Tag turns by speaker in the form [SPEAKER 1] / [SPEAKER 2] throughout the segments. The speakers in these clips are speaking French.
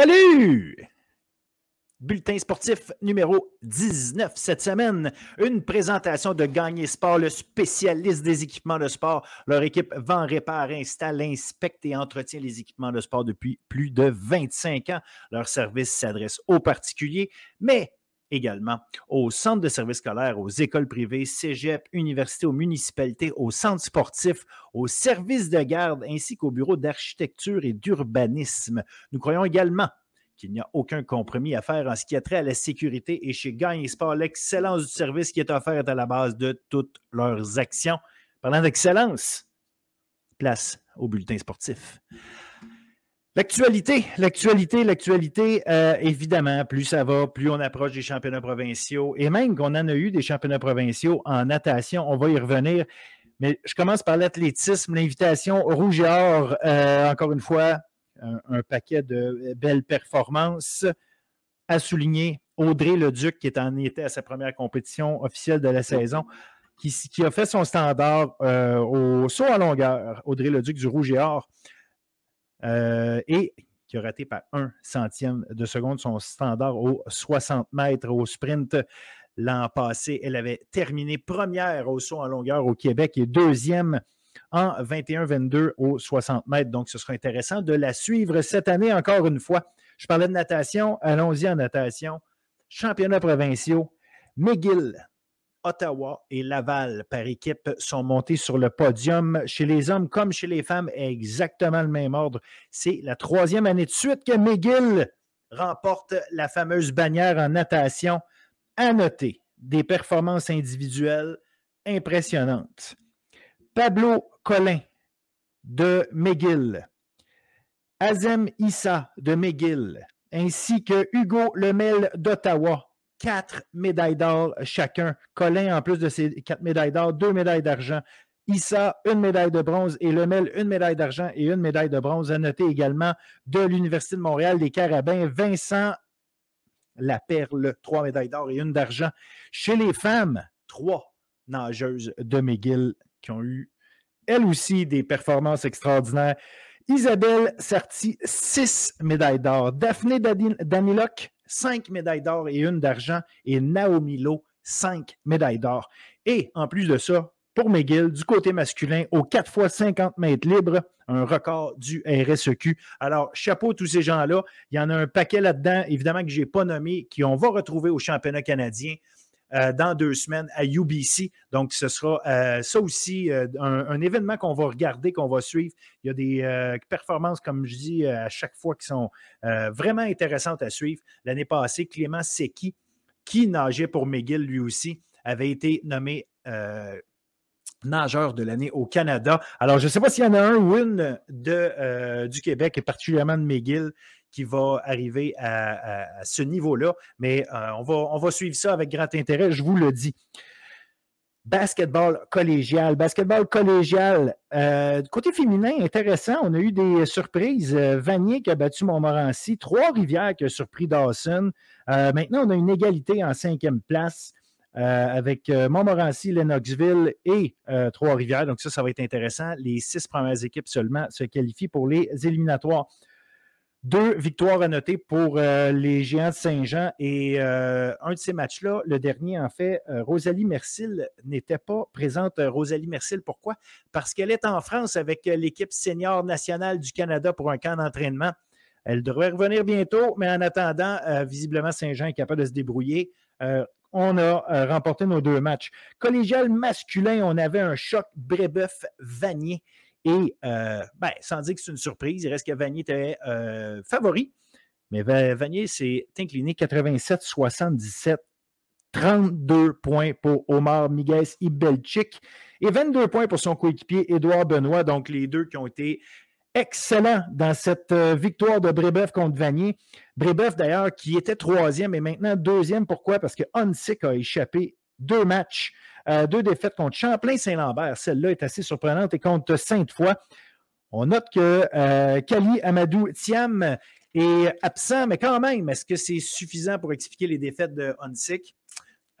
[SPEAKER 1] Salut! Bulletin sportif numéro 19 cette semaine. Une présentation de Gagner Sport, le spécialiste des équipements de sport. Leur équipe vend, répare, installe, inspecte et entretient les équipements de sport depuis plus de 25 ans. Leur service s'adresse aux particuliers, mais également aux centres de services scolaires, aux écoles privées, cégep, universités, aux municipalités, aux centres sportifs, aux services de garde ainsi qu'aux bureaux d'architecture et d'urbanisme. Nous croyons également qu'il n'y a aucun compromis à faire en ce qui a trait à la sécurité et chez Gagne Sport, l'excellence du service qui est offerte à la base de toutes leurs actions. Parlant d'excellence, place au bulletin sportif. L'actualité, l'actualité, l'actualité, euh, évidemment, plus ça va, plus on approche des championnats provinciaux et même qu'on en a eu des championnats provinciaux en natation, on va y revenir. Mais je commence par l'athlétisme, l'invitation rouge et or, euh, encore une fois, un, paquet de belles performances. À souligner Audrey Leduc, qui est en était à sa première compétition officielle de la saison, qui, a fait son standard euh, au saut à longueur, Audrey Leduc du rouge et or. Euh, et qui a raté par un centième de seconde son standard au 60 mètres au sprint l'an passé. Elle avait terminé première au saut en longueur au Québec et deuxième en 21-22 au 60 mètres. Donc, ce sera intéressant de la suivre cette année encore une fois. Je parlais de natation, allons-y en natation. Championnats provinciaux, McGill Ottawa et Laval par équipe sont montés sur le podium. Chez les hommes comme chez les femmes, exactement le même ordre. C'est la troisième année de suite que McGill remporte la fameuse bannière en natation. À noter des performances individuelles impressionnantes. Pablo Collin de McGill, Azem Issa de McGill, ainsi que Hugo Lemel d'Ottawa quatre médailles d'or chacun. Colin, en plus de ces quatre médailles d'or, deux médailles d'argent. Issa, une médaille de bronze et Lemel, une médaille d'argent et une médaille de bronze. À noter également de l'Université de Montréal, les Carabins, Vincent La Perle, trois médailles d'or et une d'argent. Chez les femmes, trois nageuses de McGill qui ont eu, elles aussi, des performances extraordinaires. Isabelle Sarti, six médailles d'or. Daphné Danilok, cinq médailles d'or et une d'argent. Et Naomi Lo, cinq médailles d'or. Et en plus de ça, pour McGill, du côté masculin, aux 4 fois 50 mètres libres, un record du RSEQ. Alors, chapeau à tous ces gens-là. Il y en a un paquet là-dedans, évidemment, que je n'ai pas nommé, qui on va retrouver au championnat canadien. Euh, dans deux semaines à UBC. Donc, ce sera euh, ça aussi euh, un, événement qu'on va regarder, qu'on va suivre. Il y a des performances, comme je dis à chaque fois, qui sont vraiment intéressantes à suivre. L'année passée, Clément Seki, qui nageait pour McGill lui aussi, avait été nommé nageur de l'année au Canada. Alors, je ne sais pas s'il y en a un ou une de, du Québec, et particulièrement de McGill, qui va arriver à, ce niveau-là. Mais euh, on, va, on va suivre ça avec grand intérêt, je vous le dis. Basketball collégial. Basketball collégial. Euh, côté féminin, intéressant. On a eu des surprises. Euh, Vanier qui a battu Montmorency. Trois-Rivières qui a surpris Dawson. maintenant, on a une égalité en cinquième place. avec Montmorency, Lennoxville et Trois-Rivières. Donc, ça, ça va être intéressant. Les six premières équipes seulement se qualifient pour les éliminatoires. Deux victoires à noter pour euh, les Géants de Saint-Jean. Et euh, un de ces matchs-là, le dernier, en fait, euh, Rosalie Mercil n'était pas présente. Rosalie Mercil, pourquoi? Parce qu'elle est en France avec l'équipe senior nationale du Canada pour un camp d'entraînement. Elle devrait revenir bientôt, mais en attendant, visiblement, Saint-Jean est capable de se débrouiller. on a remporté nos deux matchs. Collégial masculin, on avait un choc Brébeuf-Vanier. Et euh, ben, sans dire que c'est une surprise, il reste que Vanier était euh, favori. Mais Vanier s'est incliné 87-77. 32 points pour Omar Miguel Ibelchik et 22 points pour son coéquipier Édouard Benoît. Donc, les deux qui ont été excellents dans cette euh, victoire de Brébeuf contre Vanier. Brébeuf, d'ailleurs, qui était troisième et maintenant deuxième. Pourquoi? Parce que Hansik a échappé deux matchs euh, deux défaites contre Champlain-Saint-Lambert. Celle-là est assez surprenante et contre Sainte-Foy. On note que euh, Kali Amadou Thiam est absent, mais quand même, est-ce que c'est suffisant pour expliquer les défaites de Hansik?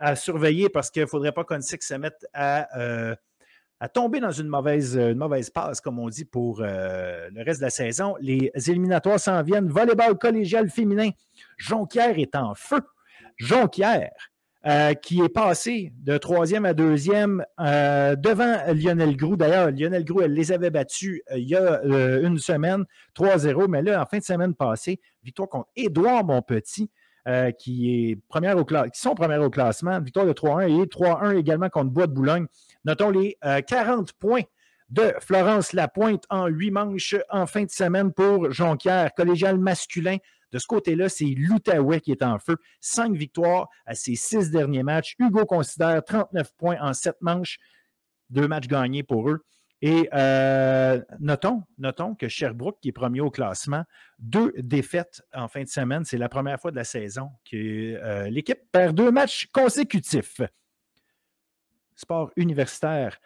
[SPEAKER 1] À surveiller parce qu'il ne faudrait pas qu'Hansik se mette à, euh, à tomber dans une mauvaise, mauvaise passe, comme on dit, pour le reste de la saison. Les éliminatoires s'en viennent. Volleyball collégial féminin. Jonquière est en feu. Jonquière, qui est passé de troisième à deuxième devant Lionel Grou. D'ailleurs, Lionel Grou, elle les avait battus il y a une semaine, 3-0. Mais là, en fin de semaine passée, victoire contre Édouard Monpetit. Euh, qui, est première au qui sont premières au classement. Victoire de 3-1 et 3-1 également contre Bois de Boulogne. Notons les 40 euh, points de Florence Lapointe en huit manches en fin de semaine pour Jonquière. Collégial masculin, de ce côté-là, c'est l'Outaouais qui est en feu. Cinq victoires à ses six derniers matchs. Hugo considère 39 points en sept manches. Deux matchs gagnés pour eux. Et euh, notons, notons que Sherbrooke, qui est premier au classement, deux défaites en fin de semaine. C'est la première fois de la saison que euh, l'équipe perd deux matchs consécutifs. Sport universitaire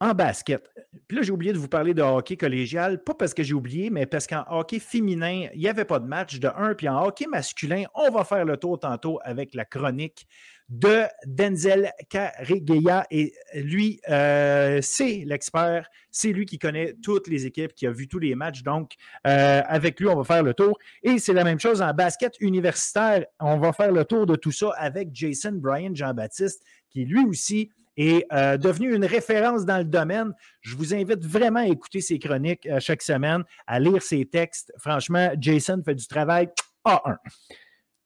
[SPEAKER 1] en basket. Puis là, j'ai oublié de vous parler de hockey collégial, pas parce que j'ai oublié, mais parce qu'en hockey féminin, il n'y avait pas de match de 1. Puis en hockey masculin, on va faire le tour tantôt avec la chronique de Denzel Carregueya. Et lui, euh, c'est l'expert, c'est lui qui connaît toutes les équipes, qui a vu tous les matchs. Donc, euh, avec lui, on va faire le tour. Et c'est la même chose en basket universitaire. On va faire le tour de tout ça avec Jason Bryan Jean-Baptiste, qui lui aussi est euh, devenu une référence dans le domaine. Je vous invite vraiment à écouter ses chroniques euh, chaque semaine, à lire ses textes. Franchement, Jason fait du travail A1.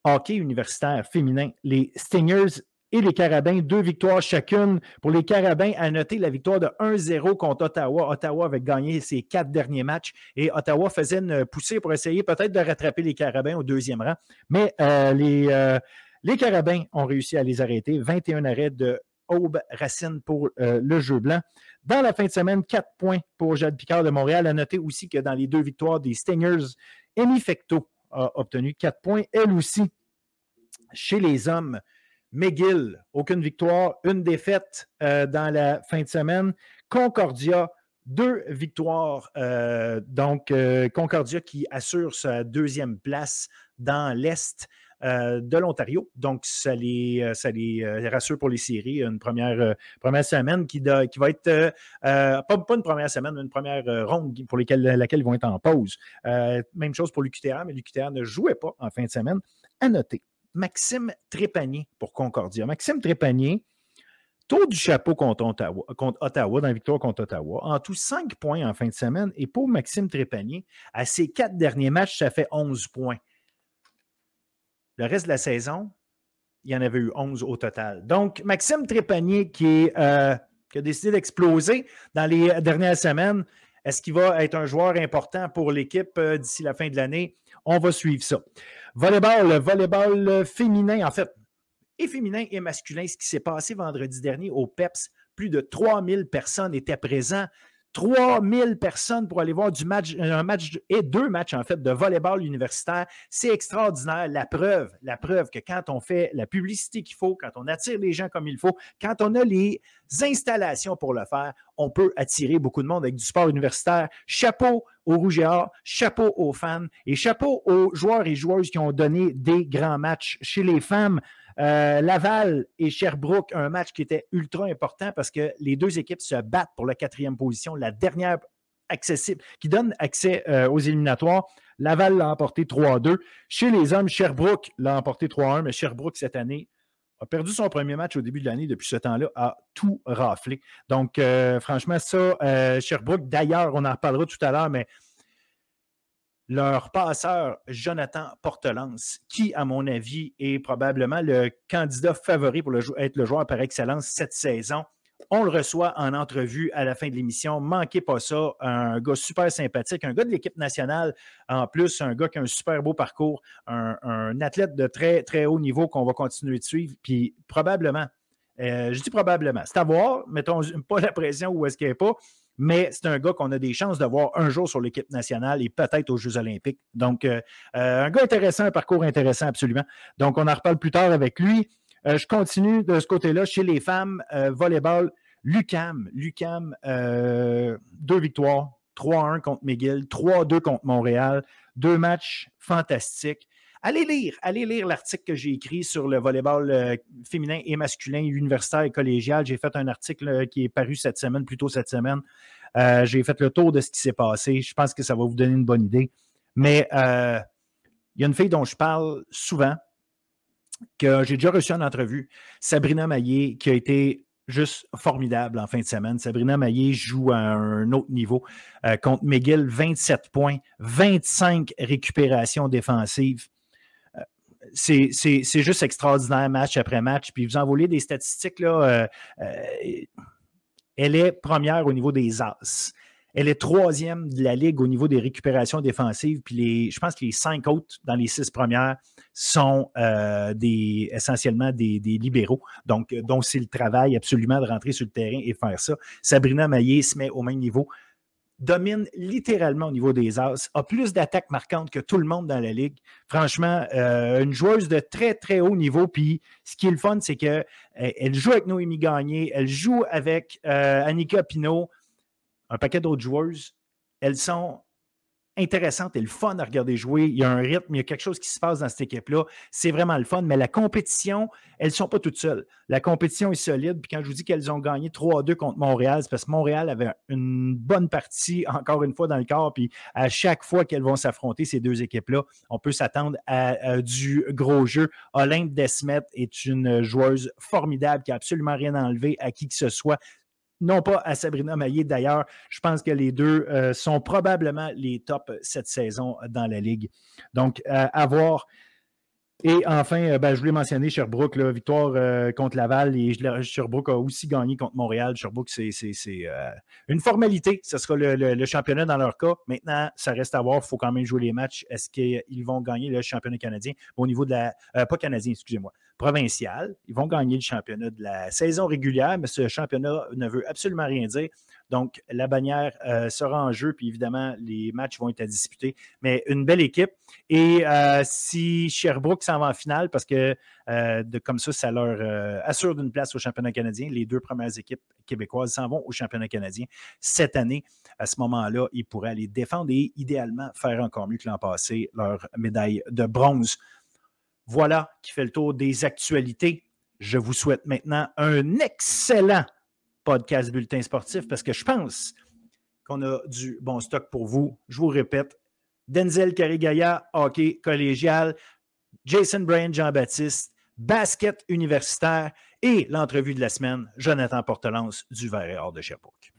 [SPEAKER 1] Hockey universitaire féminin, les Stingers et les Carabins, deux victoires chacune. Pour les Carabins, à noter la victoire de 1-0 contre Ottawa. Ottawa avait gagné ses quatre derniers matchs et Ottawa faisait une poussée pour essayer peut-être de rattraper les Carabins au deuxième rang. Mais euh, les, les Carabins ont réussi à les arrêter. 21 arrêts de Aube Racine pour euh, le jeu blanc. Dans la fin de semaine, 4 points pour Jade Picard de Montréal. À noter aussi que dans les deux victoires des Stingers, Amy Fecto a obtenu 4 points, elle aussi. Chez les hommes, McGill, aucune victoire, une défaite euh, dans la fin de semaine. Concordia, deux victoires. Euh, donc, Concordia qui assure sa deuxième place dans l'Est. Euh, de l'Ontario. Donc, ça les, euh, ça euh, rassure pour les séries. Une première, première semaine qui, qui va être, pas, pas, une première semaine, mais une première ronde pour laquelle ils vont être en pause. même chose pour l'UQTR, mais l'UQTR ne jouait pas en fin de semaine. À noter, Maxime Trépanier pour Concordia. Maxime Trépanier, Tour du chapeau contre Ottawa, contre Ottawa, dans la victoire contre Ottawa. En tout, 5 points en fin de semaine. Et pour Maxime Trépanier, à ses quatre derniers matchs, ça fait 11 points. Le reste de la saison, il y en avait eu 11 au total. Donc, Maxime Trépanier qui, euh, a décidé d'exploser dans les dernières semaines, est-ce qu'il va être un joueur important pour l'équipe euh, d'ici la fin de l'année? On va suivre ça. Volleyball, volleyball féminin, en fait, et féminin et masculin, ce qui s'est passé vendredi dernier au PEPS, plus de 3000 personnes étaient présentes. 3000 personnes pour aller voir du match, un match et deux matchs en fait de volleyball universitaire. C'est extraordinaire. La preuve, la preuve que quand on fait la publicité qu'il faut, quand on attire les gens comme il faut, quand on a les installations pour le faire, on peut attirer beaucoup de monde avec du sport universitaire. Chapeau aux Rouge et chapeau aux fans et chapeau aux joueurs et joueuses qui ont donné des grands matchs chez les femmes. Euh, Laval et Sherbrooke, un match qui était ultra important parce que les deux équipes se battent pour la quatrième position, la dernière accessible, qui donne accès euh, aux éliminatoires. Laval l'a emporté 3-2. Chez les hommes, Sherbrooke l'a emporté 3-1, mais Sherbrooke, cette année, a perdu son premier match au début de l'année. Depuis ce temps-là, a tout raflé. Donc, euh, franchement, ça, Sherbrooke, d'ailleurs, on en reparlera tout à l'heure, mais leur passeur Jonathan Portelance, qui, à mon avis, est probablement le candidat favori pour être le joueur par excellence cette saison. On le reçoit en entrevue à la fin de l'émission. Manquez pas ça. Un gars super sympathique, un gars de l'équipe nationale en plus, un gars qui a un super beau parcours, un, athlète de très, très haut niveau qu'on va continuer de suivre. Puis probablement, euh, je dis probablement, c'est à voir, mettons pas la pression où est-ce qu'il n'est pas, mais c'est un gars qu'on a des chances de voir un jour sur l'équipe nationale et peut-être aux Jeux olympiques. Donc, euh, euh, un gars intéressant, un parcours intéressant absolument. Donc, on en reparle plus tard avec lui. Euh, je continue de ce côté-là chez les femmes, volleyball, Lucam. Lucam, deux victoires, 3-1 contre McGill, 3-2 contre Montréal, deux matchs fantastiques. allez lire, allez lire l'article que j'ai écrit sur le volleyball euh, féminin et masculin, universitaire et collégial. J'ai fait un article euh, qui est paru cette semaine, plutôt cette semaine. Euh, j'ai fait le tour de ce qui s'est passé. Je pense que ça va vous donner une bonne idée. Mais il y a une fille dont je parle souvent, que j'ai déjà reçu en entrevue, Sabrina Maillé, qui a été juste formidable en fin de semaine. Sabrina Maillé joue à un autre niveau euh, contre McGill, 27 points, 25 récupérations défensives. Euh, c'est juste extraordinaire match après match. Puis vous en voulez des statistiques, là, euh, elle est première au niveau des As. Elle est troisième de la ligue au niveau des récupérations défensives. Puis les, je pense que les cinq autres dans les six premières sont euh, essentiellement des, libéraux. Donc, donc c'est le travail absolument de rentrer sur le terrain et faire ça. Sabrina Maillé se met au même niveau domine littéralement au niveau des As, a plus d'attaques marquantes que tout le monde dans la ligue. Franchement, euh, une joueuse de très, très haut niveau. Puis ce qui est le fun, c'est qu'elle joue avec Noémie Gagné, elle joue avec euh, Annika Pinault, un paquet d'autres joueuses, elles sont intéressantes et le fun à regarder jouer. Il y a un rythme, il y a quelque chose qui se passe dans cette équipe-là. C'est vraiment le fun, mais la compétition, elles ne sont pas toutes seules. La compétition est solide. Puis quand je vous dis qu'elles ont gagné 3-2 contre Montréal, c'est parce que Montréal avait une bonne partie, encore une fois, dans le corps. Puis à chaque fois qu'elles vont s'affronter, ces deux équipes-là, on peut s'attendre à, du gros jeu. Olympe Desmet est une joueuse formidable qui n'a absolument rien à enlever à qui que ce soit non pas à Sabrina Maillé d'ailleurs. Je pense que les deux euh, sont probablement les tops cette saison dans la Ligue. Donc, euh, à voir et enfin, euh, ben, je voulais mentionner Sherbrooke, là, victoire contre Laval et Sherbrooke a aussi gagné contre Montréal. Sherbrooke, c'est une formalité. Ce sera le, championnat dans leur cas. Maintenant, ça reste à voir. Il faut quand même jouer les matchs. Est-ce qu'ils vont gagner le championnat canadien? Au niveau de la. pas canadien, excusez-moi. Provincial. Ils vont gagner le championnat de la saison régulière, mais ce championnat ne veut absolument rien dire. Donc, la bannière euh, sera en jeu, puis évidemment, les matchs vont être à disputer. Mais une belle équipe. Et euh, si Sherbrooke s'en va en finale, parce que euh, de, comme ça, ça leur assure d'une place au championnat canadien, les deux premières équipes québécoises s'en vont au championnat canadien cette année. À ce moment-là, ils pourraient aller défendre et idéalement faire encore mieux que l'an passé leur médaille de bronze. Voilà qui fait le tour des actualités. Je vous souhaite maintenant un excellent podcast Bulletin Sportif parce que je pense qu'on a du bon stock pour vous. Je vous répète, Denzel Carigaya, hockey collégial, Jason Bryan Jean-Baptiste, basket universitaire et l'entrevue de la semaine, Jonathan Portelance du Vert et Or de Sherbrooke.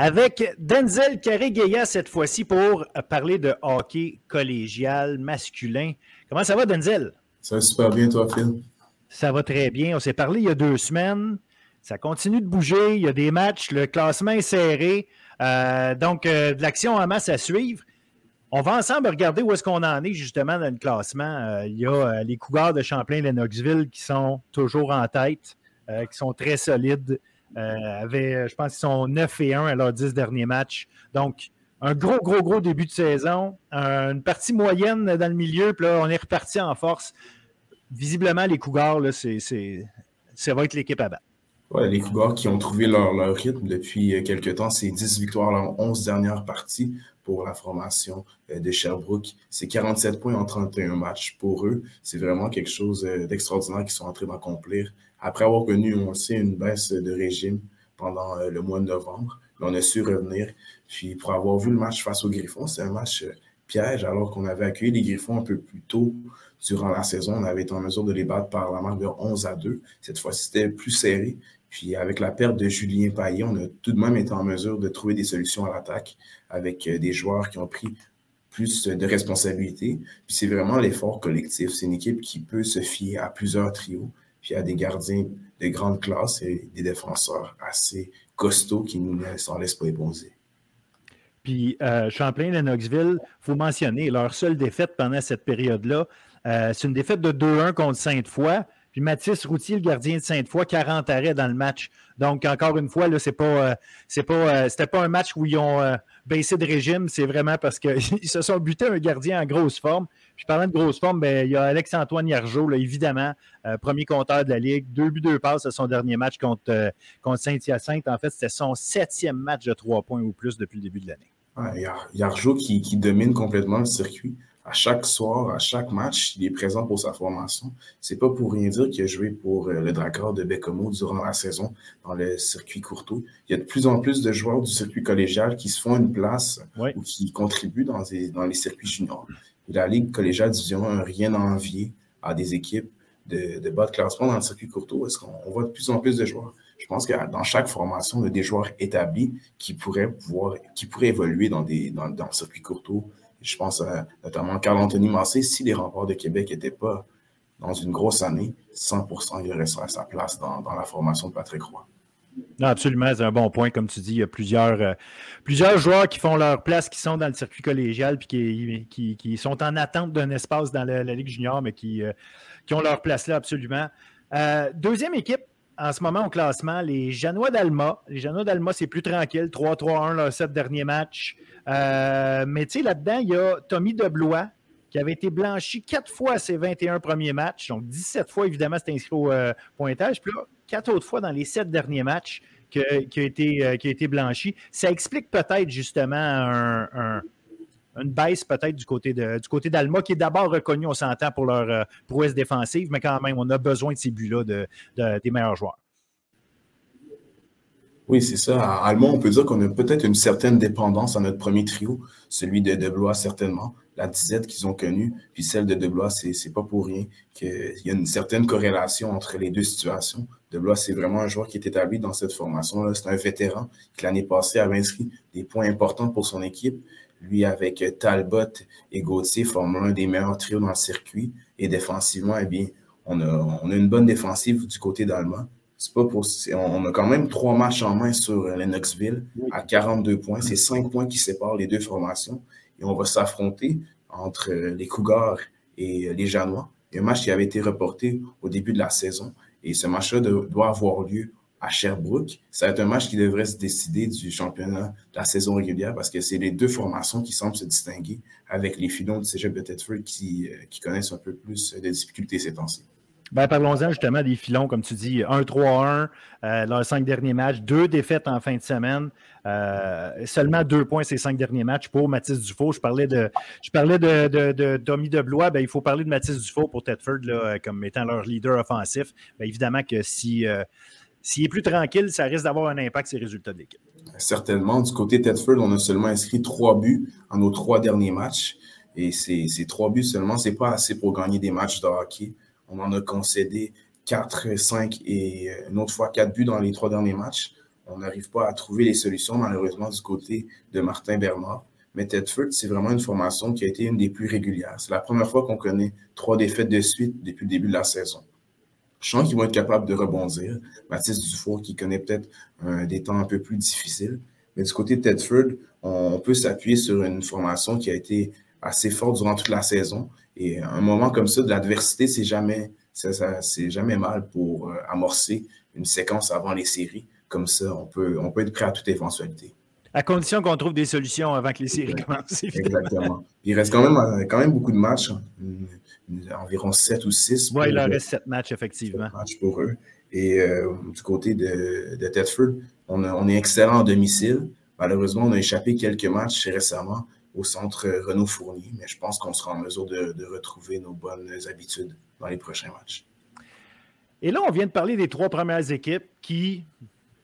[SPEAKER 1] Avec Denzel Carré-Gaya cette fois-ci pour parler de hockey collégial masculin. Comment ça va, Denzel?
[SPEAKER 2] Ça va super bien, toi, Phil.
[SPEAKER 1] Ça va très bien. On s'est parlé il y a deux semaines. Ça continue de bouger. Il y a des matchs. Le classement est serré. Euh, donc, euh, de l'action en masse à suivre. On va ensemble regarder où est-ce qu'on en est justement dans le classement. Euh, il y a les Cougars de Champlain-Lennoxville qui sont toujours en tête, qui sont très solides. Euh, avait, je pense qu'ils sont 9 et 1 à leurs 10 derniers matchs. Donc, un gros, gros, gros début de saison. une partie moyenne dans le milieu, puis là, on est reparti en force. Visiblement, les Cougars, là, c'est, ça va être l'équipe à battre.
[SPEAKER 2] Ouais, les Cougars qui ont trouvé leur, leur rythme depuis euh, quelques temps, c'est 10 victoires en 11 dernières parties pour la formation euh, de Sherbrooke. C'est 47 points en 31 matchs pour eux. C'est vraiment quelque chose d'extraordinaire qu'ils sont en train d'accomplir après avoir connu, on sait, une baisse de régime pendant euh, le mois de novembre, on a su revenir. Puis pour avoir vu le match face aux Griffons, c'est un match euh, piège alors qu'on avait accueilli les Griffons un peu plus tôt durant la saison. On avait été en mesure de les battre par la marque de 11 à 2. Cette fois-ci, c'était plus serré. Puis avec la perte de Julien Paillet, on a tout de même été en mesure de trouver des solutions à l'attaque avec euh, des joueurs qui ont pris plus de responsabilités. Puis c'est vraiment l'effort collectif. C'est une équipe qui peut se fier à plusieurs trios puis il y a des gardiens de grande classe et des défenseurs assez costauds qui nous s'en laissent pas éponser.
[SPEAKER 1] Puis euh, Champlain-Lennoxville, il faut mentionner, leur seule défaite pendant cette période-là, euh, c'est une défaite de 2-1 contre Sainte-Foy. Puis Mathis Routier, le gardien de Sainte-Foy, 40 arrêts dans le match. Donc, encore une fois, ce n'est pas, c'est pas, c'était pas un match où ils ont baissé de régime. C'est vraiment parce qu'ils se sont butés un gardien en grosse forme. Puis parlant de grosse forme, ben, il y a Alex-Antoine Yargeau, évidemment, premier compteur de la Ligue. Deux buts, deux passes à son dernier match contre, contre Saint-Hyacinthe. En fait, c'était son septième match de trois points ou plus depuis le début de l'année.
[SPEAKER 2] Il y a Arjo qui, domine complètement le circuit. À chaque soir, à chaque match, il est présent pour sa formation. C'est pas pour rien dire qu'il a joué pour euh, le Drakkar de Bécomo durant la saison dans le circuit Courtois. Il y a de plus en plus de joueurs du circuit collégial qui se font une place ou qui contribuent dans, dans les circuits juniors. La Ligue collégiale Division 1 n'a rien à envier à des équipes de, bas de classement dans le circuit Courtois. Est-ce qu'on voit de plus en plus de joueurs? je pense que dans chaque formation, il y a des joueurs établis qui pourraient pouvoir, qui pourraient évoluer dans, des, dans, dans le circuit courtois. Je pense notamment à Carl-Anthony Massé. Si les remparts de Québec n'étaient pas dans une grosse année, 100% il resterait à sa place dans, la formation de Patrick Roy.
[SPEAKER 1] Absolument, c'est un bon point. Comme tu dis, il y a plusieurs, euh, plusieurs joueurs qui font leur place, qui sont dans le circuit collégial, puis qui, qui, sont en attente d'un espace dans la, Ligue junior, mais qui, euh, qui ont leur place là, absolument. Euh, deuxième équipe, en ce moment au classement, les Janois d'Alma. Les Janois d'Alma, c'est plus tranquille. 3-3-1, leurs sept derniers matchs. Mais tu sais, là-dedans, il y a Tommy Deblois qui avait été blanchi quatre fois ses 21 premiers matchs. Donc, 17 fois, évidemment, c'est inscrit au pointage. Puis là, quatre autres fois dans les sept derniers matchs qui, a été, euh, qui a été blanchi. Ça explique peut-être justement un une baisse peut-être du côté de, d'Alma, qui est d'abord reconnu, on s'entend, pour leur euh, prouesse défensive, mais quand même, on a besoin de ces buts-là de, des meilleurs joueurs.
[SPEAKER 2] Oui, c'est ça. À Alma, on peut dire qu'on a peut-être une certaine dépendance à notre premier trio, celui de Deblois, certainement, la disette qu'ils ont connue, puis celle de Deblois, c'est, c'est pas pour rien qu'il y a une certaine corrélation entre les deux situations. Deblois, c'est vraiment un joueur qui est établi dans cette formation-là. C'est un vétéran qui, l'année passée, avait inscrit des points importants pour son équipe. Lui, avec Talbot et Gauthier, forment un des meilleurs trios dans le circuit. Et défensivement, eh bien, on a, on a une bonne défensive du côté d'Allemand. C'est pas pour, on a quand même trois matchs en main sur Lennoxville à 42 points. C'est cinq points qui séparent les deux formations. Et on va s'affronter entre les Cougars et les Janois. Un match qui avait été reporté au début de la saison. Et ce match-là doit avoir lieu à Sherbrooke. Ça va être un match qui devrait se décider du championnat de la saison régulière parce que c'est les deux formations qui semblent se distinguer avec les filons du cégep de Thetford qui, euh, qui connaissent un peu plus de difficultés ces temps-ci.
[SPEAKER 1] Ben, parlons-en justement des filons, comme tu dis, 1-3-1, euh, leurs cinq derniers matchs, deux défaites en fin de semaine, euh, seulement deux points ces cinq derniers matchs pour Mathis Dufault. Je parlais de, je parlais de, de, de Tommy Deblois, ben, il faut parler de Mathis Dufault pour Thetford là, comme étant leur leader offensif. Ben, évidemment que si, s'il est plus tranquille, ça risque d'avoir un impact sur les résultats de l'équipe.
[SPEAKER 2] Certainement. Du côté Tedford, on a seulement inscrit trois buts en nos trois derniers matchs. Et ces, trois buts seulement, ce n'est pas assez pour gagner des matchs de hockey. On en a concédé quatre, cinq et euh, une autre fois quatre buts dans les trois derniers matchs. On n'arrive pas à trouver les solutions, malheureusement, du côté de Martin Bernard. Mais Tedford, c'est vraiment une formation qui a été une des plus régulières. C'est la première fois qu'on connaît trois défaites de suite depuis le début de la saison. Je sens qu'ils vont être capables de rebondir. Baptiste Dufour, qui connaît peut-être des temps un peu plus difficiles. Mais du côté de Tedford, on, peut s'appuyer sur une formation qui a été assez forte durant toute la saison. Et un moment comme ça, de l'adversité, c'est jamais, c'est jamais mal pour euh, amorcer une séquence avant les séries. Comme ça, on peut, on peut être prêt à toute éventualité.
[SPEAKER 1] À condition qu'on trouve des solutions avant que les séries commencent.
[SPEAKER 2] Exactement. Il reste quand même, quand même beaucoup de matchs. Hein environ 7 ou 6.
[SPEAKER 1] Oui, il leur reste 7 matchs, effectivement. 7
[SPEAKER 2] matchs pour eux. Et euh, du côté de, de Tedford, on, est excellent en domicile. Malheureusement, on a échappé quelques matchs récemment au centre Renault Fournier, mais je pense qu'on sera en mesure de, retrouver nos bonnes habitudes dans les prochains matchs.
[SPEAKER 1] Et là, on vient de parler des trois premières équipes qui,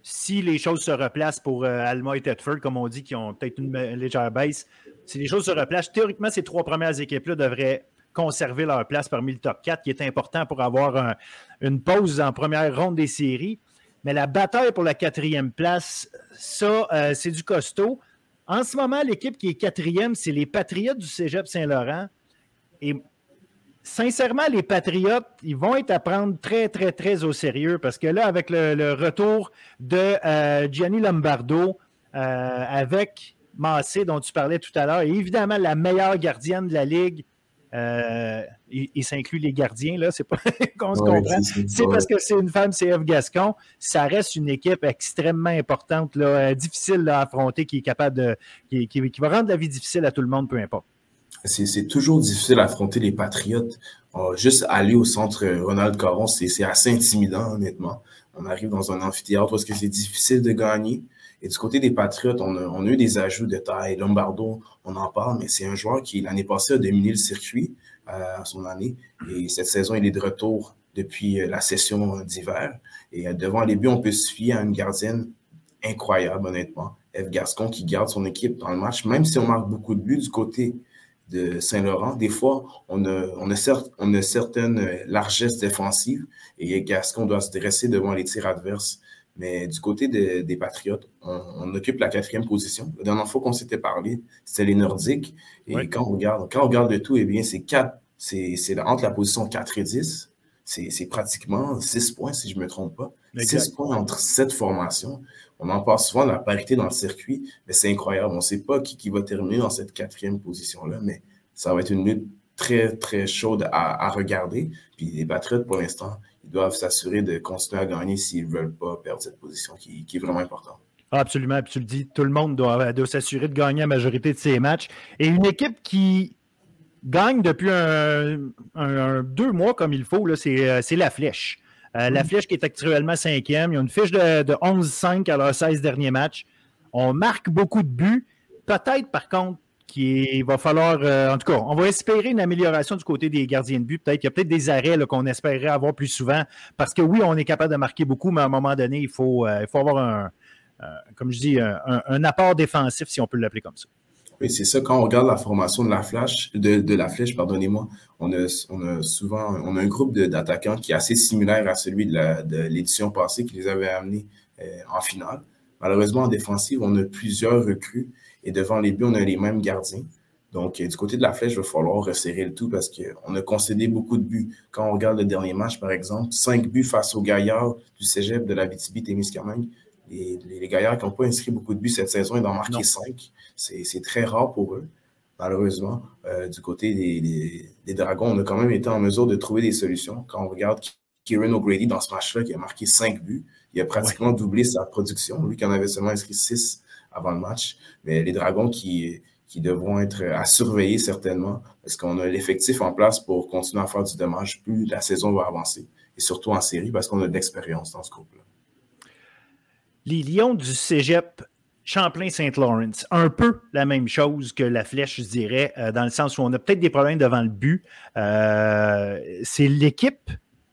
[SPEAKER 1] si les choses se replacent pour euh, Alma et Tedford, comme on dit, qui ont peut-être une légère baisse, si les choses se replacent, théoriquement, ces trois premières équipes-là devraient conserver leur place parmi le top 4, qui est important pour avoir une pause en première ronde des séries. Mais la bataille pour la quatrième place, ça, euh, c'est du costaud. En ce moment, l'équipe qui est quatrième, c'est les Patriotes du Cégep Saint-Laurent. Et sincèrement, les Patriotes, ils vont être à prendre très, très, très au sérieux parce que là, avec le, retour de euh, Gianni Lombardo, euh, avec Massé, dont tu parlais tout à l'heure, et évidemment la meilleure gardienne de la Ligue, euh, il, s'inclut les gardiens, là, c'est pas qu'on se comprend. C'est parce que c'est une femme CF Gascon, ça reste une équipe extrêmement importante, là, euh, difficile à affronter, qui est capable de. Qui, qui, va rendre la vie difficile à tout le monde, peu importe.
[SPEAKER 2] C'est toujours difficile à affronter les Patriotes. juste aller au centre Ronald Caron, c'est assez intimidant, honnêtement. On arrive dans un amphithéâtre parce que c'est difficile de gagner. Et du côté des Patriotes, on a, eu des ajouts de taille. Lombardo, on en parle, mais c'est un joueur qui, l'année passée, a dominé le circuit euh, à son année. Et cette saison, il est de retour depuis euh, la session d'hiver. Et euh, devant les buts, on peut se fier à une gardienne incroyable, honnêtement. Eve Gascon qui garde son équipe dans le match, même si on marque beaucoup de buts du côté de Saint-Laurent. Des fois, on a, on a, on a certaines largesses défensives et Gascon doit se dresser devant les tirs adverses mais du côté des Patriotes, on, occupe la quatrième position. La dernière fois qu'on s'était parlé, c'était les Nordiques. Et quand, on regarde, quand on regarde le tout, eh bien, c'est c'est entre la position 4 et 10. C'est pratiquement 6 points, si je ne me trompe pas. 6 points entre cette formation. On en parle souvent de la parité dans le circuit, mais c'est incroyable. On ne sait pas qui, qui va terminer dans cette quatrième position-là, mais ça va être une lutte très, très chaude à, à regarder. Puis les Patriotes, pour l'instant, ils doivent s'assurer de continuer à gagner s'ils ne veulent pas perdre cette position qui, est vraiment importante.
[SPEAKER 1] Ah, absolument. Puis tu le dis, tout le monde doit, s'assurer de gagner la majorité de ses matchs. Et une équipe qui gagne depuis un, deux mois comme il faut, euh, c'est la Flèche. Euh, la. Flèche qui est actuellement cinquième. Ils ont une fiche de, de 11-5 à leurs 16 derniers matchs. On marque beaucoup de buts. Peut-être, par contre, il va falloir, euh, en tout cas, on va espérer une amélioration du côté des gardiens de but. Peut-être qu'il y a peut-être des arrêts qu'on espérerait avoir plus souvent. Parce que oui, on est capable de marquer beaucoup, mais à un moment donné, il faut, euh, avoir un, euh, comme je dis, un, apport défensif, si on peut l'appeler comme ça.
[SPEAKER 2] Oui, c'est ça. Quand on regarde la formation de la flèche, pardonnez-moi, on a, souvent, on a un groupe d'attaquants qui est assez similaire à celui de l'édition passée qui les avait amenés en finale. Malheureusement, en défensive, on a plusieurs recrues et devant les buts, on a les mêmes gardiens. Donc, euh, du côté de la flèche, il va falloir resserrer le tout parce qu'on a concédé beaucoup de buts. Quand on regarde le dernier match, par exemple, cinq buts face aux Gaillards du cégep de la BTB-Témiscamingue. Les, les, Gaillards qui n'ont pas inscrit beaucoup de buts cette saison, ils ont marqué cinq. C'est très rare pour eux, malheureusement. Euh, du côté des, des, Dragons, on a quand même été en mesure de trouver des solutions. Quand on regarde Kieran O'Grady dans ce match-là, qui a marqué cinq buts, il a pratiquement doublé sa production. Lui qui en avait seulement inscrit six avant le match. Mais les Dragons qui, qui devront être à surveiller certainement parce qu'on a l'effectif en place pour continuer à faire du dommage plus la saison va avancer. Et surtout en série parce qu'on a de l'expérience dans ce groupe-là.
[SPEAKER 1] Les Lions du Cégep Champlain-Saint-Lawrence, un peu la même chose que la flèche, je dirais, euh, dans le sens où on a peut-être des problèmes devant le but. Euh, c'est l'équipe,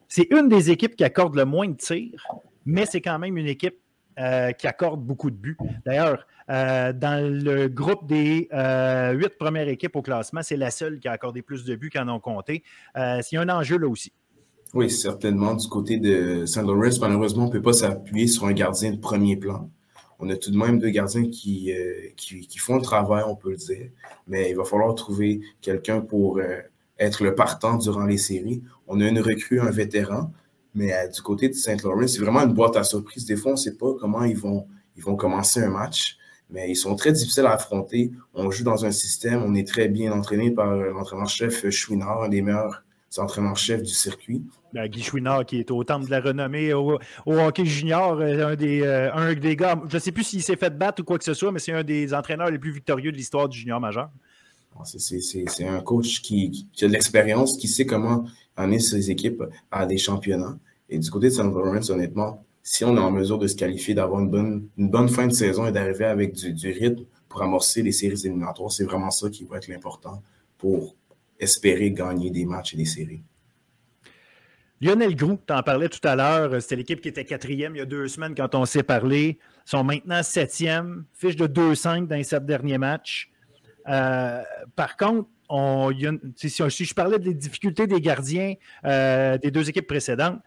[SPEAKER 1] c'est une des équipes qui accorde le moins de tirs, mais c'est quand même une équipe euh, qui accorde beaucoup de buts. D'ailleurs, euh, dans le groupe des euh, huit premières équipes au classement, c'est la seule qui a accordé plus de buts qu'en ont compté. y a un enjeu là aussi.
[SPEAKER 2] Oui, certainement. Du côté de Saint Lawrence, malheureusement, on ne peut pas s'appuyer sur un gardien de premier plan. On a tout de même deux gardiens qui, qui, font le travail, on peut le dire. Mais il va falloir trouver quelqu'un pour être le partant durant les séries. On a une recrue, un vétéran. Mais euh, du côté de Saint Laurent, c'est vraiment une boîte à surprise. Des fois, on ne sait pas comment ils vont, ils vont commencer un match, mais ils sont très difficiles à affronter. On joue dans un système, on est très bien entraîné par euh, l'entraîneur-chef Chouinard, un des meilleurs entraîneurs-chefs du circuit.
[SPEAKER 1] Ben, Guy Chouinard, qui est au temple de la renommée au, hockey junior, euh, un des, un des gars, je ne sais plus s'il s'est fait battre ou quoi que ce soit, mais c'est un des entraîneurs les plus victorieux de l'histoire du junior majeur.
[SPEAKER 2] C'est un coach qui, a de l'expérience, qui sait comment amener ses équipes à des championnats. Et du côté de St. Lawrence, honnêtement, si on est en mesure de se qualifier, d'avoir une bonne, une bonne fin de saison et d'arriver avec du, rythme pour amorcer les séries éliminatoires, c'est vraiment ça qui va être l'important pour espérer gagner des matchs et des séries.
[SPEAKER 1] Lionel Groux, tu en parlais tout à l'heure, c'était l'équipe qui était quatrième il y a deux semaines quand on s'est parlé. Ils sont maintenant septième, fiche de 2-5 dans les sept derniers matchs. Euh, par contre, on, si, je parlais des difficultés des gardiens euh, des deux équipes précédentes,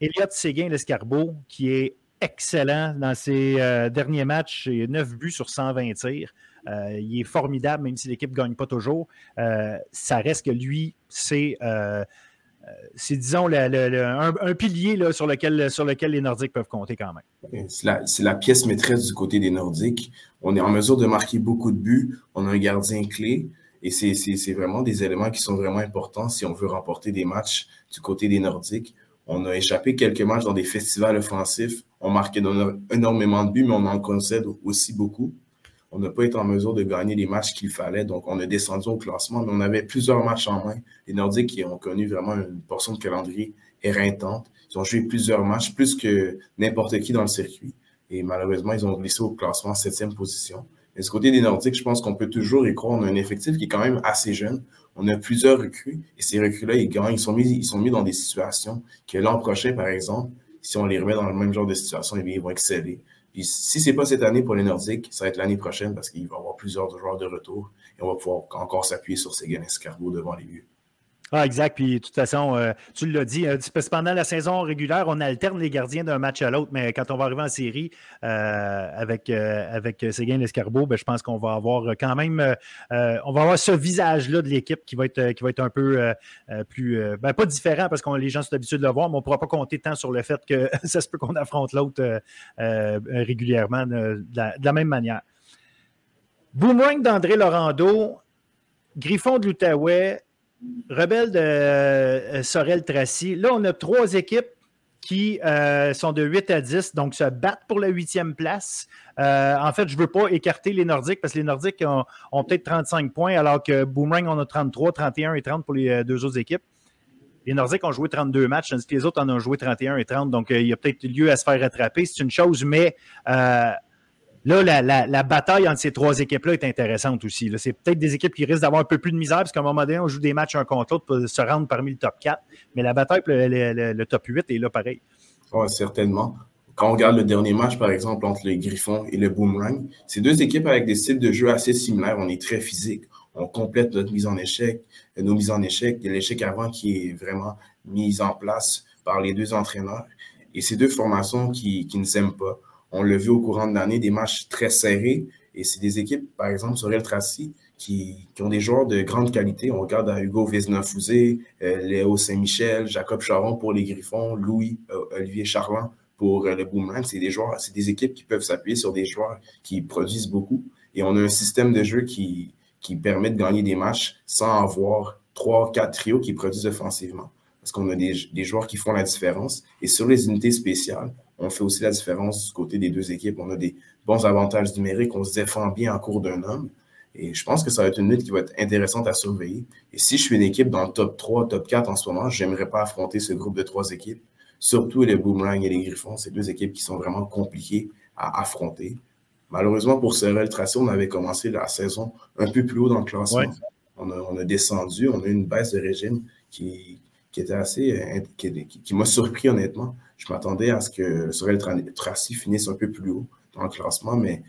[SPEAKER 1] Elliot Séguin, l'escarbeau, qui est excellent dans ses euh, derniers matchs, il a 9 buts sur 120 tirs. il est formidable, même si l'équipe ne gagne pas toujours. ça reste que lui, c'est c'est, disons, un, pilier sur lequel les Nordiques peuvent compter quand même.
[SPEAKER 2] C'est la, pièce maîtresse du côté des Nordiques. On est en mesure de marquer beaucoup de buts. On a un gardien clé. Et c'est vraiment des éléments qui sont vraiment importants si on veut remporter des matchs du côté des Nordiques. On a échappé quelques matchs dans des festivals offensifs. On marquait énormément de buts, mais on en concède aussi beaucoup. On n'a pas été en mesure de gagner les matchs qu'il fallait. Donc, on a descendu au classement, mais on avait plusieurs matchs en main. Les Nordiques ont connu vraiment une portion de calendrier éreintante. Ils ont joué plusieurs matchs, plus que n'importe qui dans le circuit. Et malheureusement, ils ont glissé au classement septième position. Mais ce côté des Nordiques, je pense qu'on peut toujours y croire. On a un effectif qui est quand même assez jeune. On a plusieurs recrues. Et ces recrues-là, ils gagnent. Ils sont, mis, dans des situations que l'an prochain, par exemple, si on les remet dans le même genre de situation, eh ils vont exceller. Puis si c'est pas cette année pour les Nordiques, ça va être l'année prochaine parce qu'il va y avoir plusieurs joueurs de retour et on va pouvoir encore s'appuyer sur ces gars escargots devant les vieux.
[SPEAKER 1] Ah, exact. Puis, de toute façon, euh, tu l'as dit, euh, pendant la saison régulière, on alterne les gardiens d'un match à l'autre, mais quand on va arriver en série euh, avec, avec Séguin Lescarbeau, ben, je pense qu'on va avoir quand même, on va avoir ce visage-là de l'équipe qui, va être, qui va être un peu plus, ben, pas différent parce que les gens sont habitués de le voir, mais on ne pourra pas compter tant sur le fait que ça se peut qu'on affronte l'autre régulièrement de la, même manière. Boomerang d'André Laurando, Griffon de l'Outaouais, Rebelle de euh, Sorel-Tracy. Là, on a trois équipes qui euh, sont de 8 à 10, donc se battent pour la huitième place. Euh, en fait, je ne veux pas écarter les Nordiques parce que les Nordiques ont, peut-être 35 points, alors que Boomerang en a 33, 31 et 30 pour les deux autres équipes. Les Nordiques ont joué 32 matchs, tandis que les autres en ont joué 31 et 30, donc il y a peut-être lieu à se faire rattraper. C'est une chose, mais Là, la, bataille entre ces trois équipes-là est intéressante aussi. C'est peut-être des équipes qui risquent d'avoir un peu plus de misère, parce qu'à un moment donné, on joue des matchs un contre l'autre pour se rendre parmi le top 4. Mais la bataille pour le, top 8 est là pareil.
[SPEAKER 2] Oui, certainement. Quand on regarde le dernier match, par exemple, entre les Griffons et le Boomerang, c'est deux équipes avec des styles de jeu assez similaires. On est très physique. On complète notre mise en échec, nos mises en échec. L'échec avant qui est vraiment mise en place par les deux entraîneurs. Et ces deux formations qui ne s'aiment pas. On l'a vu au courant de l'année, des matchs très serrés. Et c'est des équipes, par exemple, sur El Tracy, qui, ont des joueurs de grande qualité. On regarde à Hugo Vézina-Fouzé, euh, Léo Saint-Michel, Jacob Charon pour les Griffons, Louis euh, Olivier Charland pour euh, le Boomerang. C'est des joueurs, c'est des équipes qui peuvent s'appuyer sur des joueurs qui produisent beaucoup. Et on a un système de jeu qui, qui permet de gagner des matchs sans avoir trois, quatre trios qui produisent offensivement. Parce qu'on a des, des joueurs qui font la différence. Et sur les unités spéciales, on fait aussi la différence du côté des deux équipes. On a des bons avantages numériques, on se défend bien en cours d'un homme. Et je pense que ça va être une lutte qui va être intéressante à surveiller. Et si je suis une équipe dans le top 3, top 4 en ce moment, j'aimerais pas affronter ce groupe de trois équipes, surtout les Boomerang et les Griffons. C'est deux équipes qui sont vraiment compliquées à affronter. Malheureusement, pour Sorel Tracé, on avait commencé la saison un peu plus haut dans le classement. On, a, on, a, descendu, on a eu une baisse de régime qui, qui était assez, euh, qui, m'a surpris honnêtement. Je m'attendais à ce que Sorel Tracy finisse un peu plus haut dans le classement, mais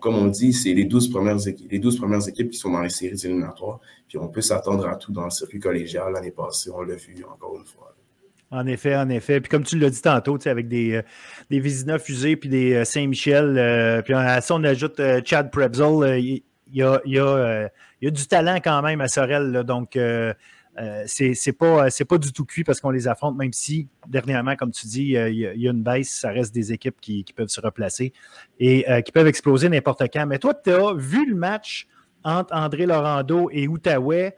[SPEAKER 2] comme on dit, c'est les 12 premières équipes, les 12 premières équipes qui sont dans les séries éliminatoires. Puis on peut s'attendre à tout dans le circuit collégial. L'année passée, on l'a vu encore une fois.
[SPEAKER 1] En effet, en effet. Puis comme tu l'as dit tantôt, avec des, euh, Vizina fusées puis des euh, Saint-Michel, puis à ça, on ajoute Chad Prebzel. Il y, a, du talent quand même à Sorel. donc, euh, c'est pas, pas du tout cuit parce qu'on les affronte, même si dernièrement, comme tu dis, il y, a une baisse, ça reste des équipes qui, peuvent se replacer et euh, qui peuvent exploser n'importe quand. Mais toi, tu as vu le match entre André Laurando et Outaouais?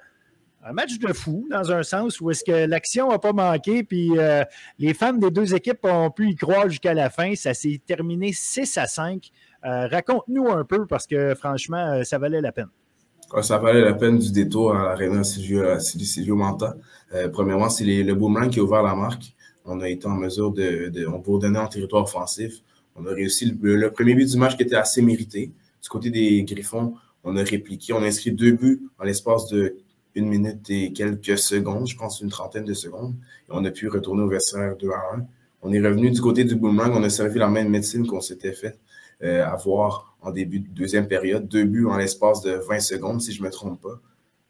[SPEAKER 1] Un match de fou, dans un sens, où est-ce que l'action n'a pas manqué, puis euh, les fans des deux équipes ont pu y croire jusqu'à la fin. Ça s'est terminé 6 à 5. Raconte-nous un peu, parce que franchement, ça valait la peine
[SPEAKER 2] ça valait la peine du détour à l'Arena Silvio Manta. Euh, premièrement, c'est le Boomerang qui a ouvert la marque. On a été en mesure de, de on donner en territoire offensif. On a réussi le, premier but du match qui était assez mérité. Du côté des Griffons, on a répliqué, on a inscrit deux buts en l'espace de une minute et quelques secondes, je pense une trentaine de secondes. Et on a pu retourner au vestiaire 2 à 1. On est revenu du côté du Boomerang, on a servi la même médecine qu'on s'était fait euh, avoir en début de deuxième période. Deux buts en l'espace de 20 secondes, si je ne me trompe pas.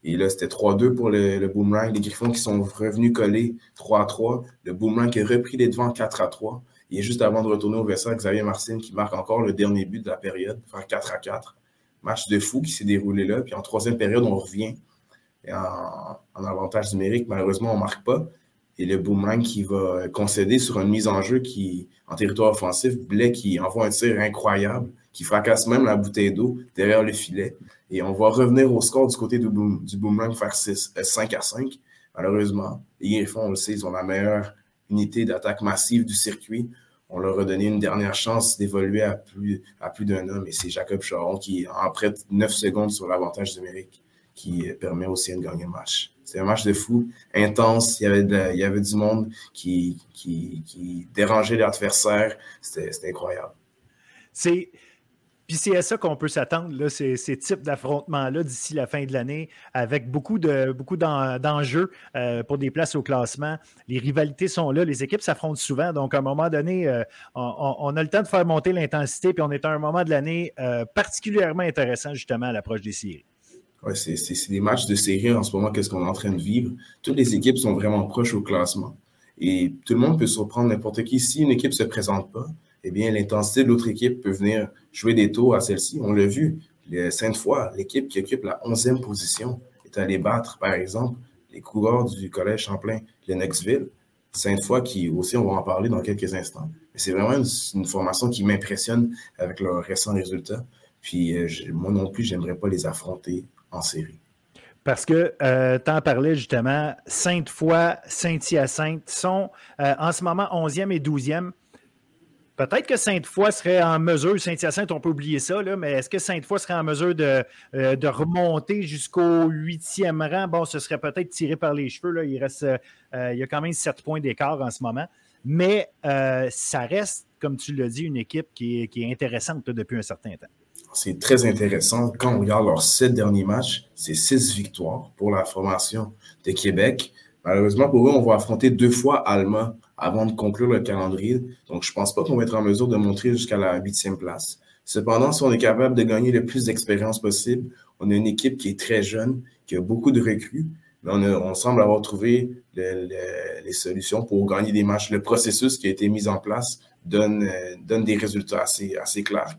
[SPEAKER 2] Et là, c'était 3-2 pour le, Boomerang. Les Griffons qui sont revenus coller 3-3. Le Boomerang qui a repris les devants 4-3. Et juste avant de retourner au vestiaire, Xavier Marcin qui marque encore le dernier but de la période, faire 4 4. Match de fou qui s'est déroulé là. Puis en troisième période, on revient en, en, avantage numérique. Malheureusement, on ne marque pas et le Boomerang qui va concéder sur une mise en jeu qui, en territoire offensif, Blais qui envoie un tir incroyable, qui fracasse même la bouteille d'eau derrière le filet. Et on va revenir au score du côté du, du boomerang faire 5 à 5. Malheureusement, les Griffons, on le sait, ils ont la meilleure unité d'attaque massive du circuit. On leur a donné une dernière chance d'évoluer à plus, à plus d'un homme. Et c'est Jacob Charon qui, en près de 9 secondes sur l'avantage numérique, qui permet aussi de gagner le match. C'est un match de fou, intense. Il y avait, il y avait du monde qui, qui, qui dérangeait l'adversaire. C'était incroyable.
[SPEAKER 1] C'est puis c'est à ça qu'on peut s'attendre, ces, ces types d'affrontements-là d'ici la fin de l'année, avec beaucoup de beaucoup d'enjeux euh, pour des places au classement. Les rivalités sont là, les équipes s'affrontent souvent. Donc, à un moment donné, euh, on, a le temps de faire monter l'intensité, puis on est à un moment de l'année euh, particulièrement intéressant, justement, à l'approche des séries.
[SPEAKER 2] Oui, c'est des matchs de série en ce moment, qu'est-ce qu'on est en train de vivre. Toutes les équipes sont vraiment proches au classement. Et tout le monde peut surprendre n'importe qui. Si une équipe ne se présente pas, eh bien, l'intensité de l'autre équipe peut venir jouer des tours à celle-ci. On l'a vu, Sainte-Foy, l'équipe qui occupe la 11e position, est allée battre, par exemple, les coureurs du Collège Champlain, Lennoxville. Sainte-Foy, qui aussi, on va en parler dans quelques instants. C'est vraiment une, formation qui m'impressionne avec leurs récents résultats. Puis, euh, moi non plus, j'aimerais pas les affronter en série.
[SPEAKER 1] Parce que euh, tu justement, Sainte-Foy, Saint-Hyacinthe sont euh, en ce moment 11e et 12e. Peut-être que Sainte-Foy serait en mesure, Saint-Hyacinthe, on peut oublier ça, là, mais est-ce que Sainte-Foy serait en mesure de, euh, remonter jusqu'au huitième rang? Bon, ce serait peut-être tiré par les cheveux. Là. Il, reste, euh, il y a quand même sept points d'écart en ce moment. Mais euh, ça reste, comme tu l'as dit, une équipe qui est, intéressante depuis un certain temps.
[SPEAKER 2] C'est très intéressant. Quand on regarde leurs sept derniers matchs, c'est six victoires pour la formation de Québec. Malheureusement, pour eux, on va affronter deux fois Allemand avant de conclure le calendrier. Donc, je ne pense pas qu'on va être en mesure de montrer jusqu'à la huitième place. Cependant, si on est capable de gagner le plus d'expérience possible, on a une équipe qui est très jeune, qui a beaucoup de recrues, mais on, semble avoir trouvé les solutions pour gagner des matchs. Le processus qui a été mis en place donne, euh, des résultats assez, assez clairs,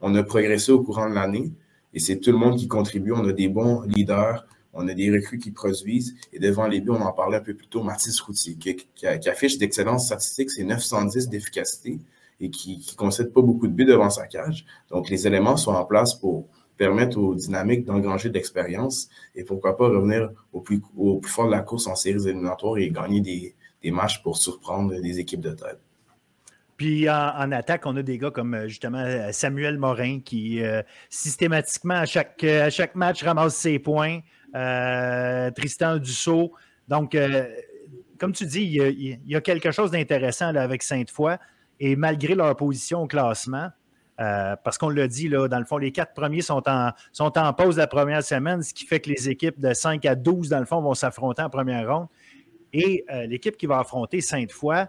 [SPEAKER 2] qu'on a progressé au courant de l'année et c'est tout le monde qui contribue. On a des bons leaders, on a des recrues qui produisent. Et devant les buts, on en parlait un peu plus tôt, Mathis Routier, qui, affiche d'excellentes statistiques, c'est 910 d'efficacité et qui ne concède pas beaucoup de buts devant sa cage. Donc, les éléments sont en place pour permettre aux dynamiques d'engranger de l'expérience et pourquoi pas revenir au plus, fort de la course en séries éliminatoires et gagner des, matchs pour surprendre des équipes de tête.
[SPEAKER 1] Puis en, attaque, on a des gars comme euh, justement Samuel Morin qui euh, systématiquement à chaque match ramasse ses points. Euh, Tristan Dussault. Donc, euh, comme tu dis, il y a, quelque chose d'intéressant avec Sainte-Foy. Et malgré leur position au classement, euh, parce qu'on l'a dit, dans le fond, les quatre premiers sont en, pause la première semaine, ce qui fait que les équipes de 5 à 12, dans le fond, vont s'affronter en première ronde. Et l'équipe qui va affronter Sainte-Foy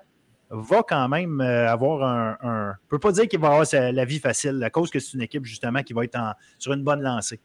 [SPEAKER 1] va quand même avoir un. Je ne peut pas dire qu'il va avoir la vie facile, à cause que c'est une équipe, justement, qui va être sur une bonne lancée.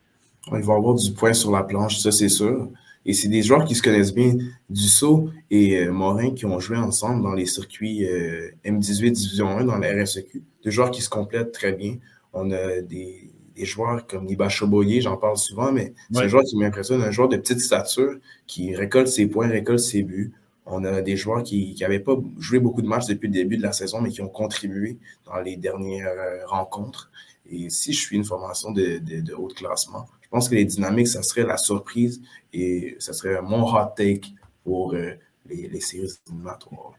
[SPEAKER 2] Il va avoir du poing sur la planche, ça c'est sûr. Et c'est des joueurs qui se connaissent bien. Dussault et euh, Morin qui ont joué ensemble dans les circuits euh, M18 Division 1 dans la RSEQ. Des joueurs qui se complètent très bien. On a des, joueurs comme Niba Choboyer, j'en parle souvent, mais c'est un joueur qui m'impressionne, un joueur de petite stature qui récolte ses points, récolte ses buts. On a des joueurs qui n'avaient pas joué beaucoup de matchs depuis le début de la saison, mais qui ont contribué dans les dernières euh, rencontres. Et si je suis une formation de, de, de haut classement, pense que les dynamiques, ça serait la surprise et ça serait mon hot take pour euh, les, séries éliminatoires.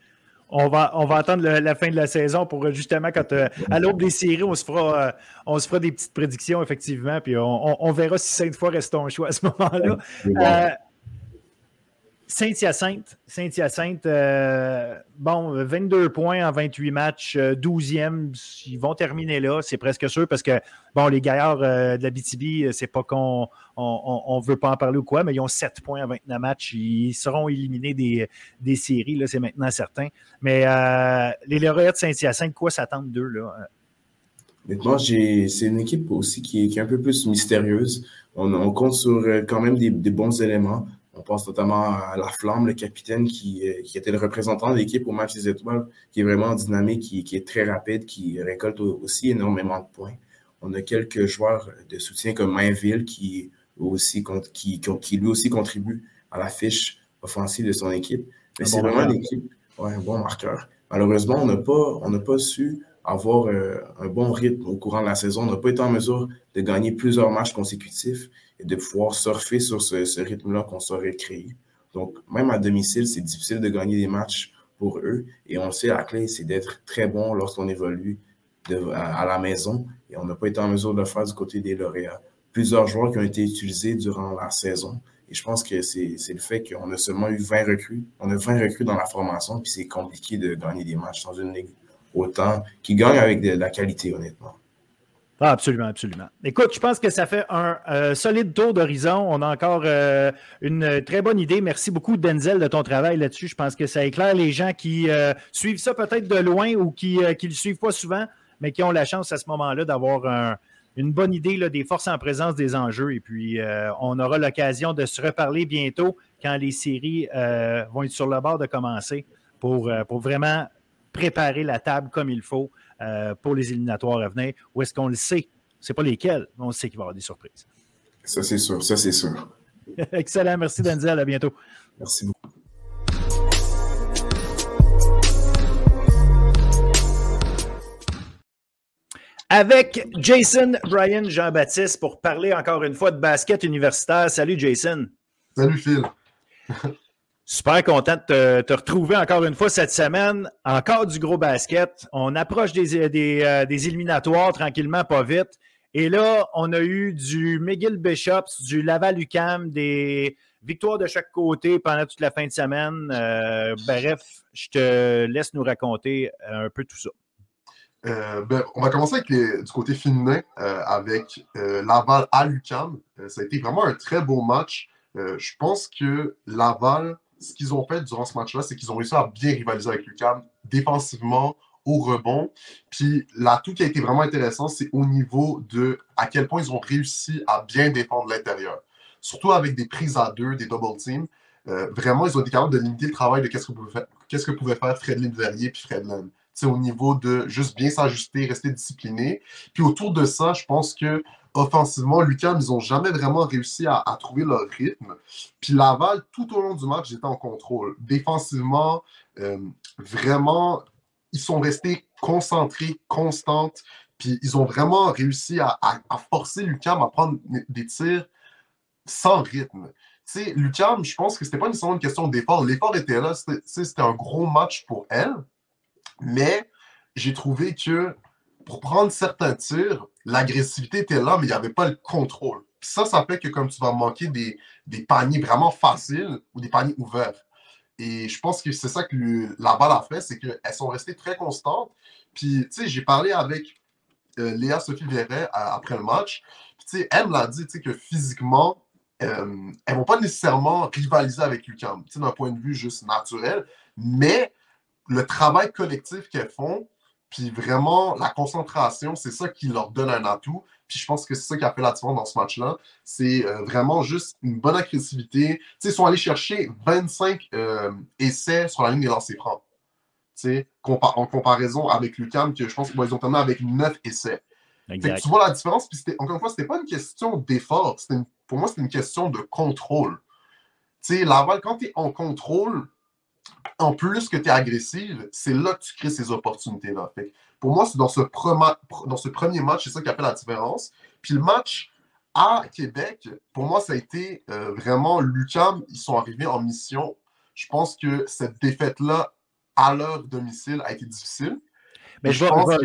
[SPEAKER 1] On va, on va attendre la fin de la saison pour euh, justement, quand euh, à l'aube des séries, on se, fera, on se fera des petites prédictions, effectivement, puis on, verra si cette fois reste ton choix à ce moment-là. Saint-Hyacinthe, Saint-Hyacinthe, euh, bon, 22 points en 28 matchs, 12e, euh, ils vont terminer là, c'est presque sûr, parce que, bon, les gaillards euh, de la BTB, c'est pas qu'on on, veut pas en parler ou quoi, mais ils ont 7 points en 29 matchs, ils seront éliminés des, séries, là, c'est maintenant certain. Mais les lauréats de Saint-Hyacinthe, quoi s'attendre d'eux, là?
[SPEAKER 2] Maintenant, c'est une équipe aussi qui est, un peu plus mystérieuse. On, compte sur quand même des bons éléments. On pense notamment à La Flamme, le capitaine qui, euh, qui était le représentant de l'équipe au match des étoiles, qui est vraiment dynamique, qui, qui est très rapide, qui récolte aussi énormément de points. On a quelques joueurs de soutien comme Mainville qui, aussi, qui, qui lui aussi contribue à la fiche offensive de son équipe. Mais c'est vraiment l'équipe, ouais, un bon marqueur. Malheureusement, on n'a pas, on pas su avoir un bon rythme au courant de la saison. On n'a pas été en mesure de gagner plusieurs matchs consécutifs et de pouvoir surfer sur ce, rythme-là qu'on saurait créer. Donc, même à domicile, c'est difficile de gagner des matchs pour eux. Et on sait, la clé, c'est d'être très bon lorsqu'on évolue à, la maison. Et on n'a pas été en mesure de le faire du côté des lauréats. Plusieurs joueurs qui ont été utilisés durant la saison. Et je pense que c'est le fait qu'on a seulement eu 20 recrues. On a 20 recrues dans la formation, puis c'est compliqué de gagner des matchs dans une ligue autant, qui gagne avec de la qualité, honnêtement.
[SPEAKER 1] Ah, absolument, absolument. Écoute, je pense que ça fait un euh, solide tour d'horizon. On a encore euh, une très bonne idée. Merci beaucoup, Denzel, de ton travail là-dessus. Je pense que ça éclaire les gens qui euh, suivent ça peut-être de loin ou qui ne le suivent pas souvent, mais qui ont la chance à ce moment-là d'avoir une bonne idée des forces en présence des enjeux. Et puis, on aura l'occasion de se reparler bientôt quand les séries vont être sur le bord de commencer pour, pour vraiment préparer la table comme il faut euh, pour les éliminatoires à venir, ou est-ce qu'on le sait? Ce n'est pas lesquels, mais on sait qu'il va y avoir des surprises.
[SPEAKER 2] Ça, c'est sûr. Ça, c'est sûr.
[SPEAKER 1] Excellent. Merci, Denzel. À bientôt.
[SPEAKER 2] Merci beaucoup.
[SPEAKER 1] Avec Jason Brian Jean-Baptiste pour parler encore une fois de basket universitaire. Salut, Jason.
[SPEAKER 3] Salut, Phil.
[SPEAKER 1] Super content de te, retrouver encore une fois cette semaine. Encore du gros basket. On approche des, des, euh, éliminatoires tranquillement, pas vite. Et là, on a eu du McGill Bishops, du Laval UCAM, des victoires de chaque côté pendant toute la fin de semaine. Euh, bref, je te laisse nous raconter un peu tout ça.
[SPEAKER 3] Euh, ben, on va commencer du côté féminin avec Laval à l'UCAM. ça a été vraiment un très beau match. je pense que Laval ce qu'ils ont fait durant ce match-là, c'est qu'ils ont réussi à bien rivaliser avec Lucam défensivement, au rebond. Puis l'atout qui a été vraiment intéressant, c'est au niveau de à quel point ils ont réussi à bien défendre l'intérieur. Surtout avec des prises à deux, des double teams. Euh, vraiment, ils ont été capables de limiter le travail de qu'est-ce que pouvait faire, qu'est-ce que pouvait faire Fredlin Verrier puis Fredlin. C'est au niveau de juste bien s'ajuster, rester discipliné. Puis autour de ça, je pense que offensivement, Lucam, ils n'ont jamais vraiment réussi à, trouver leur rythme. Puis Laval, tout au long du match, était en contrôle. Défensivement, euh, vraiment, ils sont restés concentrés, constantes. Puis ils ont vraiment réussi à, forcer Lucam à prendre des tirs sans rythme. Tu sais, Lucam, je pense que c'était pas nécessairement une question d'effort. L'effort était là. C'était un gros match pour elle. Mais j'ai trouvé que pour prendre certains tirs, l'agressivité était là, mais il n'y avait pas le contrôle. ça, ça fait que comme tu vas manquer des, paniers vraiment faciles ou des paniers ouverts. Et je pense que c'est ça que la balle a fait, c'est qu'elles sont restées très constantes. Puis, tu sais, j'ai parlé avec euh, Léa Sophie Verret après le match. tu sais, elle me l'a dit, tu sais, que physiquement, euh, elles ne vont pas nécessairement rivaliser avec UCAM, tu sais, d'un point de vue juste naturel, mais le travail collectif qu'elles font, puis vraiment, la concentration, c'est ça qui leur donne un atout. Puis je pense que c'est ça qui a fait la différence dans ce match-là. C'est euh, vraiment juste une bonne agressivité. Tu sais, ils sont allés chercher 25 euh, essais sur la ligne des lancers francs. Tu sais, en comparaison avec Lucam, que je pense qu'ils ont terminé avec 9 essais. tu vois la différence. Puis encore une fois, ce n'était pas une question d'effort. Pour moi, c'était une question de contrôle. Tu sais, Laval, quand tu es en contrôle, en plus que tu es agressive, c'est là que tu crées ces opportunités-là. Pour moi, c'est dans, ce dans ce premier match, c'est ça qui a fait la différence. Puis le match à Québec, pour moi, ça a été euh, vraiment Lucam, ils sont arrivés en mission. Je pense que cette défaite-là, à leur domicile, a été difficile.
[SPEAKER 1] Mais je, vais, revenir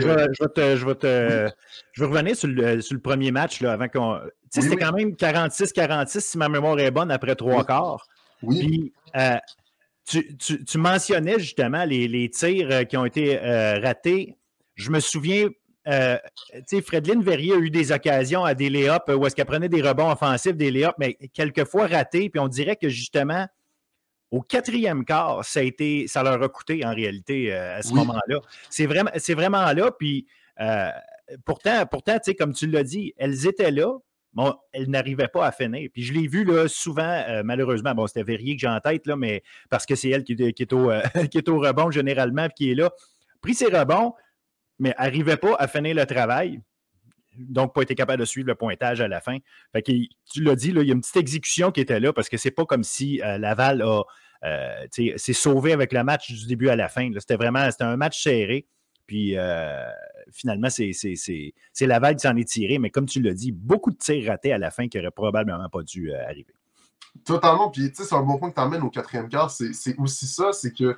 [SPEAKER 1] sur le, premier match là, avant qu'on. c'était quand même 46-46 si ma mémoire est bonne après trois quarts. Oui. Puis, euh, tu, mentionnais justement les, tirs euh, qui ont été euh, ratés. Je me souviens, euh, tu sais, Fredline Verrier a eu des occasions à des lay où est-ce qu'elle prenait des rebonds offensifs, des lay mais quelquefois ratés. Puis on dirait que justement, au quatrième quart, ça, a été, ça leur a coûté en réalité à ce moment-là. C'est vraiment, vraiment là. Puis pourtant, pourtant comme tu l'as dit, elles étaient là, bon, elle n'arrivait pas à finir. Puis je l'ai vu là, souvent, euh, malheureusement, bon, c'était Verrier que j'ai en tête, mais parce que c'est elle qui, est au, euh, est au, rebond généralement, qui est là. Pris ses rebonds, mais n'arrivait pas à finir le travail. Donc, pas été capable de suivre le pointage à la fin. Fait que, tu l'as dit, il y a une petite exécution qui était là parce que c'est pas comme si euh, Laval a s'est sauvé avec le match du début à la fin. C'était vraiment un match serré. Puis finalement, c'est Laval qui s'en est tiré. Mais comme tu l'as dit, beaucoup de tirs ratés à la fin qui n'auraient probablement pas dû arriver.
[SPEAKER 3] Totalement. Puis, tu sais, c'est un bon point que tu amènes au quatrième quart. C'est aussi ça, c'est que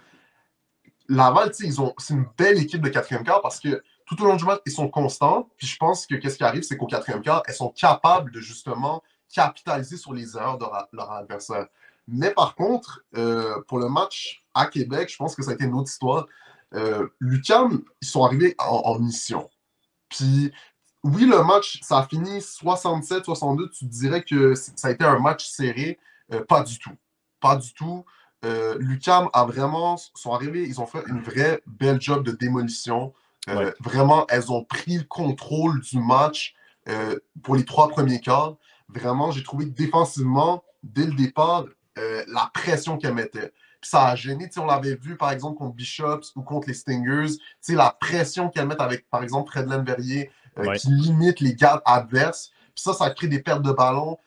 [SPEAKER 3] Laval, tu sais, c'est une belle équipe de quatrième quart parce que tout au long du match, ils sont constants. Puis je pense que qu'est-ce qui arrive, c'est qu'au quatrième quart, elles sont capables de justement capitaliser sur les erreurs de leur adversaire. Mais par contre, euh, pour le match à Québec, je pense que ça a été une autre histoire. Euh, Lucam, ils sont arrivés en, mission. Puis oui, le match, ça a fini 67-62. Tu dirais que ça a été un match serré. Euh, pas du tout. Pas du tout. Euh, Lucam a vraiment, sont arrivés, ils ont fait une vraie belle job de démolition. Euh, vraiment, elles ont pris le contrôle du match pour les trois premiers quarts. Vraiment, j'ai trouvé que défensivement, dès le départ, la pression qu'elles mettaient. Ça a gêné, on l'avait vu par exemple contre Bishops ou contre les Stingers, la pression qu'elles mettent avec par exemple Fredlin Verrier qui limite les gardes adverses. Puis ça, ça crée des pertes de ballon,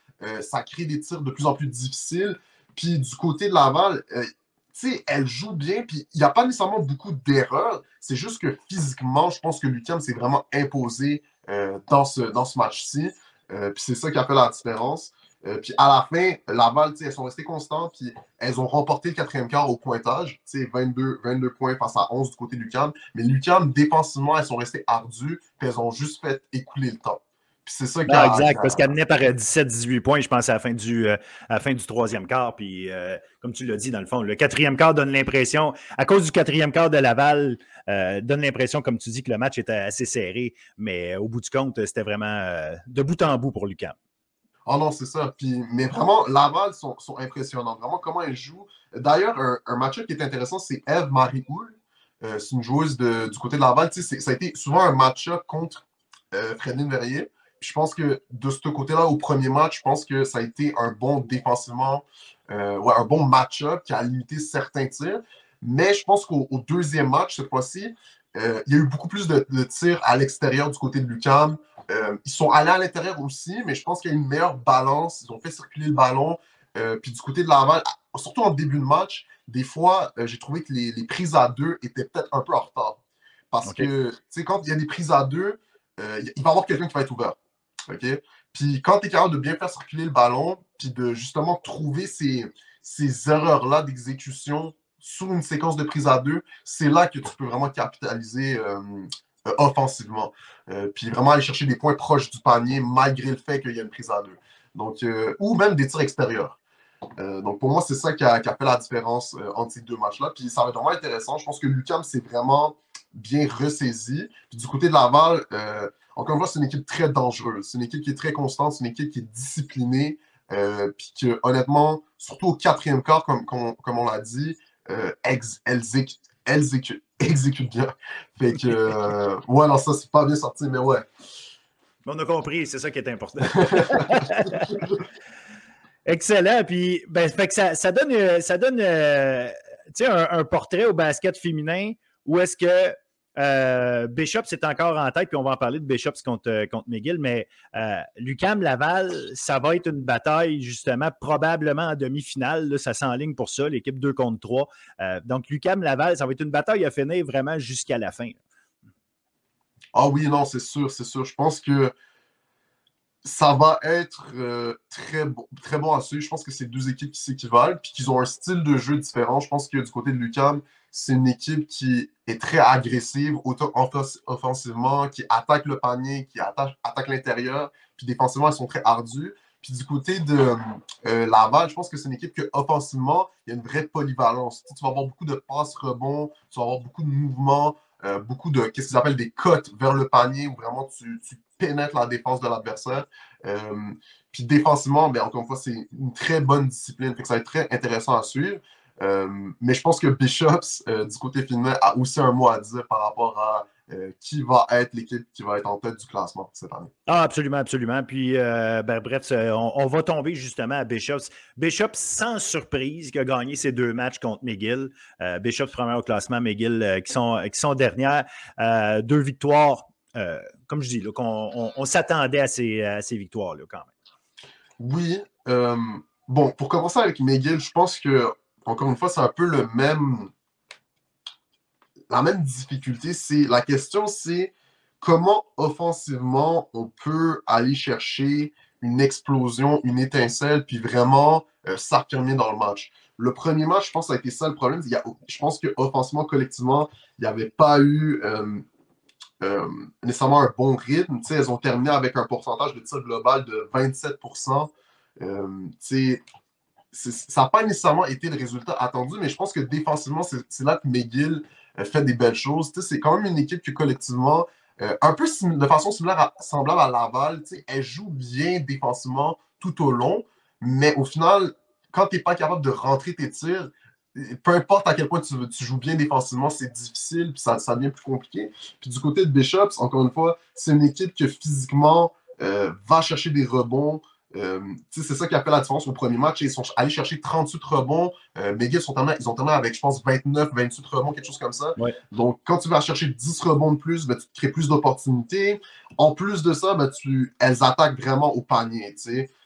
[SPEAKER 3] ça crée des tirs de plus en plus difficiles. Puis du côté de Laval, euh, tu sais, elle joue bien, puis il n'y a pas nécessairement beaucoup d'erreurs. C'est juste que physiquement, je pense que Lucam s'est vraiment imposé euh, dans ce, dans ce match-ci. Euh, puis c'est ça qui a fait la différence. Puis à la fin, Laval, elles sont restées constantes, puis elles ont remporté le quatrième quart au pointage, 22, 22 points face à 11 du côté de Lucam. Mais Lucam, défensivement, elles sont restées ardues, puis elles ont juste fait écouler le temps c'est ça qui
[SPEAKER 1] Exact, parce qu'elle menait par 17-18 euh, points, je pense, à la fin du, euh, à la fin du troisième quart. Puis, euh, comme tu l'as dit, dans le fond, le quatrième quart donne l'impression, à cause du quatrième quart de Laval, donne l'impression, comme tu dis, que le match était assez serré. Mais au bout du compte, c'était vraiment de bout en bout pour Lucas.
[SPEAKER 3] Oh non, c'est ça. Puis, mais vraiment, Laval sont, sont impressionnants. Vraiment, comment ils jouent. D'ailleurs, un, match qui est intéressant, c'est Eve Marie Houle. c'est une joueuse de, du côté de Laval. Ça a été souvent un match-up contre Fredine Verrier je pense que de ce côté-là, au premier match, je pense que ça a été un bon défensivement, euh, un bon match-up qui a limité certains tirs. Mais je pense qu'au deuxième match, cette fois-ci, euh, il y a eu beaucoup plus de, tirs à l'extérieur du côté de Lucam. Euh, ils sont allés à l'intérieur aussi, mais je pense qu'il y a une meilleure balance. Ils ont fait circuler le ballon. puis du côté de Laval, surtout en début de match, des fois, j'ai trouvé que les, prises à deux étaient peut-être un peu en retard. Parce que, tu sais, quand il y a des prises à deux, il va y avoir quelqu'un qui va être ouvert. OK? Puis quand tu es capable de bien faire circuler le ballon, puis de justement trouver ces, ces erreurs-là d'exécution sur une séquence de prise à deux, c'est là que tu peux vraiment capitaliser euh, euh, offensivement. Euh, puis vraiment aller chercher des points proches du panier malgré le fait qu'il y a une prise à deux. Donc, ou même des tirs extérieurs. donc pour moi, c'est ça qui a, fait la différence entre ces deux matchs-là. Puis ça va être vraiment intéressant. Je pense que Lucam s'est vraiment bien ressaisi. Puis du côté de Laval, encore une fois, c'est une équipe très dangereuse. C'est une équipe qui est très constante, c'est une équipe qui est disciplinée. Euh, puis que, honnêtement, surtout au quatrième quart, comme, on l'a dit, euh, elles, exécutent, bien. Fait que, euh, ouais, non, ça, c'est pas bien sorti, mais ouais.
[SPEAKER 1] On a compris, c'est ça qui est important. Excellent. Puis, ben, fait que ça, ça donne, ça donne un, un, portrait au basket féminin où est-ce que euh, Bishop, c'est encore en tête, puis on va en parler de Bishop contre, euh, contre McGill, mais euh, Lucam Laval, ça va être une bataille, justement, probablement en demi-finale. ça s'enligne pour ça, l'équipe 2 contre 3. donc, Lucam Laval, ça va être une bataille à finir vraiment jusqu'à la fin.
[SPEAKER 3] Ah oui, non, c'est sûr, c'est sûr. Je pense que ça va être très, bon, très bon à suivre. Je pense que c'est deux équipes qui s'équivalent, puis qu'ils ont un style de jeu différent. Je pense que du côté de Lucam, c'est une équipe qui est très agressive, autant offensivement, qui attaque le panier, qui attaque, attaque l'intérieur. Puis défensivement, elles sont très ardues. Puis du côté de euh, Laval, je pense que c'est une équipe que offensivement, il y a une vraie polyvalence. Tu, vas avoir beaucoup de passes rebonds, tu vas avoir beaucoup de mouvements, euh, beaucoup de qu'est-ce qu'ils appellent des cotes vers le panier où vraiment tu, pénètres la défense de l'adversaire. Euh, puis défensivement, ben, encore une fois, c'est une très bonne discipline. Fait que ça va être très intéressant à suivre. Euh, mais je pense que Bishops, du côté féminin, a aussi un mot à dire par rapport à euh, qui va être l'équipe qui va être en tête du classement cette année.
[SPEAKER 1] Ah, absolument, absolument. Puis, ben, bref, on, va tomber justement à Bishops. Bishops, sans surprise, qui a gagné ses deux matchs contre McGill. Bishops, premier au classement, McGill, qui, sont, qui sont dernières. deux victoires, comme je dis, on, on s'attendait à ces, à ces victoires-là quand même.
[SPEAKER 3] Oui. bon, pour commencer avec McGill, je pense que encore une fois, c'est un peu le même, la même difficulté. C'est La question, c'est comment offensivement on peut aller chercher une explosion, une étincelle, puis vraiment euh, s'affirmer dans le match. Le premier match, je pense que ça a été ça le problème. Je pense qu'offensivement, collectivement, il n'y avait pas eu euh, euh, nécessairement un bon rythme. elles ont terminé avec un pourcentage de tir global de 27% ça n'a pas nécessairement été le résultat attendu, mais je pense que défensivement, c'est là que McGill fait des belles choses. C'est quand même une équipe qui, collectivement, un peu de façon similaire semblable à Laval, elle joue bien défensivement tout au long, mais au final, quand tu n'es pas capable de rentrer tes tirs, peu importe à quel point tu, joues bien défensivement, c'est difficile, puis ça, ça, devient plus compliqué. Puis du côté de Bishops, encore une fois, c'est une équipe qui physiquement euh, va chercher des rebonds. Euh, c'est ça qui a fait la différence au premier match. Ils sont allés chercher 38 rebonds. Euh, McGill, sont ils ont terminé avec, je pense, 29, 28 rebonds, quelque chose comme ça. Donc, quand tu vas chercher 10 rebonds de plus, ben, tu crées plus d'opportunités. En plus de ça, ben, tu, elles attaquent vraiment au panier.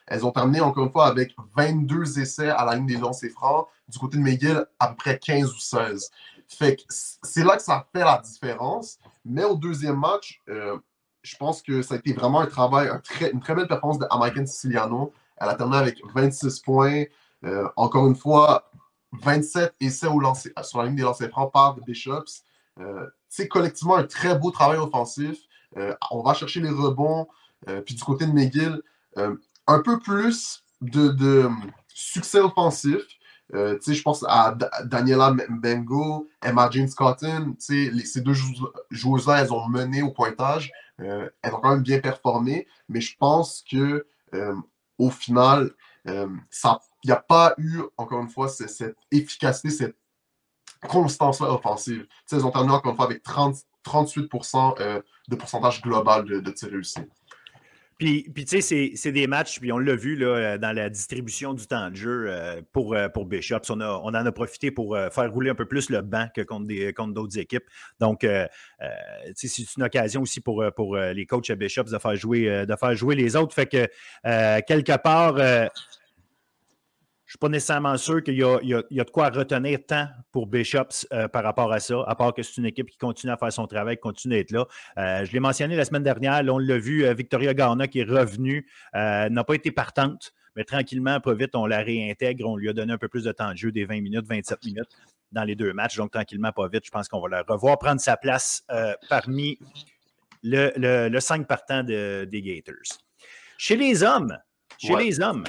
[SPEAKER 3] Elles ont terminé encore une fois avec 22 essais à la ligne des lancers francs. Du côté de McGill, à peu près 15 ou 16. Fait que c'est là que ça fait la différence. Mais au deuxième match, euh, je pense que ça a été vraiment un travail, une très belle performance de Siciliano. Elle a terminé avec 26 points. Euh, encore une fois, 27 essais au lancer, sur la ligne des lancers francs par Bishops. Euh, c'est collectivement un très beau travail offensif. on va chercher les rebonds. puis du côté de McGill, un peu plus de, succès offensif. Euh, je pense à Daniela Bengo, Emma Jean Scotton. ces deux joueuses-là, elles ont mené au pointage. Euh, elles ont quand même bien performé, mais je pense que euh, au final, il n'y a pas eu, encore une fois, cette efficacité, cette constance-là offensive. elles ont terminé encore une fois avec 30, 38% de pourcentage global de, de tirs.
[SPEAKER 1] Puis, tu sais, c'est des matchs, puis on l'a vu là, euh, dans la distribution du temps de jeu euh, pour, euh, pour Bishops. On, on en a profité pour faire rouler un peu plus le banc que contre d'autres équipes. Donc, c'est une occasion aussi pour, pour les coachs à Bishops de faire jouer, de faire jouer les autres. Fait que, quelque part, je ne suis pas nécessairement sûr qu'il y, a de quoi retenir tant pour Bishops euh, par rapport à ça, à part que c'est une équipe qui continue à faire son travail, qui continue à être là. Euh, je l'ai mentionné la semaine dernière, on l'a vu, euh, Victoria Garna qui est revenue, n'a pas été partante, mais tranquillement, pas vite, on la réintègre. On lui a donné un peu plus de temps de jeu, des 20 minutes, 27 minutes dans les deux matchs. Donc, tranquillement, pas vite, je pense qu'on va la revoir prendre sa place parmi le, 5 partants des Gators. Chez les hommes, chez les hommes,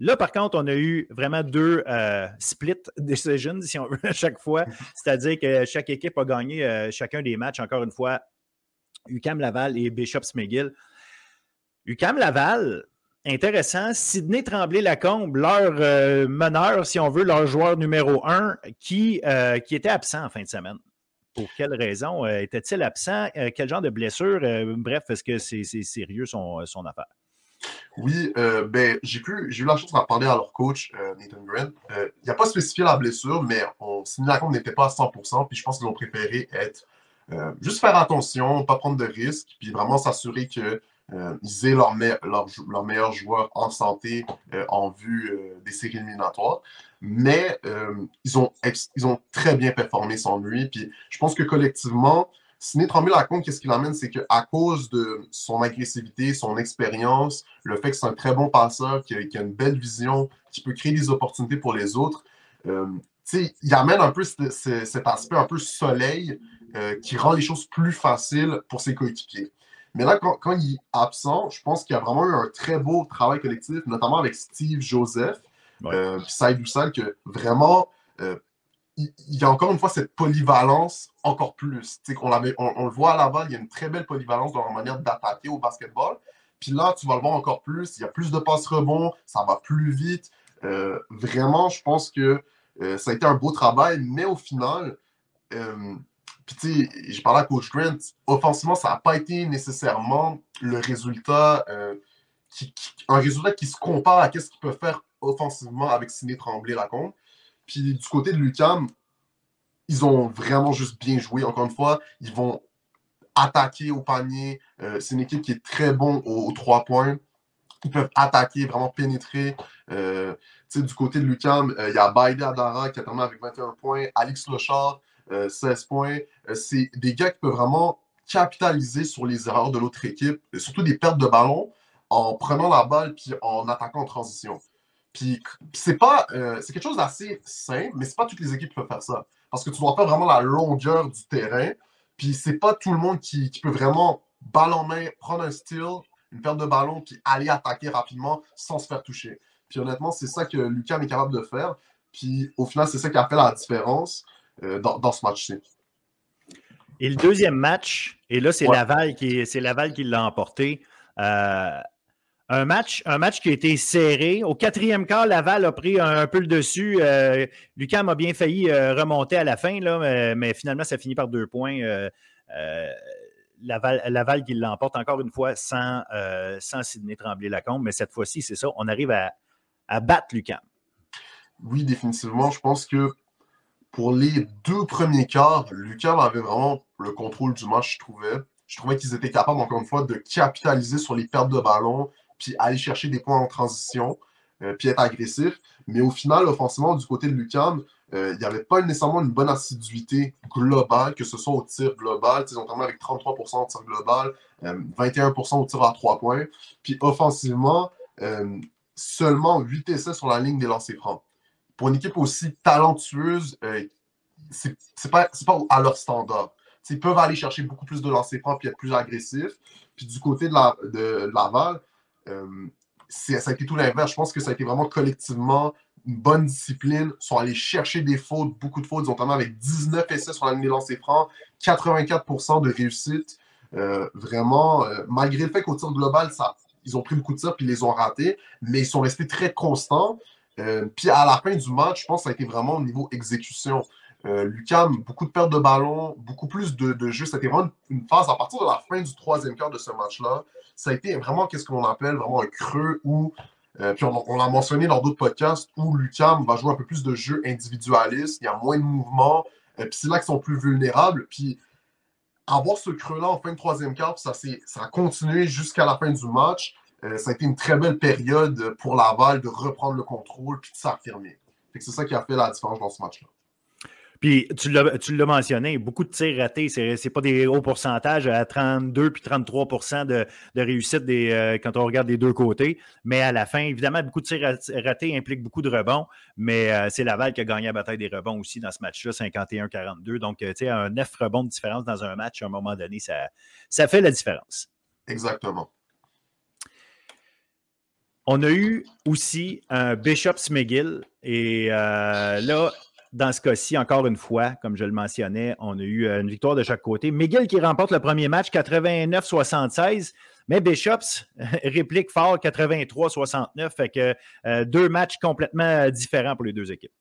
[SPEAKER 1] Là, par contre, on a eu vraiment deux euh, split decisions, si on veut, à chaque fois. C'est-à-dire que chaque équipe a gagné euh, chacun des matchs, encore une fois, UCAM Laval et Bishops McGill. UCAM Laval, intéressant. Sidney Tremblay-Lacombe, leur euh, meneur, si on veut, leur joueur numéro un, qui, était absent en fin de semaine. Pour quelle raison était-il absent? quel genre de blessure? bref, est-ce que c'est sérieux son, son affaire?
[SPEAKER 3] Oui, euh, ben, j'ai eu la chance d'en parler à leur coach, euh, Nathan Grant. Euh, il n'a pas spécifié la blessure, mais on, la compte n'était pas à 100%, puis je pense qu'ils ont préféré être juste faire attention, pas prendre de risques, puis vraiment s'assurer qu'ils aient leur, leur, meilleur joueur en santé en vue des séries éliminatoires. Mais ils, ont ils ont très bien performé sans lui, puis je pense que collectivement, Sidney Tremblay-Lacombe, qu'est-ce qu'il amène, c'est qu'à cause de son agressivité, son expérience, le fait que c'est un très bon passeur, qu'il a, une belle vision, qui peut créer des opportunités pour les autres, euh, il amène un peu cet aspect un peu soleil euh, qui rend les choses plus faciles pour ses coéquipiers. Mais là, quand, il est absent, je pense qu'il y a vraiment eu un très beau travail collectif, notamment avec Steve Joseph, ouais. euh, Saïd que vraiment, euh, il y a encore une fois cette polyvalence encore plus. On, on, le voit à Laval, il y a une très belle polyvalence dans la manière d'attaquer au basketball. Puis là, tu vas le voir encore plus. Il y a plus de passes rebonds, ça va plus vite. Euh, vraiment, je pense que euh, ça a été un beau travail, mais au final, euh, puis j'ai parlé à Coach Grant, offensivement, ça n'a pas été nécessairement le résultat, qui, un résultat qui se compare à ce qu'il peut faire offensivement avec Ciné Tremblay-Lacombe. Puis du côté de Lucam, ils ont vraiment juste bien joué. Encore une fois, ils vont attaquer au panier. Euh, c'est une équipe qui est très bon aux, trois points. Ils peuvent attaquer, vraiment pénétrer. Euh, du côté de Lucam, euh, il y a Baïdé Adara qui a terminé avec 21 points. Alex Lochard, 16 points. c'est des gars qui peuvent vraiment capitaliser sur les erreurs de l'autre équipe, surtout des pertes de ballon, en prenant la balle puis en attaquant en transition. Puis c'est pas, c'est quelque chose d'assez simple, mais c'est pas toutes les équipes qui peuvent faire ça. Parce que tu dois faire vraiment la longueur du terrain. Puis c'est pas tout le monde qui, qui, peut vraiment, balle en main, prendre un steal, une perte de ballon, puis aller attaquer rapidement sans se faire toucher. Puis honnêtement, c'est ça que Lucas est capable de faire. Puis au final, c'est ça qui a fait la différence euh, dans, dans, ce match-ci.
[SPEAKER 1] Et le deuxième match, et là, c'est Laval qui, c'est Laval qui l'a emporté. Euh, un match, un match qui a été serré. Au quatrième quart, Laval a pris un, peu le dessus. Euh, Lucas a bien failli remonter à la fin, là, mais, finalement, ça finit par deux points. Laval, Laval qui l'emporte encore une fois sans, sans Sidney Tremblay-Lacombe. Mais cette fois-ci, c'est ça, on arrive à, à battre Lucas.
[SPEAKER 3] Oui, définitivement. Je pense que pour les deux premiers quarts, Lucas avait vraiment le contrôle du match, je trouvais. Je trouvais qu'ils étaient capables, encore une fois, de capitaliser sur les pertes de ballon, puis aller chercher des points en transition, euh, puis être agressif. Mais au final, offensivement, du côté de Lucam, euh, il n'y avait pas nécessairement une bonne assiduité globale, que ce soit au tir global. Terminé avec 33% au tir global, 21% euh, au tir à 3 points. Puis offensivement, seulement 8 essais sur la ligne des lancers francs. Pour une équipe aussi talentueuse, c'est pas, pas à leur standard. ils peuvent aller chercher beaucoup plus de lancers francs et être plus agressifs. Puis du côté de, de, Laval, ça a été tout l'inverse. Je pense que ça a été vraiment collectivement une bonne discipline. Ils sont allés chercher des fautes, beaucoup de fautes. Terminé avec 19 essais sur la ligne des lancers francs, 84% de réussite. Euh, vraiment, malgré le fait qu'au tir global, ça ils ont pris beaucoup de ça puis ils les ont ratés, mais ils sont restés très constants. Euh, puis à la fin du match, je pense que ça a été vraiment au niveau exécution. Euh, Lucam, beaucoup de pertes de ballon, beaucoup plus de, de jeu. C'était vraiment une phase à partir de la fin du troisième quart de ce match-là. Ça a été vraiment qu'est-ce qu'on appelle vraiment un creux où, euh, puis on, l'a mentionné dans d'autres podcasts, où Lucam va jouer un peu plus de jeu individualiste, il y a moins de mouvements, puis c'est là qu'ils sont plus vulnérables. Puis avoir ce creux-là en fin de troisième quart, ça, ça a continué jusqu'à la fin du match. Euh, ça a été une très belle période pour Laval de reprendre le contrôle puis de s'affirmer. C'est ça qui a fait la différence dans ce match-là.
[SPEAKER 1] Puis tu l'as mentionné, beaucoup de tirs ratés. Ce n'est pas des hauts pourcentages à 32 puis 33 de, de réussite des, euh, quand on regarde des deux côtés. Mais à la fin, évidemment, beaucoup de tirs ratés impliquent beaucoup de rebonds. Mais euh, c'est Laval qui a gagné la bataille des rebonds aussi dans ce match-là, 51-42. Donc, euh, tu sais, un 9 rebonds de différence dans un match, à un moment donné, ça, ça fait la différence.
[SPEAKER 3] Exactement.
[SPEAKER 1] On a eu aussi un Bishop's McGill. Et là, dans ce cas-ci, encore une fois, comme je le mentionnais, on a eu euh, une victoire de chaque côté. McGill qui remporte le premier match 89-76, mais Bishops réplique fort 83-69. Fait que euh, deux matchs complètement euh, différents pour les deux équipes.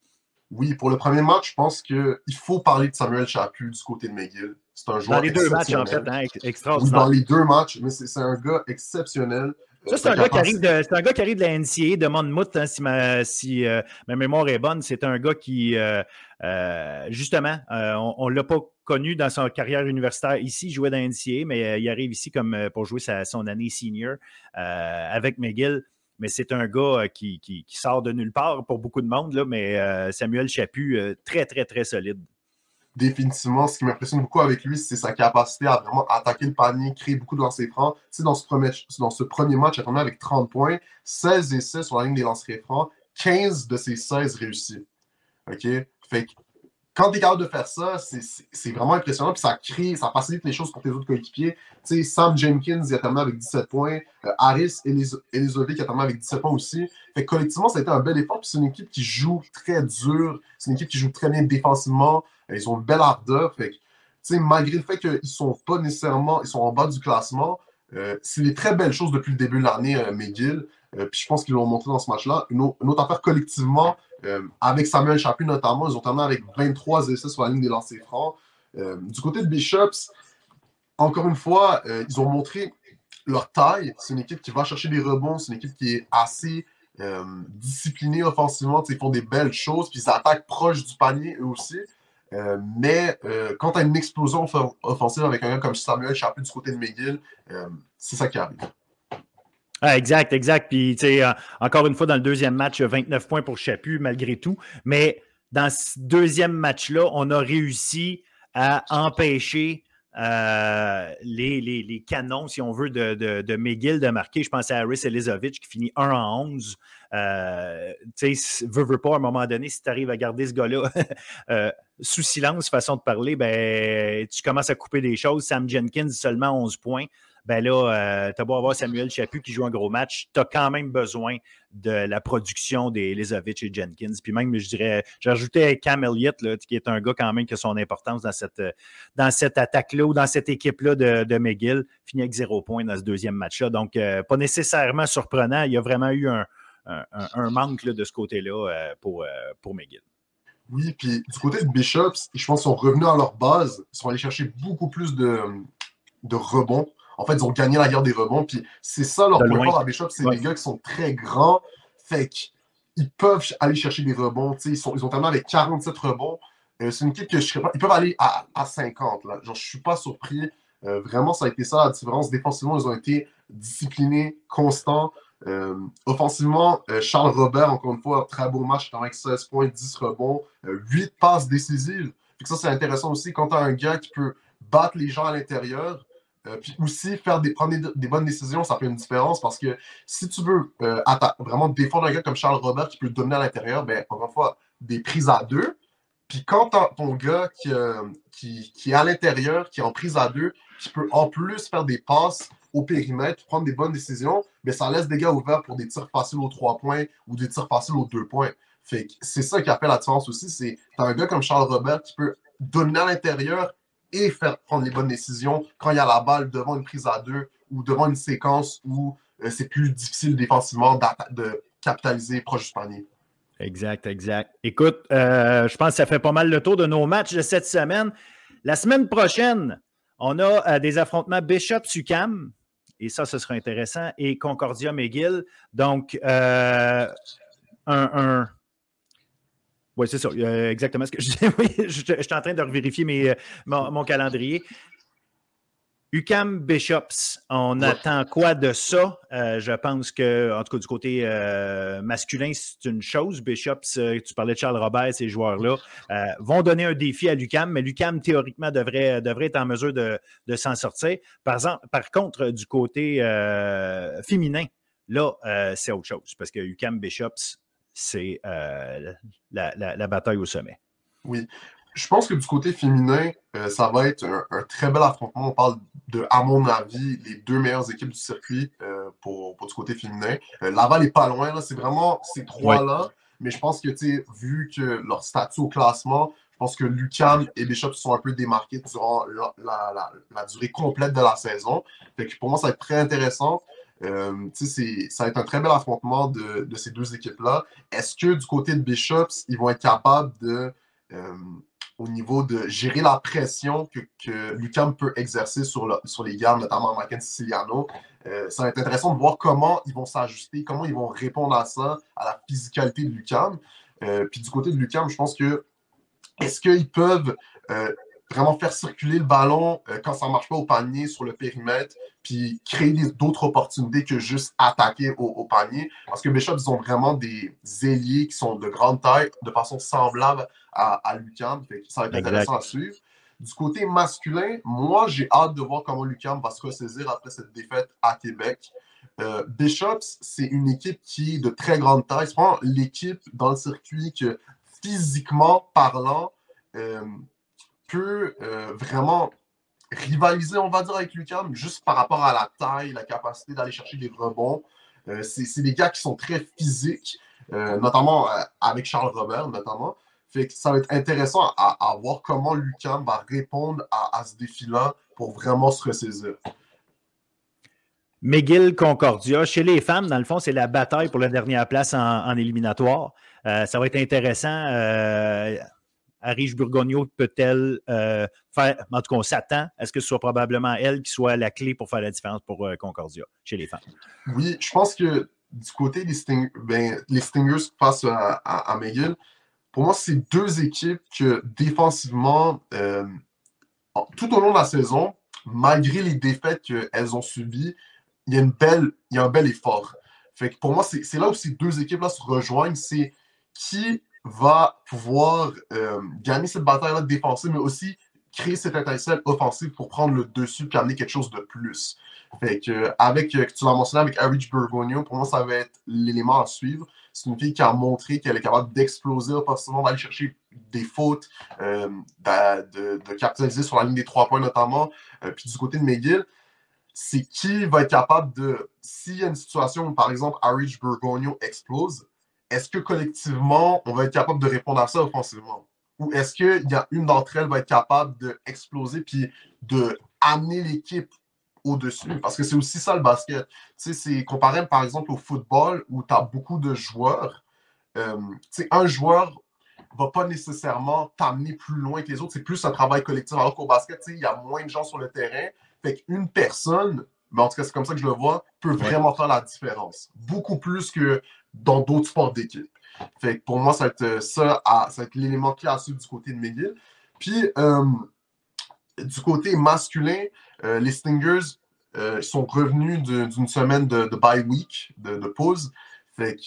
[SPEAKER 3] Oui, pour le premier match, je pense qu'il faut parler de Samuel Chaput du côté de McGill.
[SPEAKER 1] C'est un joueur Dans les deux matchs, en fait, hein, extraordinaire.
[SPEAKER 3] Oui, dans les deux matchs, mais c'est un gars exceptionnel.
[SPEAKER 1] Ça, c'est un, gars qui arrive de, un gars qui arrive de la NCA de Monmouth, hein, si, ma, si euh, ma mémoire est bonne. C'est un gars qui, euh, euh, justement, on ne l'a pas connu dans sa carrière universitaire ici, il jouait dans la NCA, mais il arrive ici comme pour jouer sa, son année senior avec McGill. Mais c'est un gars qui, qui, qui, sort de nulle part pour beaucoup de monde, là, mais Samuel Chaput, très, très, très solide
[SPEAKER 3] définitivement, ce qui m'impressionne beaucoup avec lui, c'est sa capacité à vraiment attaquer le panier, créer beaucoup de lancers francs. Tu dans ce premier, match, il a tombé avec 30 points, 16 essais sur la ligne des lancers francs, 15 de ces 16 réussis. OK? Fait que quand tu es capable de faire ça, c'est vraiment impressionnant. Puis ça crée, ça facilite les choses pour tes autres coéquipiers. Tu sais, Sam Jenkins, il a terminé avec 17 points. Euh, Harris Elizovic, il a terminé avec 17 points aussi. Fait que collectivement, ça a été un bel effort. Puis c'est une équipe qui joue très dur. C'est une équipe qui joue très bien défensivement. Euh, ils ont une belle ardeur. Fait que, malgré le fait qu'ils sont pas nécessairement, ils sont en bas du classement, euh, c'est des très belles choses depuis le début de l'année, McGill. puis je pense qu'ils l'ont montré dans ce match-là. Une, autre affaire collectivement, euh, avec Samuel Chaput notamment, ils ont terminé avec 23 essais sur la ligne des lancers francs. Euh, du côté de Bishops, encore une fois, euh, ils ont montré leur taille. C'est une équipe qui va chercher des rebonds, c'est une équipe qui est assez disciplinée offensivement. Ils font des belles choses, puis ils attaquent proche du panier eux aussi. Mais quand tu as une explosion offensive avec un gars comme Samuel Chaput du côté de McGill, c'est ça qui arrive.
[SPEAKER 1] Ah, exact, exact. Puis, tu sais, encore une fois, dans le deuxième match, 29 points pour Chaput, malgré tout. Mais dans ce deuxième match-là, on a réussi à empêcher euh, les, les, canons, si on veut, de, de, de, McGill de marquer. Je pense à Harris Elizovic qui finit 1 en 11. Euh, tu sais, veut, veut pas, à un moment donné, si tu arrives à garder ce gars-là euh, sous silence, façon de parler, ben, tu commences à couper des choses. Sam Jenkins, seulement 11 points ben là, euh, tu as beau avoir Samuel Chaput qui joue un gros match, tu as quand même besoin de la production des Elizovic et Jenkins. Puis même, je dirais, rajouté Cam Elliott, qui est un gars quand même qui a son importance dans cette, dans cette attaque-là ou dans cette équipe-là de, de, McGill, fini avec zéro point dans ce deuxième match-là. Donc, euh, pas nécessairement surprenant. Il y a vraiment eu un, manque de ce côté-là euh, pour, pour McGill.
[SPEAKER 3] Oui, puis du côté de Bishops, je pense qu'ils sont revenus à leur base. Ils sont allés chercher beaucoup plus de, de rebonds. En fait, ils ont gagné la guerre des rebonds. Puis c'est ça leur point fort à Bishop, c'est des gars qui sont très grands. Fait qu'ils peuvent aller chercher des rebonds. Ils, sont, ils ont terminé avec 47 rebonds. Euh, c'est une équipe que je serais pas. Ils peuvent aller à, à 50. Là. Genre, je suis pas surpris. Euh, vraiment, ça a été ça la différence. Défensivement, ils ont été disciplinés, constants. Euh, offensivement, Charles Robert, encore une fois, très beau match, avec 16 points, 10 rebonds, 8 passes décisives. Fait ça, c'est intéressant aussi quand tu as un gars qui peut battre les gens à l'intérieur, euh, puis aussi, faire des, prendre des, bonnes décisions, ça fait une différence parce que si tu veux euh, vraiment défendre un gars comme Charles Robert qui peut dominer à l'intérieur, ben, encore une fois, des prises à deux. Puis quand ton gars euh, qui, qui, est à l'intérieur, qui est en prise à deux, qui peut en plus faire des passes au périmètre, prendre des bonnes décisions, mais ben, ça laisse des gars ouverts pour des tirs faciles aux trois points ou des tirs faciles aux deux points. Fait c'est ça qui a fait la différence aussi, c'est un gars comme Charles Robert qui peut dominer à l'intérieur et faire prendre les bonnes décisions quand il y a la balle devant une prise à deux ou devant une séquence où euh, c'est plus difficile défensivement de capitaliser proche du panier.
[SPEAKER 1] Exact, exact. Écoute, euh, je pense que ça fait pas mal le tour de nos matchs de cette semaine. La semaine prochaine, on a euh, des affrontements Bishop-Sucam. Et ça, ce sera intéressant. Et Concordia McGill. Donc, un, un, oui, c'est ça. exactement ce que je disais. Oui, je, suis en train de vérifier mes, euh, mon, calendrier. UCAM Bishops, on attend quoi de ça? Euh, je pense que, en tout cas, du côté euh, masculin, c'est une chose. Bishops, tu parlais de Charles Robert, ces joueurs-là, vont donner un défi à l'UCAM, mais l'UCAM, théoriquement, devrait, devrait être en mesure de, s'en sortir. Par, exemple, par contre, du côté féminin, là, c'est autre chose, parce que UCAM Bishops, c'est euh, la, bataille au sommet.
[SPEAKER 3] Oui. Je pense que du côté féminin, euh, ça va être un, très bel affrontement. On parle de, à mon avis, les deux meilleures équipes du circuit euh, pour, du côté féminin. Laval n'est pas loin, c'est vraiment ces trois-là. Mais je pense que, vu que leur statut au classement, je pense que Lucam et Bishop sont un peu démarqués durant la, durée complète de la saison. pour moi, ça va être très intéressant. Euh, ça va être un très bel affrontement de, ces deux équipes-là. Est-ce que du côté de Bishops, ils vont être capables de, euh, au niveau de gérer la pression que, Lucam peut exercer sur, les gardes, notamment Mackenzie Siciliano? Euh, ça va être intéressant de voir comment ils vont s'ajuster, comment ils vont répondre à ça, à la physicalité de Lucam. puis du côté de Lucam, je pense que est-ce qu'ils peuvent vraiment faire circuler le ballon euh, quand ça ne marche pas au panier sur le périmètre, puis créer d'autres opportunités que juste attaquer au, panier. Parce que Bishop, ils ont vraiment des ailiers qui sont de grande taille, de façon semblable à, à Lucam. Ça va être intéressant à suivre. Du côté masculin, moi, j'ai hâte de voir comment Lucam va se ressaisir après cette défaite à Québec. Euh, Bishops, c'est une équipe qui est de très grande taille. C'est vraiment l'équipe dans le circuit que, physiquement parlant, euh, peut euh, vraiment rivaliser, on va dire, avec Lucam, juste par rapport à la taille, la capacité d'aller chercher des rebonds. Euh, c'est des gars qui sont très physiques, euh, notamment avec Charles Robert, notamment. Fait que ça va être intéressant à, voir comment Lucam va répondre à, ce défi-là pour vraiment se ressaisir.
[SPEAKER 1] McGill Concordia. Chez les femmes, dans le fond, c'est la bataille pour la dernière place en, éliminatoire. ça va être intéressant. Arish Burgonio peut-elle euh, faire, en tout cas, on s'attend à ce que ce soit probablement elle qui soit la clé pour faire la différence pour euh, Concordia chez les femmes.
[SPEAKER 3] Oui, je pense que du côté des ben, les Stingers face à, McGill, pour moi, c'est deux équipes que défensivement, euh, tout au long de la saison, malgré les défaites qu'elles ont subies, il y a, une belle, il y a un bel effort. Fait que pour moi, c'est là où ces deux équipes-là se rejoignent, c'est qui va pouvoir euh, gagner cette bataille-là défensive, mais aussi créer cette étincelle offensive pour prendre le dessus et amener quelque chose de plus. Fait que, avec, euh, tu l'as mentionné avec Harry Bergonio, pour moi, ça va être l'élément à suivre. C'est une fille qui a montré qu'elle est capable d'exploser offensivement, d'aller chercher des fautes, euh, de, capitaliser sur la ligne des trois points notamment. puis du côté de McGill, c'est qui va être capable de, s'il y a une situation où, par exemple, Harry Bergonio explose, est-ce que collectivement, on va être capable de répondre à ça offensivement? Ou est-ce qu'il y a une d'entre elles va être capable d'exploser puis de amener l'équipe au-dessus? Parce que c'est aussi ça le basket. Tu sais, c'est comparé par exemple au football où tu as beaucoup de joueurs. Euh, tu sais, un joueur va pas nécessairement t'amener plus loin que les autres. C'est plus un travail collectif. Alors qu'au basket, il y a moins de gens sur le terrain. Fait qu'une personne, mais en tout cas, c'est comme ça que je le vois, peut vraiment faire la différence. Beaucoup plus que dans d'autres sports d'équipe. Fait pour moi, ça va être ça, ça être l'élément clé à suivre du côté de McGill. Puis, euh, du côté masculin, euh, les Stingers euh, sont revenus d'une semaine de, de, bye week, de, pause. Fait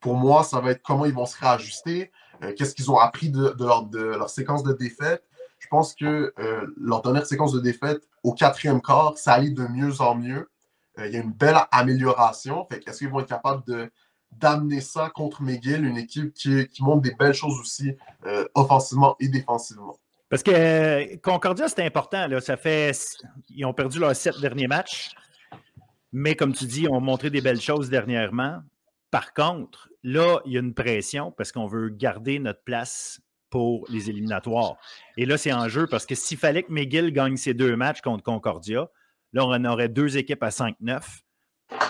[SPEAKER 3] pour moi, ça va être comment ils vont se réajuster, qu'est-ce qu'ils ont appris de, leur, de, leur, séquence de défaite. Je pense que leur dernière séquence de défaite, au quatrième quart, ça allait de mieux en mieux. il y a une belle amélioration. Fait est-ce qu'ils vont être capables de d'amener ça contre McGill, une équipe qui, montre des belles choses aussi, euh, offensivement et défensivement.
[SPEAKER 1] Parce que euh, Concordia, c'est important. Ça fait. Ils ont perdu leurs sept derniers matchs. Mais comme tu dis, ils ont montré des belles choses dernièrement. Par contre, là, il y a une pression parce qu'on veut garder notre place pour les éliminatoires. Et là, c'est en jeu parce que s'il fallait que McGill gagne ses deux matchs contre Concordia, là, on aurait deux équipes à 5-9.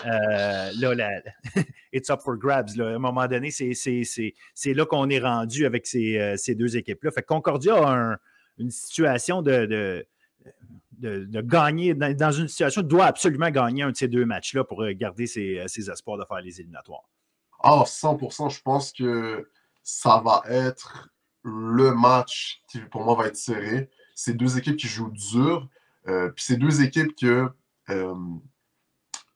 [SPEAKER 1] Euh, là, it's up for grabs. À un moment donné, c'est là qu'on est rendu avec ces, euh, deux équipes-là. Fait Concordia a une situation de, de, gagner, dans, une situation, doit absolument gagner un de ces deux matchs-là pour euh, garder ses, espoirs de faire les éliminatoires.
[SPEAKER 3] Ah, 100%, je pense que ça va être le match qui, pour moi, va être serré. C'est deux équipes qui jouent dur. puis c'est deux équipes que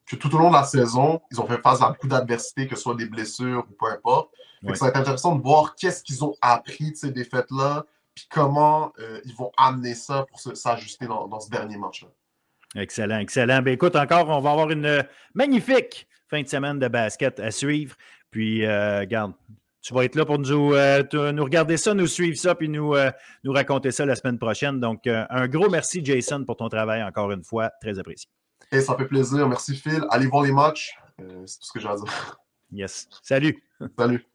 [SPEAKER 3] que tout au long de la saison, ils ont fait face à beaucoup d'adversités, que ce soit des blessures ou peu importe. Ça va être intéressant de voir qu'est-ce qu'ils ont appris de ces défaites-là, puis comment euh, ils vont amener ça pour s'ajuster dans, ce dernier match-là.
[SPEAKER 1] Excellent, excellent. Ben, écoute, encore, on va avoir une magnifique fin de semaine de basket à suivre. Puis, euh, garde, tu vas être là pour nous, euh, nous regarder ça, nous suivre ça, puis nous, nous raconter ça la semaine prochaine. Donc, un gros merci, Jason, pour ton travail encore une fois. Très apprécié.
[SPEAKER 3] Et ça fait plaisir. Merci Phil. Allez voir les matchs. Euh, c'est tout ce que j'ai à dire.
[SPEAKER 1] Yes. Salut.
[SPEAKER 3] Salut.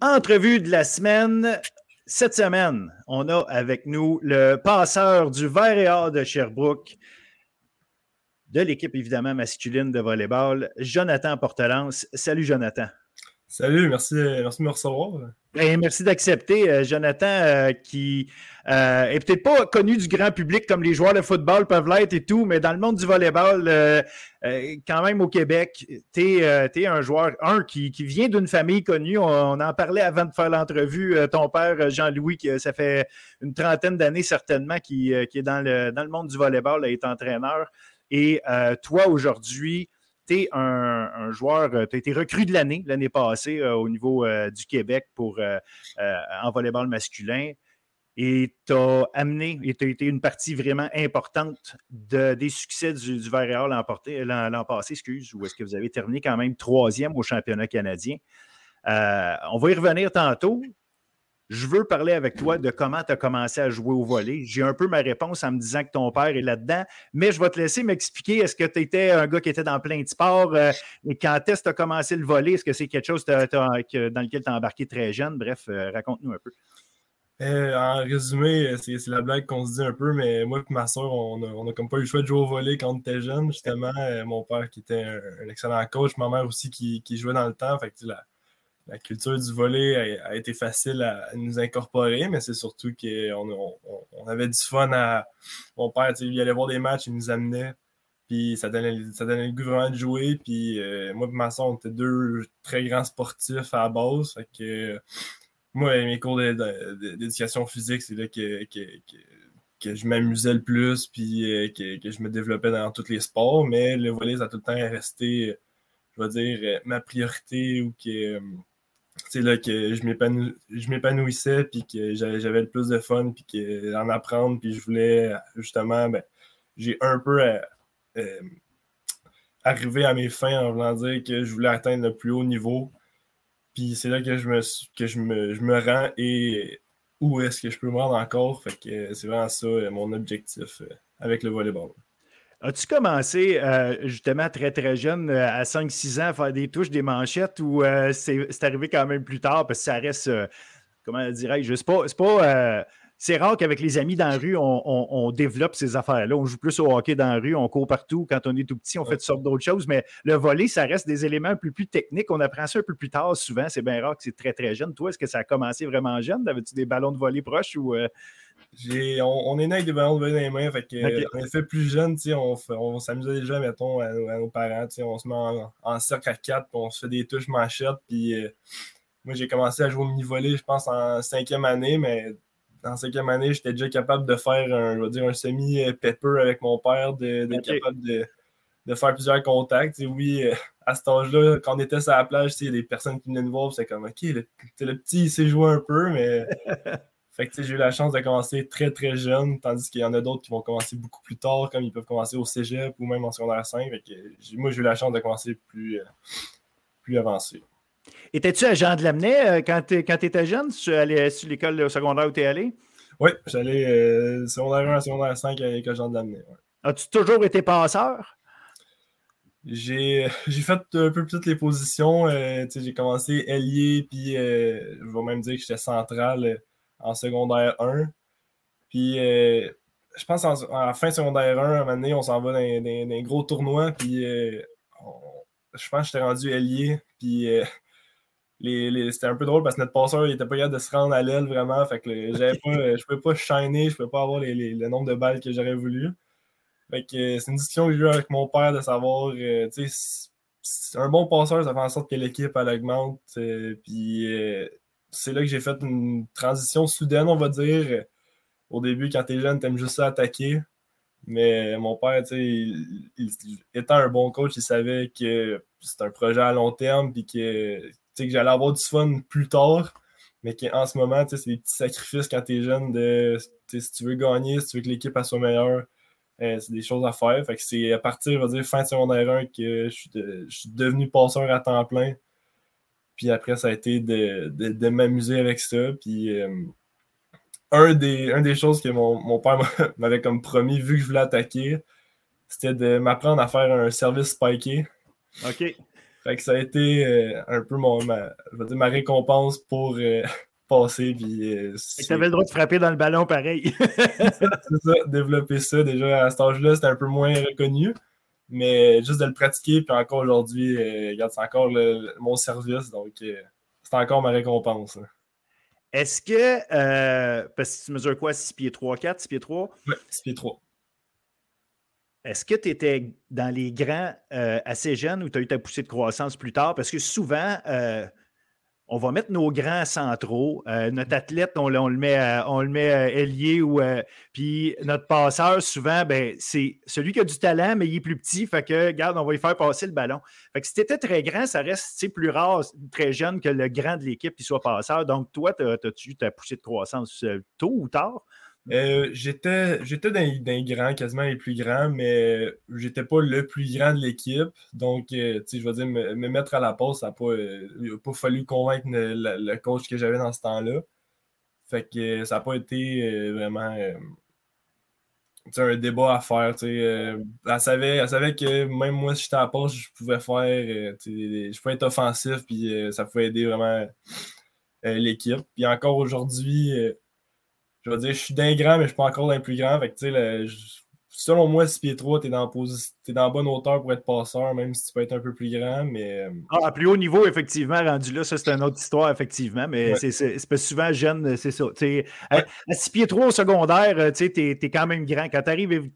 [SPEAKER 1] Entrevue de la semaine. Cette semaine, on a avec nous le passeur du Vert et Or de Sherbrooke, de l'équipe évidemment masculine de volleyball, Jonathan Portelance. Salut Jonathan.
[SPEAKER 4] Salut, merci, merci de me recevoir.
[SPEAKER 1] Ben, merci d'accepter, euh, Jonathan, euh, qui euh, est peut-être pas connu du grand public comme les joueurs de football peuvent l'être et tout, mais dans le monde du volleyball, quand même au Québec, tu es, un joueur, un, qui, vient d'une famille connue. On, en parlait avant de faire l'entrevue. ton père, Jean-Louis, qui ça fait une trentaine d'années certainement, qui, est dans le, dans le monde du volleyball, est entraîneur. Et toi, aujourd'hui, tu un, joueur, euh, tu as été recru de l'année l'année passée euh, au niveau euh, du Québec pour en volleyball masculin. Et tu as amené, et tu as été une partie vraiment importante des succès du, du Vert l'an passé, excuse, ou est-ce que vous avez terminé quand même troisième au championnat canadien. on va y revenir tantôt je veux parler avec toi de comment tu as commencé à jouer au volet. J'ai un peu ma réponse en me disant que ton père est là-dedans, mais je vais te laisser m'expliquer. Est-ce que tu étais un gars qui était dans plein de sports euh, et quand est-ce que tu as commencé le volet? Est-ce que c'est quelque chose dans lequel tu as embarqué très jeune? Bref, euh, raconte-nous un peu.
[SPEAKER 4] Euh, en résumé, c'est la blague qu'on se dit un peu, mais moi et ma soeur, on n'a comme pas eu le choix de jouer au volet quand on était jeune, justement. mon père qui était un, excellent coach, ma mère aussi qui, jouait dans le temps. Fait que, la culture du volet a, été facile à, nous incorporer, mais c'est surtout qu'on on, avait du fun à. Mon père, il allait voir des matchs, il nous amenait, puis ça donnait, ça donnait le goût vraiment de jouer. Puis euh, moi et ma soeur, on était deux très grands sportifs à la base. Fait que, moi, mes cours d'éducation physique, c'est là que, que je m'amusais le plus, puis que, je me développais dans tous les sports, mais le volley, ça a tout le temps resté, je vais dire, ma priorité ou que c'est là que je m'épanouissais, puis que j'avais le plus de fun, puis qu'en apprendre, puis je voulais justement, ben, j'ai un peu arrivé à mes fins en voulant dire que je voulais atteindre le plus haut niveau. Puis c'est là que je me, que je me, je me rends et où est-ce que je peux me rendre encore? Fait que c'est vraiment ça mon objectif euh, avec le volleyball.
[SPEAKER 1] As-tu commencé euh, justement très très jeune, euh, à 5-6 ans, à faire des touches, des manchettes ou c'est arrivé quand même plus tard? Parce que ça reste, comment dirais-je, c'est pas, pas c'est rare qu'avec les amis dans la rue, on, développe ces affaires-là. On joue plus au hockey dans la rue, on court partout. Quand on est tout petit, on fait toutes sortes d'autres choses. Mais le volet, ça reste des éléments un peu plus techniques. On apprend ça un peu plus tard souvent. C'est bien rare que c'est très, très jeune. Toi, est-ce que ça a commencé vraiment jeune? Avais-tu des ballons de volley proches ou.
[SPEAKER 4] On, est né avec des ballons de volley dans les mains. Fait que, fait plus jeune, on, on s'amusait déjà, mettons, à, nos parents. On se met en, cercle à quatre, puis on se fait des touches manchettes. Puis euh, moi, j'ai commencé à jouer au mini-volley, je pense, en cinquième année, mais en cinquième année, j'étais déjà capable de faire un, dire, un semi-pepper avec mon père, d'être capable de, faire plusieurs contacts. oui, euh, à cet âge-là, quand on était sur la plage, il y a des personnes qui venaient nous voir, c'est comme OK, le, petit, il sait jouer un peu, mais. fait que j'ai eu la chance de commencer très très jeune, tandis qu'il y en a d'autres qui vont commencer beaucoup plus tard, comme ils peuvent commencer au cégep ou même en secondaire 5. moi, j'ai eu la chance de commencer plus, euh, plus avancé.
[SPEAKER 1] Étais-tu à Jean de Lamennais euh, quand tu étais jeune? Tu allais sur l'école secondaire où tu es allé?
[SPEAKER 4] Oui, j'allais euh, secondaire 1 à secondaire 5 à l'école Jean de Lamennais.
[SPEAKER 1] As-tu toujours été passeur?
[SPEAKER 4] J'ai fait un peu toutes les positions. Euh, j'ai commencé ailier, puis je vais même dire que j'étais central en secondaire 1. Puis je pense en, fin secondaire 1, à un moment donné, on s'en va dans, un gros tournoi, puis je pense que j'étais rendu ailier, puis c'était un peu drôle parce que notre passeur n'était pas capable de se rendre à l'aile vraiment. Fait que j'avais pas, je ne pouvais pas shiner, je ne pouvais pas avoir le nombre de balles que j'aurais voulu. Fait que c'est une discussion que j'ai eue avec mon père de savoir, euh, tu sais, un bon passeur, ça fait en sorte que l'équipe elle augmente. Euh, puis euh, c'est là que j'ai fait une transition soudaine, on va dire. Au début, quand tu es jeune, tu aimes juste ça attaquer. Mais mon père, sais, étant un bon coach, il savait que c'est un projet à long terme, puis que que j'allais avoir du fun plus tard, mais qu'en ce moment, c'est des petits sacrifices quand tu es jeune de si tu veux gagner, si tu veux que l'équipe soit meilleure, euh, c'est des choses à faire. Fait que c'est à partir, on va dire, fin de secondaire 1 que je suis, devenu passeur à temps plein. Puis après, ça a été de, m'amuser avec ça. Puis euh, un, des, un des choses que mon, mon père m'avait comme promis, vu que je voulais attaquer, c'était de m'apprendre à faire un service spiké.
[SPEAKER 1] OK.
[SPEAKER 4] Fait que ça a été euh, un peu mon, ma, ma récompense pour euh, passer. Puis,
[SPEAKER 1] euh, tu avais le droit de frapper dans le ballon pareil.
[SPEAKER 4] c'est ça, développer ça. Déjà à cet âge-là, c'était un peu moins reconnu. Mais juste de le pratiquer, puis encore aujourd'hui, regarde, c'est encore mon service. Donc, c'est encore ma récompense. Hein.
[SPEAKER 1] Est-ce que, parce que tu mesures quoi, 6 pieds 3, 4, 6 pieds 3?
[SPEAKER 4] Oui, 6 pieds 3.
[SPEAKER 1] Est-ce que tu étais dans les grands euh, assez jeunes ou tu as eu ta poussée de croissance plus tard? Parce que souvent, euh, on va mettre nos grands centraux. Euh, notre athlète, on, le met, on le met ailier ou puis notre passeur, souvent, ben, c'est celui qui a du talent, mais il est plus petit. Fait que, regarde, on va lui faire passer le ballon. Fait que si tu étais très grand, ça reste plus rare, très jeune, que le grand de l'équipe qui soit passeur. Donc, toi, as-tu eu ta poussée de croissance tôt ou tard?
[SPEAKER 4] Euh, j'étais j'étais dans, les grands, quasiment les plus grands, mais j'étais pas le plus grand de l'équipe. Donc, euh, je veux dire, me, mettre à la pause, ça n'a pas, euh, pas fallu convaincre le, coach que j'avais dans ce temps-là. Fait que ça n'a pas été vraiment un débat à faire. elle, savait, elle savait que même moi, si j'étais à la pause, je pouvais faire, je pouvais être offensif, puis ça pouvait aider vraiment l'équipe. Puis encore aujourd'hui, je veux dire, je suis d'un grand, mais je ne suis pas encore d'un plus grand. Fait que, le, selon moi, 6 pieds 3, tu es, dans la bonne hauteur pour être passeur, même si tu peux être un peu plus grand. Mais... Euh,
[SPEAKER 1] ah, à plus haut niveau, effectivement, rendu là, ça, c'est une autre histoire, effectivement. Mais c'est souvent jeune, c'est ça. À, 6 pieds 3 au secondaire, euh, tu es, quand même grand. Quand tu arrives,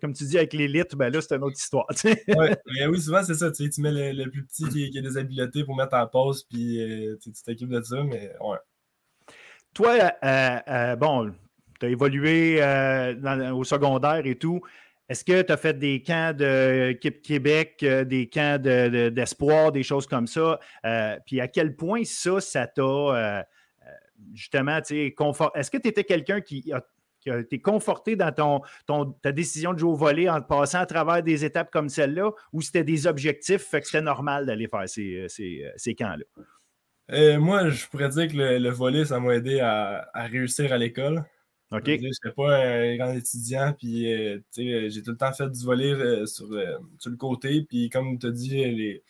[SPEAKER 1] comme tu dis, avec l'élite, ben là, c'est une autre histoire.
[SPEAKER 4] Ouais, oui, souvent, c'est ça. Tu mets le, plus petit qui, a des habiletés pour mettre en pause, puis euh, tu t'occupes de ça. Mais ouais.
[SPEAKER 1] Toi, euh, euh, bon, tu as évolué au secondaire et tout. Est-ce que tu as fait des camps d'équipe Québec, des camps d'espoir, des choses comme ça? puis à quel point ça, ça t'a justement, confort... est-ce que tu étais quelqu'un qui a été conforté dans ton, ta décision de jouer au volet en passant à travers des étapes comme celle-là, ou c'était des objectifs, fait que c'était normal d'aller faire ces, euh, ces, euh, ces camps-là?
[SPEAKER 4] Euh, moi, je pourrais dire que le, volet, ça m'a aidé à, à, réussir à l'école.
[SPEAKER 1] OK. Je
[SPEAKER 4] n'étais pas un grand étudiant, puis j'ai tout le temps fait du volet sur, sur, le côté. Puis comme tu as dit,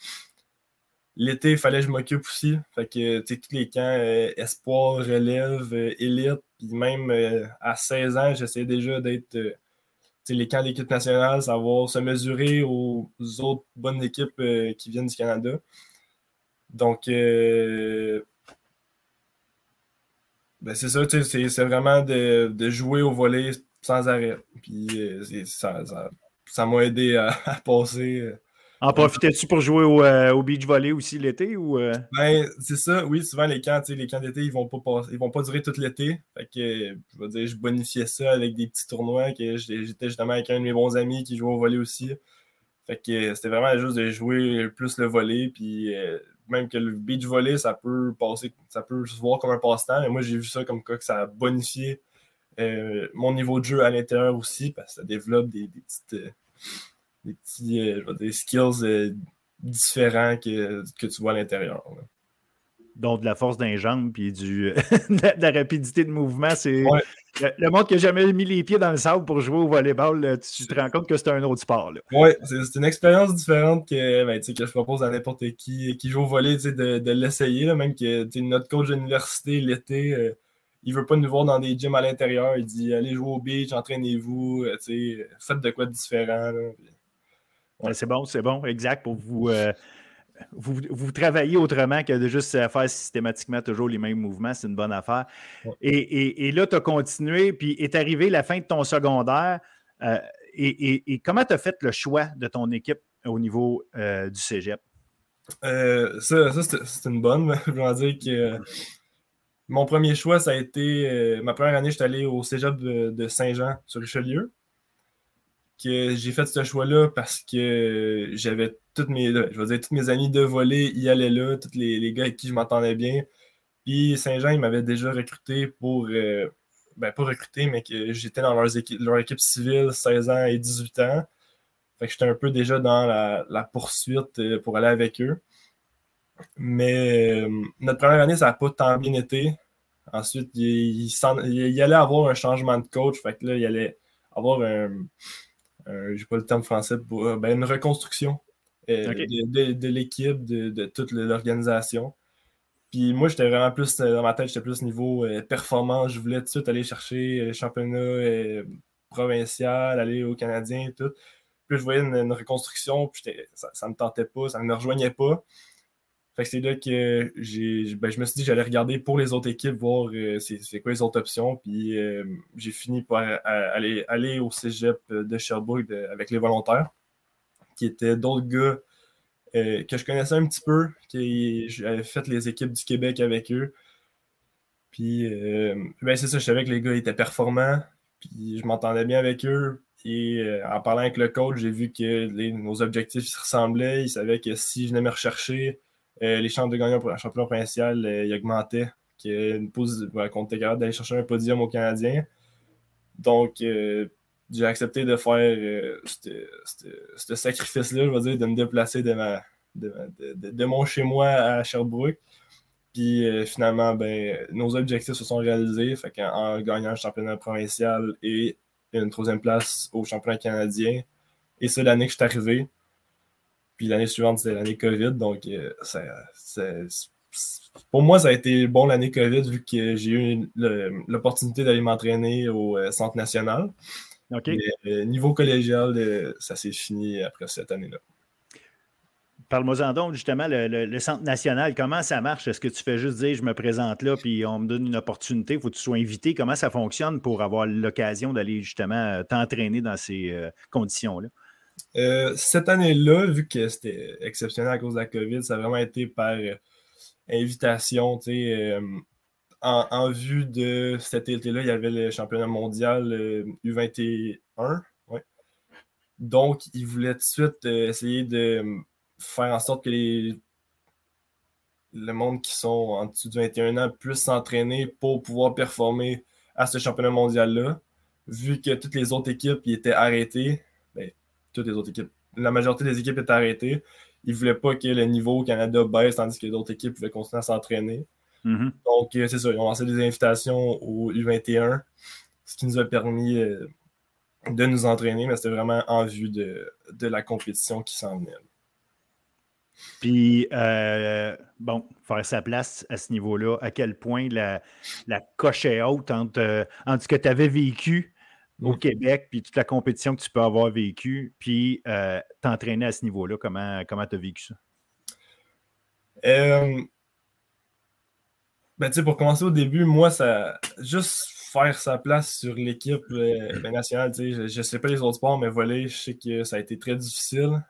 [SPEAKER 4] L'été, il fallait que je m'occupe aussi. Fait que, tu sais, tous les camps, espoir, relève, élite, puis même euh, à 16 ans, j'essayais déjà d'être euh, les camps d'équipe nationale, savoir se mesurer aux autres bonnes équipes euh, qui viennent du Canada. Donc, ben c'est ça, c'est vraiment de, jouer au volet sans arrêt. Puis ça m'a aidé à passer
[SPEAKER 1] en profitais-tu pour jouer au, euh, beach volley aussi l'été ou euh?
[SPEAKER 4] Ben, c'est ça, oui, souvent les camps, les camps d'été, ils vont pas ils vont pas durer tout l'été. Fait que je veux dire, je bonifiais ça avec des petits tournois que j'étais justement avec un de mes bons amis qui jouait au volley aussi. Fait que c'était vraiment juste de jouer plus le volley, puis euh, même que le beach volley, ça peut passer, ça peut se voir comme un passe-temps, mais moi j'ai vu ça comme quoi que ça a bonifié mon niveau de jeu à l'intérieur aussi, parce que ça développe des, petites des petits euh, skills euh, différents que, que, tu vois à l'intérieur.
[SPEAKER 1] Donc, de la force d'un jambe puis du, de, la, rapidité de mouvement, c'est. Le, monde qui n'a jamais mis les pieds dans le sable pour jouer au volleyball, tu te rends compte que c'est un autre sport.
[SPEAKER 4] Oui, c'est une expérience différente que, ben, que je propose à n'importe qui qui joue au volley de, de l'essayer. Même que notre coach d'université l'été, euh, il veut pas nous voir dans des gyms à l'intérieur. Il dit allez jouer au beach, entraînez-vous, faites de quoi de différent
[SPEAKER 1] c'est bon, c'est bon, exact, pour vous, euh, vous, vous, travailler autrement que de juste faire systématiquement toujours les mêmes mouvements. C'est une bonne affaire. Et, là, tu as continué, puis est arrivé la fin de ton secondaire. Euh, et, comment tu as fait le choix de ton équipe au niveau euh, du cégep?
[SPEAKER 4] ça, c'est une bonne. Je veux dire que mon premier choix, ça a été. ma première année, je suis allé au cégep de, de Saint-Jean sur Richelieu que j'ai fait ce choix-là parce que j'avais toutes mes, je veux dire, tous mes amis de voler y allaient là, tous les, gars avec qui je m'entendais bien. Puis Saint-Jean, ils m'avaient déjà recruté pour, euh, ben pas recruté, mais que j'étais dans leur équipe civile, 16 ans et 18 ans. Fait que j'étais un peu déjà dans la, poursuite euh, pour aller avec eux. Mais euh, notre première année, ça n'a pas tant bien été. Ensuite, il, il, allait avoir un changement de coach. Fait que là, il allait avoir un, euh, j'ai pas le terme français pour euh, ben, une reconstruction euh, de, l'équipe, de, toute l'organisation. Puis moi, j'étais vraiment plus dans ma tête, j'étais plus niveau performance. Je voulais tout de suite aller chercher le championnat provincial, aller au Canadien et tout. Puis je voyais une, reconstruction, puis ça, ne me tentait pas, ça ne me rejoignait pas. Fait que c'est là que j'ai, ben, je me suis dit que j'allais regarder pour les autres équipes, voir euh, c'est, quoi les autres options. Puis euh, j'ai fini par aller, aller au cégep de Sherbrooke avec les volontaires, qui étaient d'autres gars euh, que je connaissais un petit peu, qui j'avais fait les équipes du Québec avec eux. Puis ben, c'est ça, je savais que les gars étaient performants, puis je m'entendais bien avec eux. Et en parlant avec le coach, j'ai vu que nos objectifs se ressemblaient. Il savait que si je venais me rechercher, euh, les chances de gagner un championnat provincial, euh, il augmentait. Une pose, qu'on était capable d'aller chercher un podium au Canadien. Donc, euh, j'ai accepté de faire ce sacrifice-là, je veux dire, de me déplacer de, mon chez-moi à Sherbrooke. Puis finalement, ben, nos objectifs se sont réalisés. Fait en, gagnant un championnat provincial et une troisième place au championnat canadien. Et c'est l'année que je suis arrivé. Puis l'année suivante, c'était l'année COVID. Donc, euh, pour moi, ça a été bon l'année COVID vu que j'ai eu l'opportunité d'aller m'entraîner au euh, Centre national.
[SPEAKER 1] OK.
[SPEAKER 4] Euh, niveau collégial, ça s'est fini après cette année-là.
[SPEAKER 1] Parle-moi-en donc, justement, le, Centre national, comment ça marche? Est-ce que tu fais juste dire je me présente là, puis on me donne une opportunité, il faut que tu sois invité? Comment ça fonctionne pour avoir l'occasion d'aller justement t'entraîner dans ces conditions-là?
[SPEAKER 4] Euh, cette année-là, vu que c'était exceptionnel à cause de la COVID, ça a vraiment été par euh, invitation. Euh, en, vue de cet été-là, il y avait le championnat mondial U21. Donc, il voulait tout de suite essayer de faire en sorte que les, le monde qui sont en dessous de 21 ans puisse s'entraîner pour pouvoir performer à ce championnat mondial-là. Vu que toutes les autres équipes y étaient arrêtées, toutes les autres équipes, la majorité des équipes étaient arrêtées. Ils ne voulaient pas que le niveau au Canada baisse, tandis que d'autres équipes pouvaient continuer à s'entraîner.
[SPEAKER 1] Mm-hmm.
[SPEAKER 4] Donc, euh, c'est ça, ils ont lancé des invitations au U21, ce qui nous a permis euh, de nous entraîner, mais c'était vraiment en vue de, de la compétition qui s'en venait.
[SPEAKER 1] Puis, euh, bon, faire sa place à ce niveau-là, à quel point la, la coche est haute entre, euh, ce que tu avais vécu au Québec, puis toute la compétition que tu peux avoir vécue, puis euh, t'entraîner à ce niveau-là. Comment tu as vécu ça?
[SPEAKER 4] Euh, ben, pour commencer au début, moi, ça juste faire sa place sur l'équipe ben, nationale, je ne sais pas les autres sports, mais voler, je sais que ça a été très difficile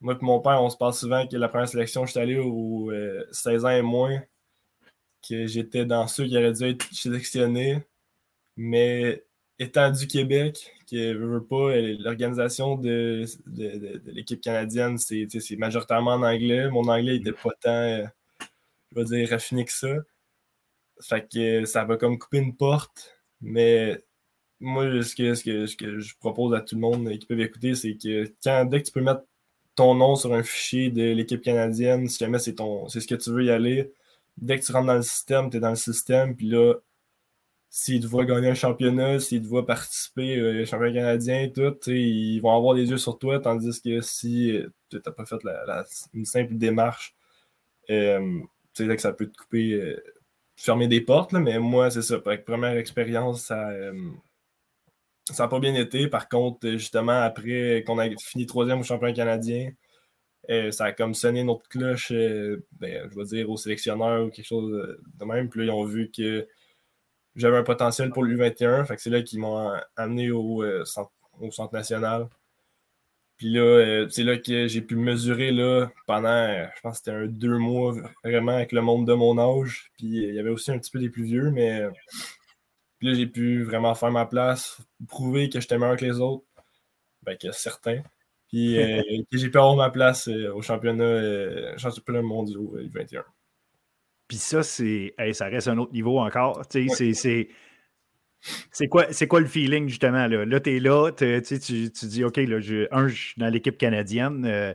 [SPEAKER 4] moi et mon père, on se parle souvent que la première sélection, je suis allé aux 16 ans et moins, que j'étais dans ceux qui auraient dû être sélectionnés. Mais étant du Québec, que veut pas, l'organisation de, l'équipe canadienne, c'est majoritairement en anglais. Mon anglais n'était pas tant, je vais dire, raffiné que ça. Fait que ça va comme couper une porte. Mais moi, ce que, ce que, ce que je propose à tout le monde qui peut écouter, c'est que quand, dès que tu peux mettre ton nom sur un fichier de l'équipe canadienne, si jamais c'est ce que tu veux y aller, dès que tu rentres dans le système, tu es dans le système, puis là, s'ils te voient gagner un championnat, s'ils te voient participer au championnat canadien, tout, ils vont avoir des yeux sur toi, tandis que si euh, tu n'as pas fait une simple démarche, euh, sais que ça peut te couper, euh, fermer des portes, mais moi, c'est ça. Avec première expérience, ça, n'a pas bien été. Par contre, justement, après qu'on a fini troisième au championnat canadien, euh, ça a comme sonné notre cloche, euh, ben, je vais dire, au sélectionneur ou quelque chose de même. Puis là, ils ont vu que j'avais un potentiel pour le U21. Fait que c'est là qu'ils m'ont amené au, euh, centre, au, centre, national. Puis là, c'est là que j'ai pu mesurer là, pendant, je pense que c'était un deux mois vraiment avec le monde de mon âge. Puis il y avait aussi un petit peu des plus vieux, mais puis là, j'ai pu vraiment faire ma place, prouver que j'étais meilleur que les autres. Ben, que certains. Puis euh, j'ai pu avoir ma place euh, au championnat, euh, championnat mondial 21.
[SPEAKER 1] Puis ça, c'est. ça reste un autre niveau encore. C'est. C'est quoi, quoi le feeling justement? Là, là tu es là, tu, tu, dis OK, là, je, un, je suis dans l'équipe canadienne. Euh,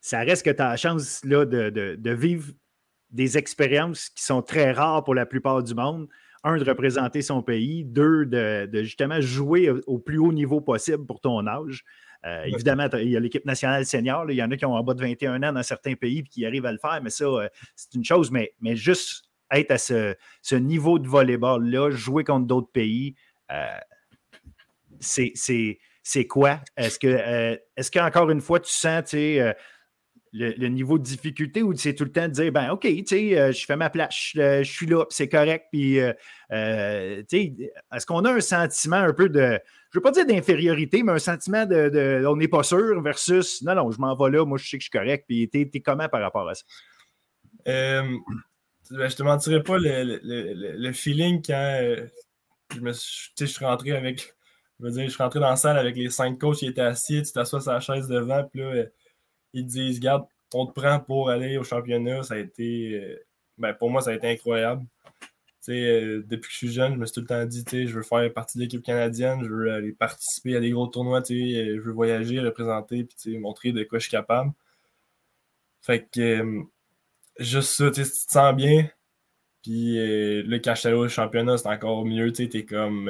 [SPEAKER 1] ça reste que tu as la chance là, de, de, de, vivre des expériences qui sont très rares pour la plupart du monde. Un, de représenter son pays. Deux, de, justement jouer au, plus haut niveau possible pour ton âge. Euh, évidemment, il y a l'équipe nationale senior. il y en a qui ont en bas de 21 ans dans certains pays et qui arrivent à le faire, mais ça, euh, c'est une chose. Mais, mais juste être à ce, niveau de volleyball-là, jouer contre d'autres pays, euh, c'est quoi? Est-ce que, est-ce qu'encore une fois, tu sens, tu sais, le, niveau de difficulté ou c'est tout le temps de dire ben OK, tu sais, euh, je fais ma place, je, euh, suis là, c'est correct. Puis, euh, tu sais, est-ce qu'on a un sentiment un peu de, je veux pas dire d'infériorité, mais un sentiment de, on n'est pas sûr versus non, non, je m'en vais là, moi je sais que je suis correct. Puis, tu es, comment par rapport à ça?
[SPEAKER 4] Ben, je te mentirais pas le, feeling quand je, me suis, je suis rentré avec, je veux dire, je suis rentré dans la salle avec les cinq coachs qui étaient assis, tu t'assois sur la chaise devant, puis là, ils disent Garde, on te prend pour aller au championnat. Ça a été, euh, ben, pour moi, ça a été incroyable. Euh, depuis que je suis jeune, je me suis tout le temps dit je veux faire partie de l'équipe canadienne, je veux aller participer à des gros tournois, euh, je veux voyager, représenter, puis montrer de quoi je suis capable. Fait que juste ça, tu te sens bien, puis le quand au championnat, c'est encore mieux. Tu es comme.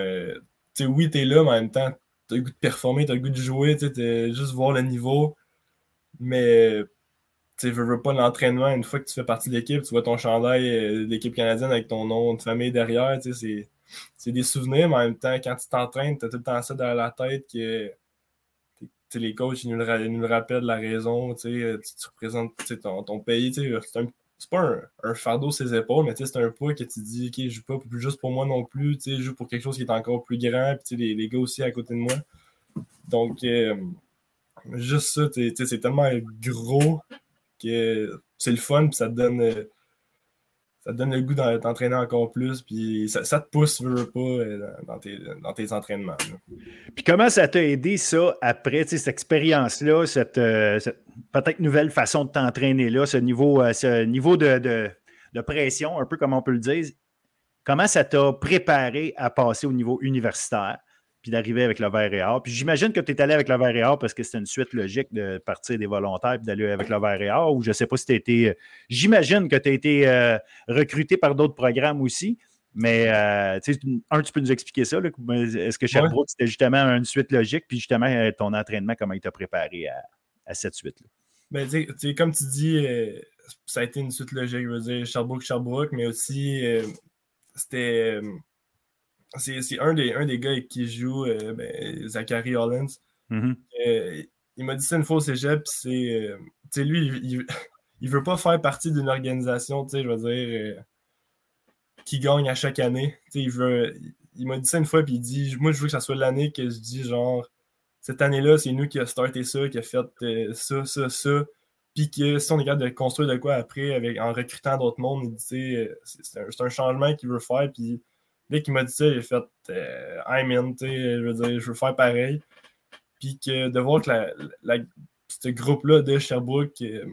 [SPEAKER 4] oui, tu es là, mais en même temps, tu as le goût de performer, tu as le goût de jouer, tu juste voir le niveau. Mais tu veux, veux pas l'entraînement, une fois que tu fais partie de l'équipe, tu vois ton chandail euh, de l'équipe canadienne avec ton nom de famille derrière, c'est des souvenirs, mais en même temps, quand tu t'entraînes, tu as tout le temps ça dans la tête que les coachs ils nous, le, nous rappellent la raison, tu, représentes ton, pays, c'est pas un, fardeau sur ses épaules, mais c'est un poids que tu dis, ok, je joue pas juste pour moi non plus, je joue pour quelque chose qui est encore plus grand, puis les, les gars aussi à côté de moi. Donc, euh, Juste ça, c'est tellement gros que c'est le fun, puis ça te donne. Ça donne le goût d'entraîner encore plus, puis ça, te pousse, veux, pas, euh, dans tes, dans tes entraînements.
[SPEAKER 1] Puis comment ça t'a aidé, ça, après cette expérience-là, cette, euh, peut-être nouvelle façon de t'entraîner là, ce niveau, euh, ce niveau de, de, pression, un peu comme on peut le dire, comment ça t'a préparé à passer au niveau universitaire? Puis d'arriver avec le vert et or. Puis j'imagine que tu es allé avec le vert et or parce que c'était une suite logique de partir des volontaires et d'aller avec le vert et or, ou je ne sais pas si tu as été. Euh, j'imagine que tu as été euh, recruté par d'autres programmes aussi. Mais euh, un, tu peux nous expliquer ça. Est-ce que Sherbrooke, c'était justement une suite logique, puis justement ton entraînement, comment il t'a préparé à, cette suite-là?
[SPEAKER 4] Ben, comme tu dis, ça a été une suite logique. Je veux dire, Sherbrooke, Sherbrooke, mais aussi, c'était c'est un des, un des gars avec qui joue, euh, ben, Zachary Hollins. Mm-hmm. Euh, il m'a dit ça une fois au cégep, c'est. Euh, lui, il, il, veut pas faire partie d'une organisation, je veux dire, qui gagne à chaque année. il veut. Il m'a dit ça une fois, puis il dit Moi, je veux que ça soit l'année que je dis, genre, cette année-là, c'est nous qui a starté ça, qui a fait ça, ça, ça. Puis que si on est capable de construire de quoi après avec, en recrutant d'autres mondes, il dit c'est un, un, changement qu'il veut faire. Puis dès qu'il m'a dit ça, j'ai fait euh, I'm in, je veux dire, je veux faire pareil. Puis que de voir que ce groupe-là de Sherbrooke, euh,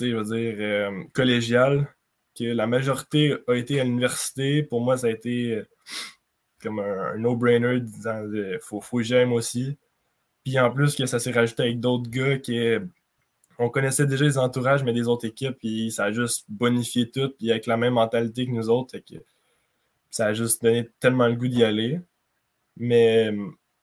[SPEAKER 4] je veux dire, euh, collégial, que la majorité a été à l'université, pour moi, ça a été comme un, no-brainer, disant faut, faut que j'aime aussi. Puis en plus, que ça s'est rajouté avec d'autres gars qui on connaissait déjà les entourages, mais des autres équipes, puis ça a juste bonifié tout, puis avec la même mentalité que nous autres. Que, ça a juste donné tellement le goût d'y aller. Mais,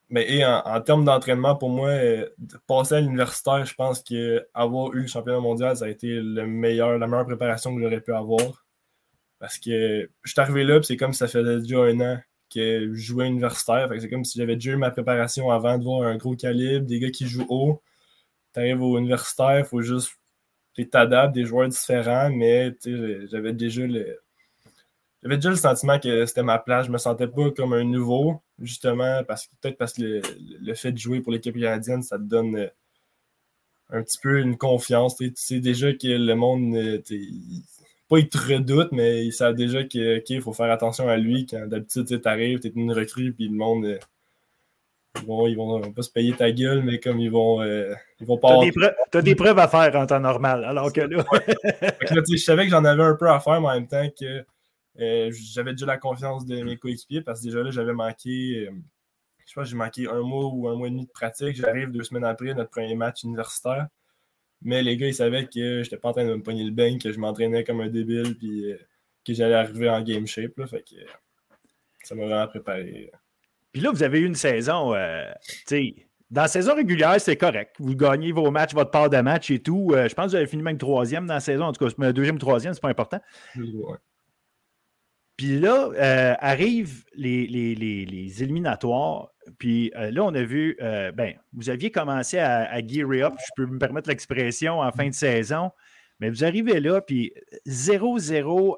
[SPEAKER 4] mais et en, termes d'entraînement, pour moi, euh, passer à l'universitaire, je pense qu'avoir eu le championnat mondial, ça a été le meilleur, la meilleure préparation que j'aurais pu avoir. Parce que je suis arrivé là, c'est comme si ça faisait déjà un an que je jouais universitaire. C'est comme si j'avais déjà eu ma préparation avant de voir un gros calibre, des gars qui jouent haut. Tu arrives au universitaire, il faut juste. Tu des joueurs différents, mais j'avais déjà le, j'avais déjà le sentiment que c'était ma place. Je me sentais pas comme un nouveau, justement, parce que peut-être parce que le, fait de jouer pour l'équipe canadienne, ça te donne euh, un petit peu une confiance. Tu sais déjà que le monde, euh, pas il te redoute, mais il sait déjà qu'il faut faire attention à lui. Quand d'habitude, tu arrives, tu es une recrue, puis le monde. Euh, ils vont, ils vont pas se payer ta gueule, mais comme ils vont, ils vont pas.
[SPEAKER 1] Tu as, des preuves à faire en temps normal, alors que là.
[SPEAKER 4] je savais que j'en avais un peu à faire, mais en même temps que euh, j'avais déjà la confiance de mes coéquipiers parce que déjà là, j'avais manqué, euh, je sais pas, j'ai manqué un mois ou un mois et demi de pratique. J'arrive deux semaines après notre premier match universitaire. Mais les gars, ils savaient que je n'étais pas en train de me pogner le bain, que je m'entraînais comme un débile, puis euh, que j'allais arriver en game shape. Là, fait que ça m'a vraiment préparé.
[SPEAKER 1] Puis là, vous avez eu une saison, tu dans la saison régulière, c'est correct. Vous gagnez vos matchs, votre part de match et tout. je pense que vous avez fini même troisième dans la saison. En tout cas, deuxième ou troisième, c'est pas important. Puis là, euh, arrivent les, éliminatoires. Puis euh, là, on a vu, euh, ben, vous aviez commencé à, à gear up, je peux me permettre l'expression, en fin de saison. Mais vous arrivez là, puis 0-0,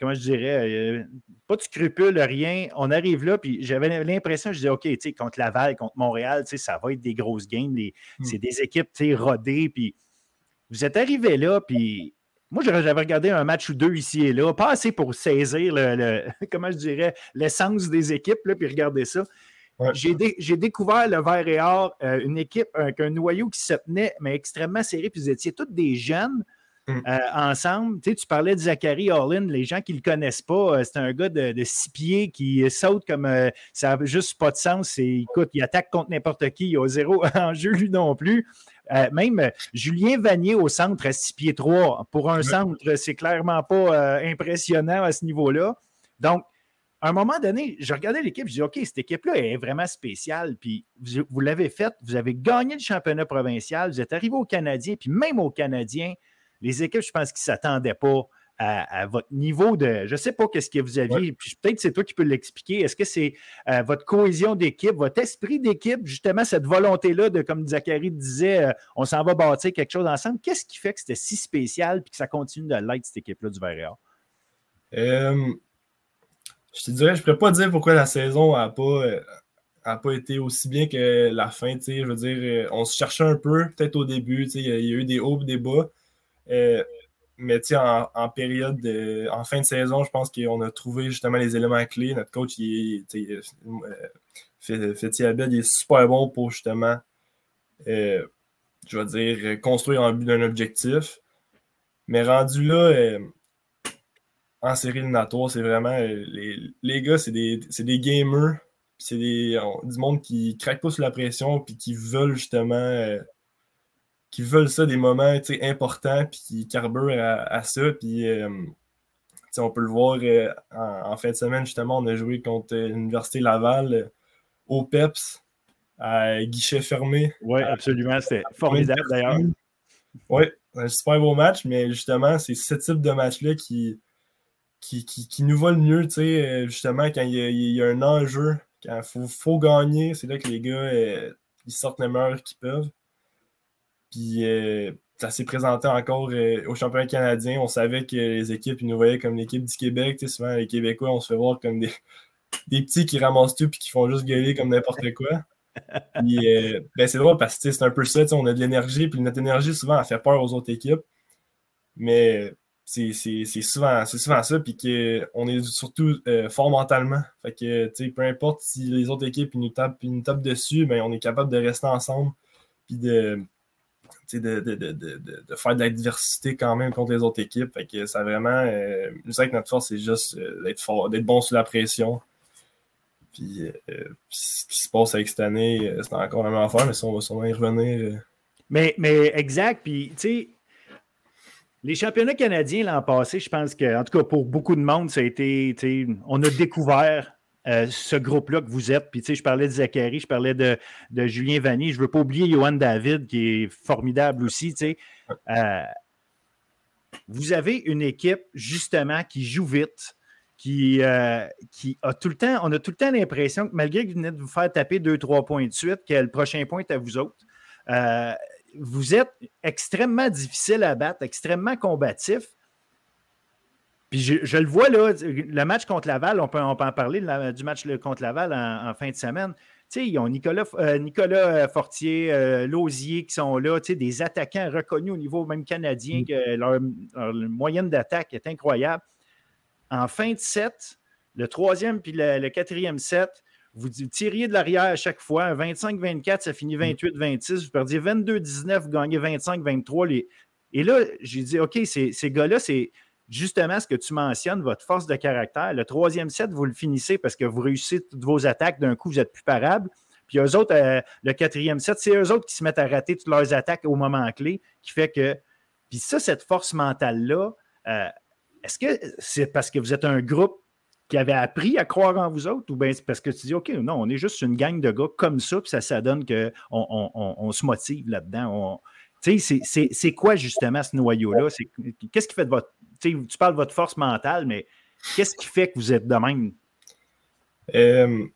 [SPEAKER 1] comment je dirais, pas de scrupule, rien. On arrive là, puis j'avais l'impression, je disais, OK, tu sais, contre Laval, contre Montréal, tu sais, ça va être des grosses games. Hmm. C'est des équipes, tu sais, rodées. Puis vous êtes arrivé là, puis moi, j'avais regardé un match ou deux ici et là, pas assez pour saisir le, comment je dirais, l'essence des équipes, là, puis regarder ça. J'ai découvert le vert et or, euh, une équipe avec un noyau qui se tenait, mais extrêmement serré, puis vous étiez tous des jeunes. Mm. Euh, ensemble. Tu, sais, tu parlais de Zachary Allin, les gens qui ne le connaissent pas, euh, c'est un gars de, six pieds qui saute comme ça n'a juste pas de sens. écoute, il attaque contre n'importe qui, il a zéro enjeu lui non plus. Euh, même euh, Julien Vanier au centre à 6 pieds 3. Pour un centre, c'est clairement pas euh, impressionnant à ce niveau-là. Donc, à un moment donné, je regardais l'équipe, je dis OK, cette équipe-là est vraiment spéciale. Puis vous, l'avez faite, vous avez gagné le championnat provincial, vous êtes arrivé au Canadien, puis même aux Canadiens, les équipes, je pense qu'ils ne s'attendaient pas à, votre niveau de. Je ne sais pas qu'est-ce que vous aviez, puis peut-être c'est toi qui peux l'expliquer. Est-ce que c'est euh, votre cohésion d'équipe, votre esprit d'équipe, justement, cette volonté-là de, comme Zachary disait, euh, on s'en va bâtir quelque chose ensemble. Qu'est-ce qui fait que c'était si spécial et que ça continue de l'être, cette équipe-là du Verre
[SPEAKER 4] euh, Je te dirais, je ne pourrais pas dire pourquoi la saison n'a pas. pas été aussi bien que la fin, je veux dire, on se cherchait un peu, peut-être au début, il y, a eu des hauts et des bas mais en, en période de, en fin de saison, je pense qu'on a trouvé justement les éléments clés. Notre coach, il, est, Fetty Abed, il est super bon pour justement, euh, je vais dire, construire en but d'un objectif. Mais rendu là, euh, en série éliminatoire, c'est vraiment. Euh, les, les, gars, c'est des, des, gamers. C'est du monde qui craque pas sous la pression puis qui veulent justement. Qui veulent ça, des moments importants, puis qui carburent à, ça. Puis on peut le voir en, en, fin de semaine, justement, on a joué contre l'Université Laval au PEPS à guichet fermé.
[SPEAKER 1] Oui, absolument. C'était formidable d'ailleurs.
[SPEAKER 4] Oui, un super beau match, mais justement, c'est ce type de match-là qui, qui, qui, nous va le mieux, tu sais, justement, quand il y, a, un enjeu, quand il faut, gagner, c'est là que les gars, euh, ils sortent les meilleurs qu'ils peuvent. Puis euh, ça s'est présenté encore euh, au championnat canadien. On savait que les équipes, ils nous voyaient comme l'équipe du Québec. Tu souvent, les Québécois, on se fait voir comme des, des petits qui ramassent tout et qui font juste gueuler comme n'importe quoi. Euh, ben c'est drôle parce que c'est un peu ça, on a de l'énergie, puis notre énergie, souvent, elle fait peur aux autres équipes. Mais c'est souvent, souvent ça, puis qu'on est surtout euh, fort mentalement. Fait que, peu importe si les autres équipes ils nous, tapent, ils nous tapent dessus, ben, on est capable de rester ensemble, puis de, de, faire de la diversité quand même contre les autres équipes. Fait que ça vraiment, euh, je sais que notre force, c'est juste d'être fort, d'être bon sous la pression, puis euh, ce qui se passe avec cette année, euh, c'est encore la même affaire, mais ça, on va sûrement y revenir. Euh.
[SPEAKER 1] Mais, mais exact. Puis, tu sais, les championnats canadiens l'an passé, je pense que, en tout cas, pour beaucoup de monde, ça a été, on a découvert ce groupe-là que vous êtes. Puis, tu sais, je parlais de Zachary, je parlais de, Julien Vanny. Je ne veux pas oublier Johan David, qui est formidable aussi, tu sais. vous avez une équipe, justement, qui joue vite, qui, euh, qui a tout le temps, on a tout le temps l'impression que malgré que vous venez de vous faire taper deux, trois points de suite, que le prochain point est à vous autres, euh, vous êtes extrêmement difficile à battre, extrêmement combatif. Puis je, le vois là, le match contre Laval, on peut, en parler du match contre Laval en, fin de semaine. Tu sais, ils ont Nicolas, euh, Nicolas Fortier, Lausier qui sont là, tu sais, des attaquants reconnus au niveau même canadien, mm. que leur moyenne d'attaque est incroyable en fin de set, le troisième puis le, quatrième set, vous tiriez de l'arrière à chaque fois. 25-24, ça finit 28-26. Mm. Vous perdiez 22-19, vous gagnez 25-23. Et là, j'ai dit, OK, ces, gars-là, c'est justement ce que tu mentionnes, votre force de caractère. Le troisième set, vous le finissez parce que vous réussissez toutes vos attaques. D'un coup, vous êtes plus parable. Puis eux autres, euh, le quatrième set, c'est eux autres qui se mettent à rater toutes leurs attaques au moment clé, qui fait que. Puis ça, cette force mentale-là, euh, est-ce que c'est parce que vous êtes un groupe qui avait appris à croire en vous autres ou bien c'est parce que tu dis, OK, non, on est juste une gang de gars comme ça, puis ça, ça donne qu'on on, se motive là-dedans. Tu sais, c'est quoi justement ce noyau-là? Qu'est-ce qui fait de votre. Tu parles de votre force mentale, mais qu'est-ce qui fait que vous êtes de même?
[SPEAKER 4] Euh,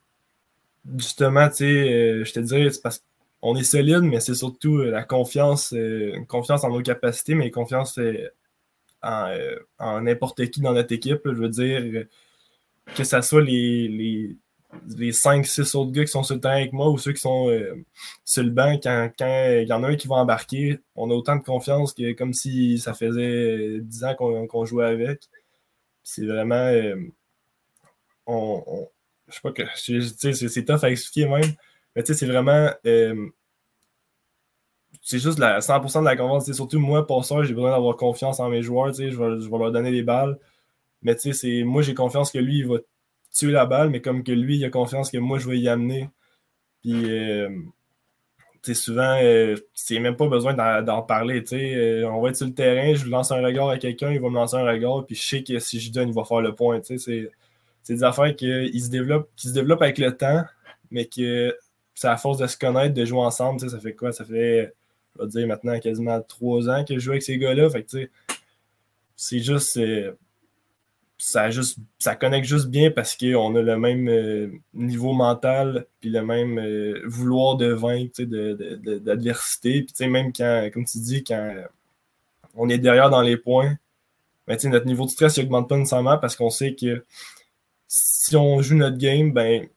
[SPEAKER 4] justement, tu sais, euh, je te dirais, c'est parce qu'on est solide, mais c'est surtout la confiance, euh, confiance en nos capacités, mais confiance euh, en, n'importe qui dans notre équipe. je veux dire, que ce soit les, les 5-6 autres gars qui sont sur le terrain avec moi ou ceux qui sont euh, sur le banc, quand, il y en a un qui va embarquer, on a autant de confiance que comme si ça faisait 10 ans qu'on jouait avec. C'est vraiment. Euh, on, je sais pas que. C'est tough à expliquer même. Mais tu sais, c'est vraiment c'est juste la 100% de la confiance. C'est surtout moi, passeur, j'ai besoin d'avoir confiance en mes joueurs. Je vais, je vais leur donner des balles. Mais c'est moi, j'ai confiance que lui, il va tuer la balle, mais comme que lui, il a confiance que moi, je vais y amener. Puis, euh, souvent, euh, c'est même pas besoin d'en parler. Euh, on va être sur le terrain, je lance un regard à quelqu'un, il va me lancer un regard, puis je sais que si je donne, il va faire le point. C'est des affaires qui se, développent, qui se développent avec le temps, mais que c'est à force de se connaître, de jouer ensemble. Ça fait quoi? Ça fait je dire maintenant quasiment trois ans que je joue avec ces gars-là. Fait que, c'est juste. Ça, juste, ça connecte juste bien parce qu'on a le même euh, niveau mental, puis le même euh, vouloir de vaincre, d'adversité. Puis même quand, comme tu dis, quand on est derrière dans les points, ben, notre niveau de stress n'augmente pas nécessairement parce qu'on sait que si on joue notre game, ben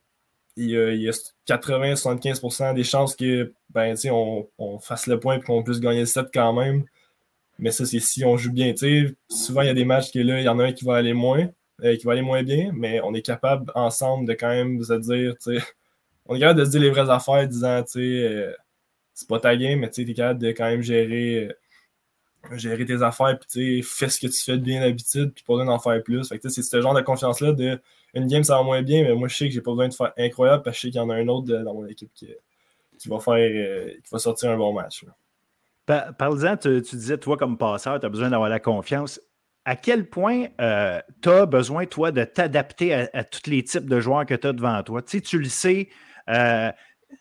[SPEAKER 4] il y a, 80-75% des chances que ben, on, on fasse le point et qu'on puisse gagner le set quand même. Mais ça, c'est si on joue bien. souvent, il y a des matchs que là, il y en a un qui va aller moins, euh, qui va aller moins bien, mais on est capable ensemble de quand même se dire, on est capable de se dire les vraies affaires, disant, tu euh, c'est pas ta game, mais tu es capable de quand même gérer, euh, gérer tes affaires, puis fais ce que tu fais de bien d'habitude, puis pas besoin d'en faire plus. Fait c'est ce genre de confiance-là de une game, ça va moins bien, mais moi, je sais que j'ai pas besoin de faire incroyable parce que je sais qu'il y en a un autre dans mon équipe qui, qui va faire, qui va sortir un bon match.
[SPEAKER 1] Parle-en, tu, disais, toi, comme passeur, tu as besoin d'avoir la confiance. À quel point euh, tu as besoin, toi, de t'adapter à, tous les types de joueurs que tu as devant toi? Tu sais, tu le sais, euh,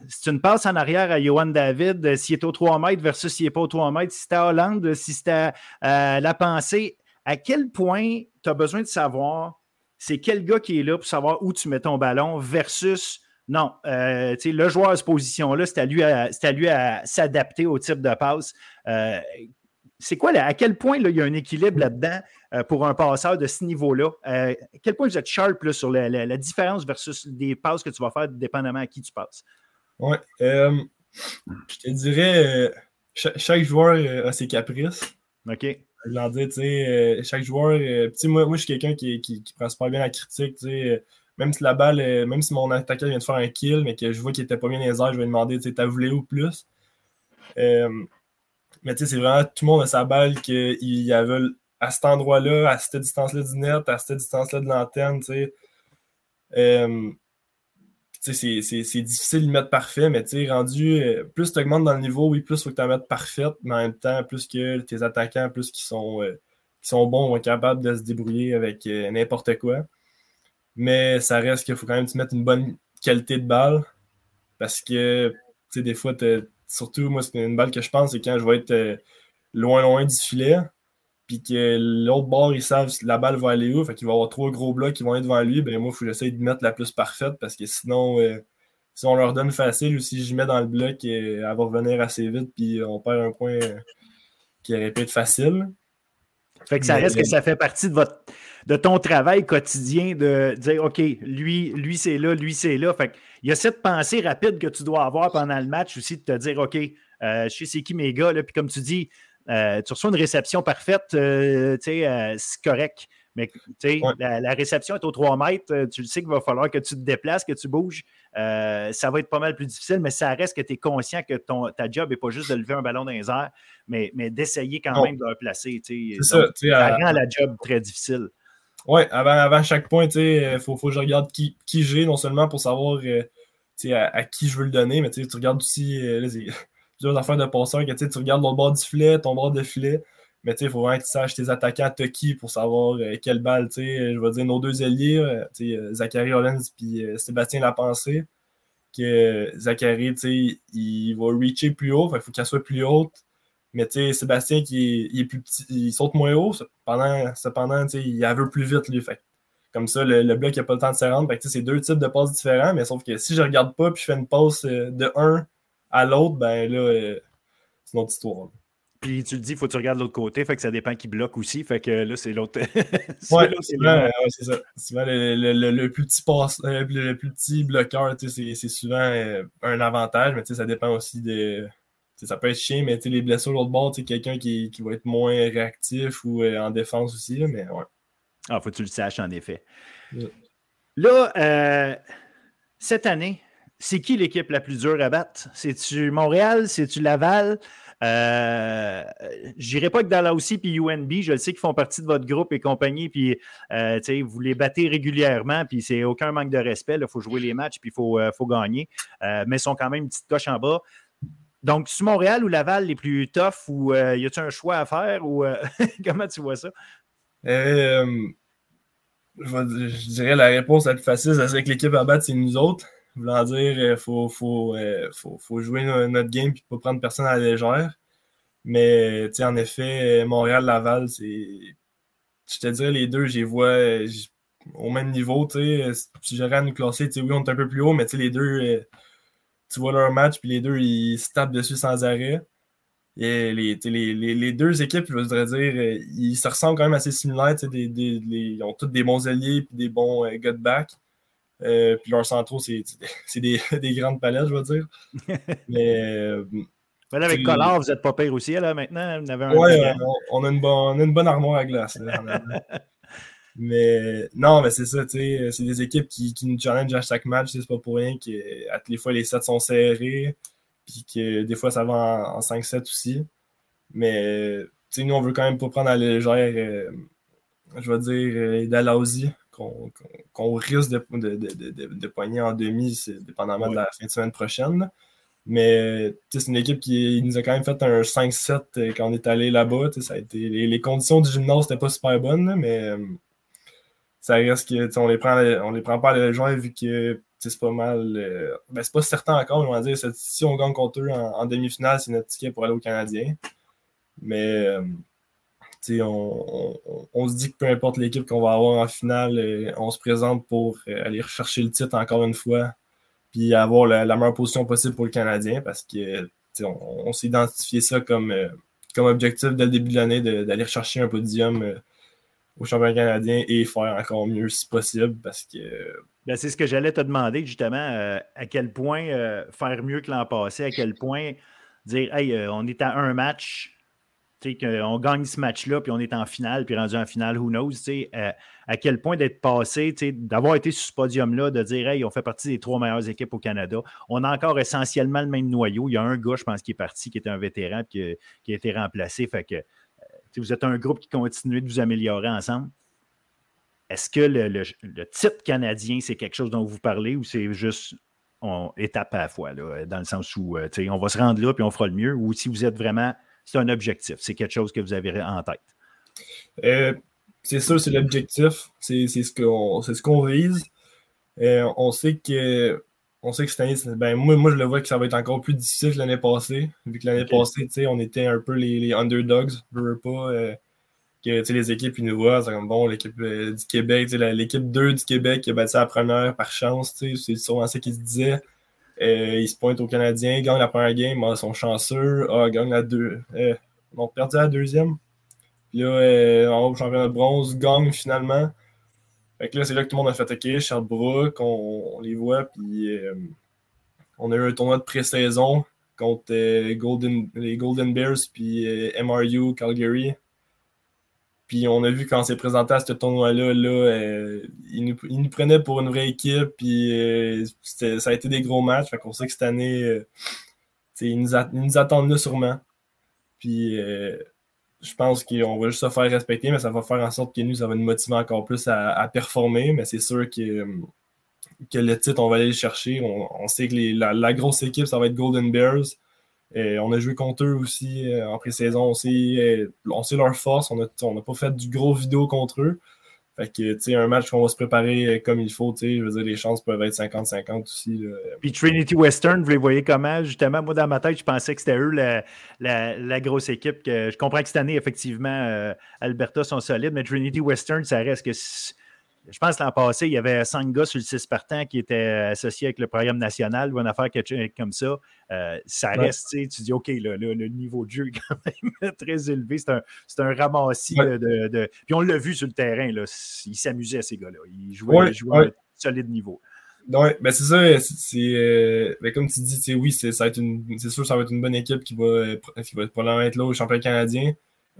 [SPEAKER 1] si tu ne passes en arrière à Johan David, euh, s'il est au 3 mètres versus s'il n'est pas au 3 mètres, si c'était à Hollande, si c'était à la pensée, à quel point tu as besoin de savoir c'est quel gars qui est là pour savoir où tu mets ton ballon versus non, euh, le joueur à cette position-là, c'est à lui à, lui à s'adapter au type de passe. Euh, c'est quoi, là, à quel point il y a un équilibre là-dedans euh, pour un passeur de ce niveau-là? à quel point vous êtes sharp sur la, différence versus des passes que tu vas faire dépendamment à qui tu passes?
[SPEAKER 4] Oui. je te dirais, chaque, joueur a ses caprices.
[SPEAKER 1] OK.
[SPEAKER 4] Je dire, tu sais, chaque joueur. moi, moi, je suis quelqu'un qui, qui, prend super bien la critique. Tu sais, même si la balle, même si mon attaquant vient de faire un kill, mais que je vois qu'il était pas bien les airs, je vais demander, tu t'as voulu où plus? Euh, mais tu sais, c'est vraiment tout le monde a sa balle qu'il y avait à cet endroit-là, à cette distance-là du net, à cette distance-là de l'antenne, tu sais. Euh, c'est difficile de mettre parfait, mais tu sais, rendu, euh, plus tu augmentes dans le niveau, oui, plus il faut que tu la mettes parfaite, mais en même temps, plus que tes attaquants, plus qu'ils sont, qui sont bons, vont être capables de se débrouiller avec n'importe quoi. Mais ça reste qu'il faut quand même te mettre une bonne qualité de balle. Parce que, tu sais, des fois, surtout, moi, c'est une balle que je pense, c'est quand je vais être euh, loin, loin du filet. Puis que l'autre bord, ils savent la balle va aller où. Fait qu'il va y avoir trois gros blocs qui vont être devant lui. Ben moi, il faut que j'essaye de mettre la plus parfaite parce que sinon, euh, si on leur donne facile ou si je mets dans le bloc, euh, elle va revenir assez vite. Puis on perd un point qui aurait pu être facile.
[SPEAKER 1] Fait que ça reste que ça fait partie de votre de ton travail quotidien de dire OK, lui, lui c'est là, lui c'est là. Fait il y a cette pensée rapide que tu dois avoir pendant le match aussi de te dire OK, euh, je sais c'est qui mes gars. Là. Puis comme tu dis, euh, tu reçois une réception parfaite, euh, c'est correct. Mais la, la, réception est aux 3 mètres. Tu le sais qu'il va falloir que tu te déplaces, que tu bouges. ça va être pas mal plus difficile, mais ça reste que tu es conscient que ton, ta job n'est pas juste de lever un ballon dans les airs, mais, mais d'essayer quand même de le placer. ça, ça rend la job très difficile.
[SPEAKER 4] Oui, avant, avant chaque point, il faut, faut que je regarde qui, qui j'ai, non seulement pour savoir euh, à, à, qui je veux le donner, mais tu regardes aussi euh, plusieurs affaires de passeur que tu regardes l'autre bord du filet, ton bord de filet. Mais il faut vraiment que tu saches tes attaquants, t'as qui pour savoir euh, quelle balle. Je vais dire nos deux alliés, Zachary Hollins et Sébastien Lapensée. Que Zachary, il va reacher plus haut, il faut qu'elle soit plus haute mais tu sais, Sébastien, qui est, plus petit, il saute moins haut. Cependant, cependant il veut plus vite, lui. Fait. Comme ça, le, bloc n'a pas le temps de se rendre. C'est deux types de passes différents, mais sauf que si je regarde pas puis je fais une passe euh, de un à l'autre, ben là, euh, c'est une autre histoire.
[SPEAKER 1] Puis tu le dis, il faut que tu regardes l'autre côté, fait que ça dépend qui bloque aussi. Fait que là, c'est l'autre.
[SPEAKER 4] ouais, c'est ça. Souvent, le, plus petit passe, euh, le, plus petit bloqueur, c'est souvent un avantage, mais ça dépend aussi de ça peut être chiant, mais les blessures l'autre bord, quelqu'un qui, qui, va être moins réactif ou euh, en défense aussi. Là, mais ouais.
[SPEAKER 1] Ah, faut que tu le saches, en effet. Là, euh, cette année, c'est qui l'équipe la plus dure à battre? C'est-tu Montréal? C'est-tu Laval? Euh, J'irai pas avec Dalhousie puis UNB. Je le sais qu'ils font partie de votre groupe et compagnie. Puis, euh, vous les battez régulièrement. Puis, c'est aucun manque de respect. Il faut jouer les matchs puis il faut, faut, gagner. mais ils sont quand même une petite coche en bas. Donc, tu Montréal ou Laval les plus tough ou euh, y a-t-il un choix à faire ou euh, comment tu vois ça?
[SPEAKER 4] Euh, je, dirais la réponse la plus facile, c'est que l'équipe à battre, c'est nous autres. Voulant dire, il faut, faut, faut, jouer notre game et pas prendre personne à la légère. Mais en effet, Montréal-Laval. Je te dirais, les deux, j'y vois au même niveau. Si j'aurais à nous classer, oui, on est un peu plus haut, mais les deux tu vois leur match, puis les deux, ils se tapent dessus sans arrêt. Et les, les, les, deux équipes, je voudrais dire, euh, ils se ressemblent quand même assez similaires. Des, des, ils ont tous des bons alliés puis des bons euh, gut back. Euh, puis leurs centraux, c'est des, des, grandes palettes, je veux dire. Mais
[SPEAKER 1] là, avec Collard, vous n'êtes pas pire aussi, là, maintenant.
[SPEAKER 4] Oui, on, a une bonne, une bonne armoire à glace. mais non, mais c'est ça, tu sais. C'est des équipes qui, qui, nous challenge à chaque match. C'est pas pour rien toutes les fois, les sets sont serrés. Puis que des fois, ça va en, 5-7 aussi. Mais, tu sais, nous, on veut quand même pas prendre à la légère, euh, je vais dire, euh, Dalhousie qu'on risque de, de, de, de, poigner en demi, dépendamment de la fin de semaine prochaine. Mais c'est une équipe qui nous a quand même fait un 5-7 euh, quand on est allé là-bas. Ça a été, les, conditions du gymnase n'étaient pas super bonnes, mais euh, ça reste que on les prend on les prend pas à la vu que c'est pas mal. Euh, ben, c'est pas certain encore, on va dire. Si on gagne contre eux en, demi-finale, c'est notre ticket pour aller au Canadien. Mais on, se dit que peu importe l'équipe qu'on va avoir en finale, euh, on se présente pour euh, aller rechercher le titre encore une fois, puis avoir la, meilleure position possible pour le Canadien, parce que on, s'est identifié ça comme, euh, comme objectif dès le début de l'année d'aller rechercher un podium au championnat canadien et faire encore mieux si possible,
[SPEAKER 1] ben, c'est ce que j'allais te demander, justement, à quel point faire mieux que l'an passé, à quel point dire, hey, on est à un match, qu'on gagne ce match-là, puis on est en finale, puis rendu en finale, who knows, euh, à quel point d'être passé, d'avoir été sur ce podium-là, de dire, hey, on fait partie des trois meilleures équipes au Canada. On a encore essentiellement le même noyau. Il y a un gars, je pense, qui est parti, qui était un vétéran, puis qui, a été remplacé. Fait que euh, vous êtes un groupe qui continue de vous améliorer ensemble. Est-ce que le, titre canadien, c'est quelque chose dont vous parlez ou c'est juste on, étape à la fois, là, dans le sens où euh, on va se rendre là puis on fera le mieux, ou si vous êtes vraiment c'est un objectif. C'est quelque chose que vous avez en tête.
[SPEAKER 4] Euh, c'est sûr, c'est l'objectif. C'est ce qu'on ce qu'on vise. Euh, on sait que on sait que cette année, ben, moi, moi, je le vois que ça va être encore plus difficile que l'année passée. Vu que l'année passée, on était un peu les, underdogs, je veux pas. Euh, que les équipes ils nous voient, c'est comme bon, l'équipe du Québec, l'équipe 2 du Québec qui a battu la première par chance, c'est souvent ça qu'ils se disaient. Euh, ils se pointent aux Canadiens, gagnent la première game, ils sont chanceux. Ah, gagnent la deux. Euh, ils ont perdu la deuxième. Puis là, euh, en haut championnat de bronze, gagnent finalement. Fait que là, c'est là que tout le monde a fait OK, Sherbrooke, on, on les voit, puis on a eu un tournoi de pré-saison contre les Golden Bears, puis MRU, Calgary. Puis on a vu quand on s'est présenté à ce tournoi-là, là, euh, ils, nous, il nous prenaient pour une vraie équipe. Puis euh, ça a été des gros matchs. Fait qu'on sait que cette année, euh, ils, nous nous, attendent là sûrement. Puis je pense qu'on va juste se faire respecter, mais ça va faire en sorte que nous, ça va nous motiver encore plus à, performer. Mais c'est sûr que, le titre, on va aller le chercher. On, sait que la, grosse équipe, ça va être Golden Bears. Euh, on a joué contre eux aussi euh, en pré-saison. On, euh, on, sait leur force. On n'a pas fait du gros vidéo contre eux. Fait que, tu sais, un match qu'on va se préparer comme il faut, tu sais, je veux dire, les chances peuvent être 50-50 aussi.
[SPEAKER 1] Puis Trinity Western, vous les voyez comment? Justement, moi, dans ma tête, je pensais que c'était eux la, grosse équipe. Que, je comprends que cette année, effectivement, Alberta sont solides, mais Trinity Western, ça reste que je pense que l'an passé, il y avait cinq gars sur le 6 partant qui étaient associés avec le programme national ou une affaire comme ça. Euh, ça reste, tu dis, OK, le niveau de jeu est quand même très élevé. C'est un, un, ramassis de, Puis on l'a vu sur le terrain, là, ils s'amusaient, ces gars-là. Ils jouaient, à un solide niveau.
[SPEAKER 4] Oui, ben c'est ça. C'est, euh, ben comme tu dis, oui, c'est, ça une, c'est sûr que ça va être une bonne équipe qui va, qui va probablement être là au championnat canadien.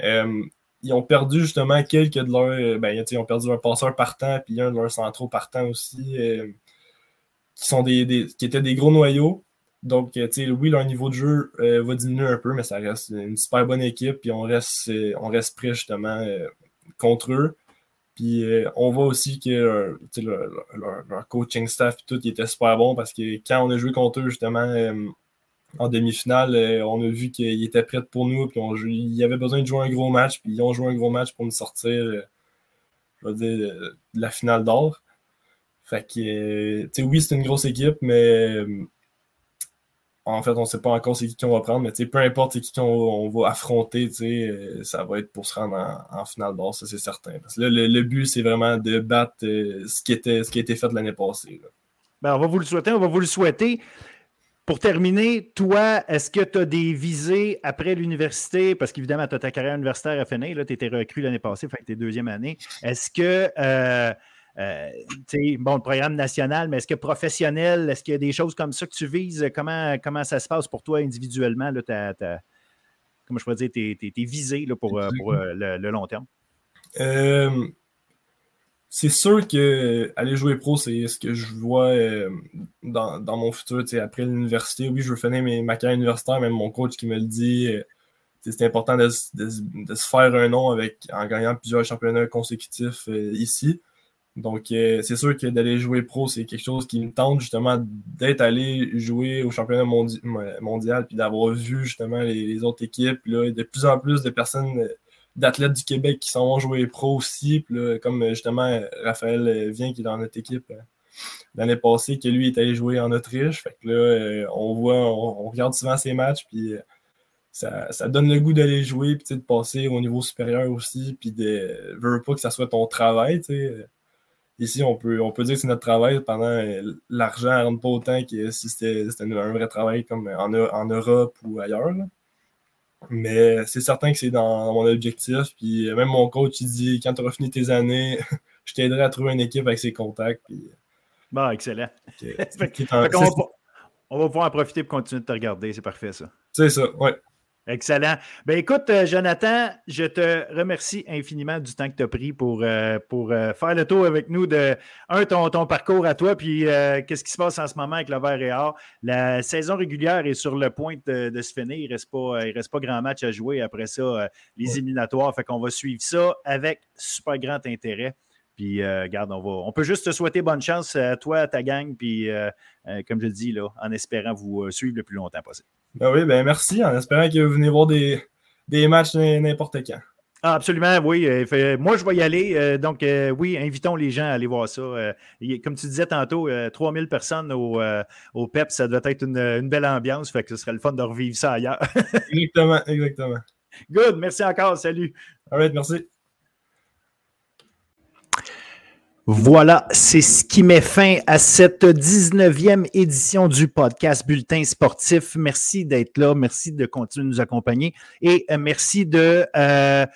[SPEAKER 4] Euh, ils ont perdu justement quelques de leurs. Ben, ils ont perdu leur passeur partant, puis un de leurs centraux partant aussi, euh, qui, sont des, qui étaient des gros noyaux. Donc, oui, leur niveau de jeu euh, va diminuer un peu, mais ça reste une super bonne équipe, puis on reste, on reste prêt justement euh, contre eux. Puis on voit aussi que leur, coaching staff et tout était super bon parce que quand on a joué contre eux, justement, en demi-finale, euh, on a vu qu'il était prêt pour nous, puis on, il avait besoin de jouer un gros match, puis ils ont joué un gros match pour nous sortir, euh, dire, de la finale d'or. Fait que, euh, tu sais, oui, c'est une grosse équipe, mais en fait, on ne sait pas encore c'est qui qu'on va prendre, mais peu importe c'est qui qu'on va affronter, ça va être pour se rendre en, finale d'or, ça c'est certain. Parce que là, le, but, c'est vraiment de battre ce, qui était, ce qui a été fait l'année passée.
[SPEAKER 1] Ben, on va vous le souhaiter, on va vous le souhaiter. Pour terminer, toi, est-ce que tu as des visées après l'université? Parce qu'évidemment, tu as ta carrière universitaire à finir. Tu étais recru l'année passée, fait que tu deuxième année. Est-ce que euh, bon, le programme national, mais est-ce que professionnel, est-ce qu'il y a des choses comme ça que tu vises? Comment, comment ça se passe pour toi individuellement? Là, comment je pourrais dire, tes, visées là, pour, pour le, long terme?
[SPEAKER 4] C'est sûr que aller jouer pro, c'est ce que je vois dans, dans, mon futur. Après l'université, oui, je veux finir mes, ma carrière universitaire, même mon coach qui me le dit c'est important de, se faire un nom avec, en gagnant plusieurs championnats consécutifs euh, ici. Donc, euh, c'est sûr que d'aller jouer pro, c'est quelque chose qui me tente justement d'être allé jouer au championnat mondial puis d'avoir vu justement les, autres équipes. De plus en plus de personnes, d'athlètes du Québec qui s'en vont jouer pro aussi. comme justement Raphaël vient qui est dans notre équipe euh, l'année passée, que lui est allé jouer en Autriche. Fait que là, on voit, on, regarde souvent ses matchs. Puis ça, donne le goût d'aller jouer, puis de passer au niveau supérieur aussi, puis de veux pas que ça soit ton travail. Ici, on peut, on peut dire que c'est notre travail pendant l'argent ne rentre pas autant que si c'était un vrai travail comme en, en Europe ou ailleurs. Mais c'est certain que c'est dans mon objectif. Puis même mon coach, il dit quand tu auras fini tes années, je t'aiderai à trouver une équipe avec ses contacts. Puis...
[SPEAKER 1] Bon, excellent. on, va, pouvoir en profiter pour continuer de te regarder. C'est parfait, ça.
[SPEAKER 4] C'est ça, ouais.
[SPEAKER 1] Excellent. Ben écoute, euh, Jonathan, je te remercie infiniment du temps que tu as pris pour, euh, pour euh, faire le tour avec nous de, un, ton, ton parcours à toi, puis qu'est-ce qui se passe en ce moment avec le Vert et Or. La saison régulière est sur le point de, se finir. Il ne reste, pas, reste pas grand match à jouer après ça, les éliminatoires. Fait qu'on va suivre ça avec super grand intérêt. Puis, regarde, on, va, on peut juste te souhaiter bonne chance à toi, à ta gang, puis, comme je dis, là, en espérant vous suivre le plus longtemps possible.
[SPEAKER 4] Ben oui, ben merci, en espérant que vous venez voir des, matchs n'importe quand.
[SPEAKER 1] Ah, absolument, oui. Euh, moi, je vais y aller. Euh, donc, euh, oui, invitons les gens à aller voir ça. comme tu disais tantôt, 3000 personnes au, au, PEP, ça doit être une, belle ambiance. Fait que ce serait le fun de revivre ça ailleurs.
[SPEAKER 4] exactement, exactement.
[SPEAKER 1] Good, merci encore. Salut.
[SPEAKER 4] All merci.
[SPEAKER 1] Voilà, c'est ce qui met fin à cette 19e édition du podcast Bulletin sportif. Merci d'être là, merci de continuer de nous accompagner et euh, merci de euh,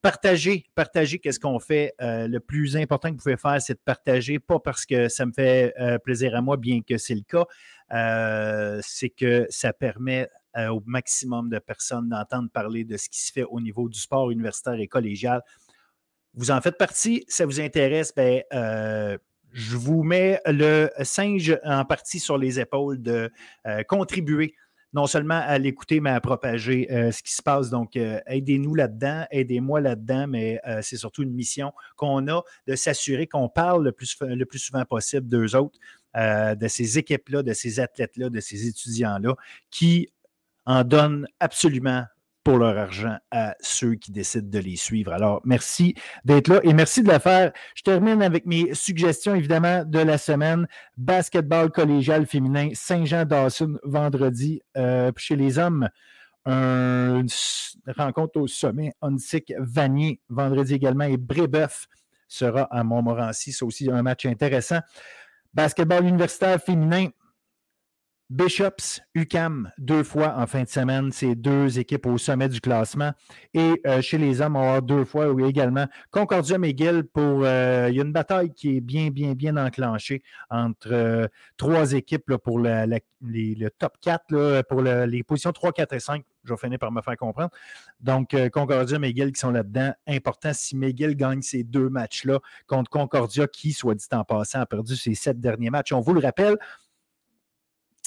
[SPEAKER 1] partager, partager qu'est-ce qu'on fait. Euh, le plus important que vous pouvez faire, c'est de partager, pas parce que ça me fait plaisir à moi, bien que c'est le cas, c'est que ça permet au maximum de personnes d'entendre parler de ce qui se fait au niveau du sport universitaire et collégial vous en faites partie, ça vous intéresse, ben, euh, je vous mets le singe en partie sur les épaules de euh, contribuer non seulement à l'écouter, mais à propager euh, ce qui se passe. Donc, aidez-nous là-dedans, aidez-moi là-dedans, mais c'est surtout une mission qu'on a de s'assurer qu'on parle le plus, le plus souvent possible d'eux autres, de ces équipes-là, de ces athlètes-là, de ces étudiants-là, qui en donnent absolument pour leur argent à ceux qui décident de les suivre. Alors, merci d'être là et merci de le faire. Je termine avec mes suggestions, évidemment, de la semaine. Basketball collégial féminin, Saint-Jean-Dawson, vendredi. Euh, chez les hommes, une rencontre au sommet. Onsic Vanier, vendredi également. Et Brébeuf sera à Montmorency. C'est aussi un match intéressant. Basketball universitaire féminin, Bishops, UCAM, deux fois en fin de semaine, c'est deux équipes au sommet du classement. Et euh, chez les hommes, avoir deux fois oui, également Concordia McGill pour. Euh, il y a une bataille qui est bien, bien, bien enclenchée entre euh, trois équipes pour le top 4, pour les positions 3, 4 et 5. Je vais finir par me faire comprendre. Donc, Concordia, McGill qui sont là-dedans. Important si McGill gagne ces deux matchs-là contre Concordia, qui, soit dit en passant, a perdu ses sept derniers matchs. On vous le rappelle,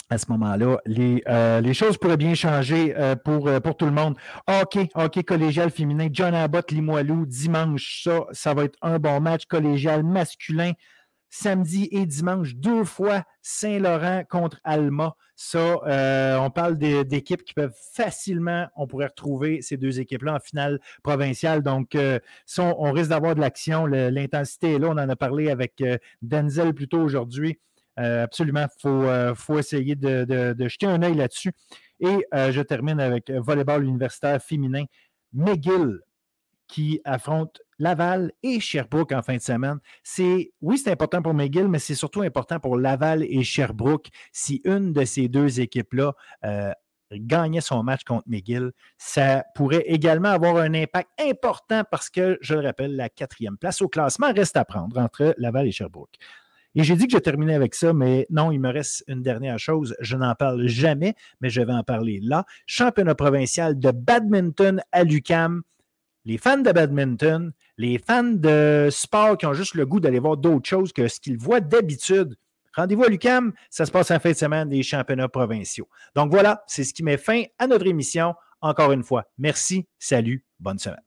[SPEAKER 1] à ce moment-là, euh, les, choses pourraient bien changer euh, pour, euh, pour tout le monde. OK, OK, collégial féminin, John Abbott, Limoilou, dimanche, ça, ça va être un bon match collégial masculin. Samedi et dimanche, deux fois Saint-Laurent contre Alma. Ça, on parle d'équipes qui peuvent facilement, on pourrait retrouver ces deux équipes-là en finale provinciale. Donc, ça, on, risque d'avoir de l'action. L'intensité est là. On en a parlé avec Denzel plus tôt aujourd'hui. Euh, absolument, il euh, faut, essayer de, jeter un œil là-dessus. Et euh, je termine avec volleyball universitaire féminin. McGill qui affronte Laval et Sherbrooke en fin de semaine. C'est oui, c'est important pour McGill, mais c'est surtout important pour Laval et Sherbrooke si une de ces deux équipes-là gagnait son match contre McGill, ça pourrait également avoir un impact important parce que, je le rappelle, la quatrième place au classement reste à prendre entre Laval et Sherbrooke. Et j'ai dit que je terminais avec ça, mais non, il me reste une dernière chose. Je n'en parle jamais, mais je vais en parler là. Championnat provincial de badminton à l'UCAM. Les fans de badminton, les fans de sport qui ont juste le goût d'aller voir d'autres choses que ce qu'ils voient d'habitude Rendez-vous à l'UCAM, ça se passe en fin de semaine des championnats provinciaux. Donc voilà, c'est ce qui met fin à notre émission. Encore une fois, merci, salut, bonne semaine.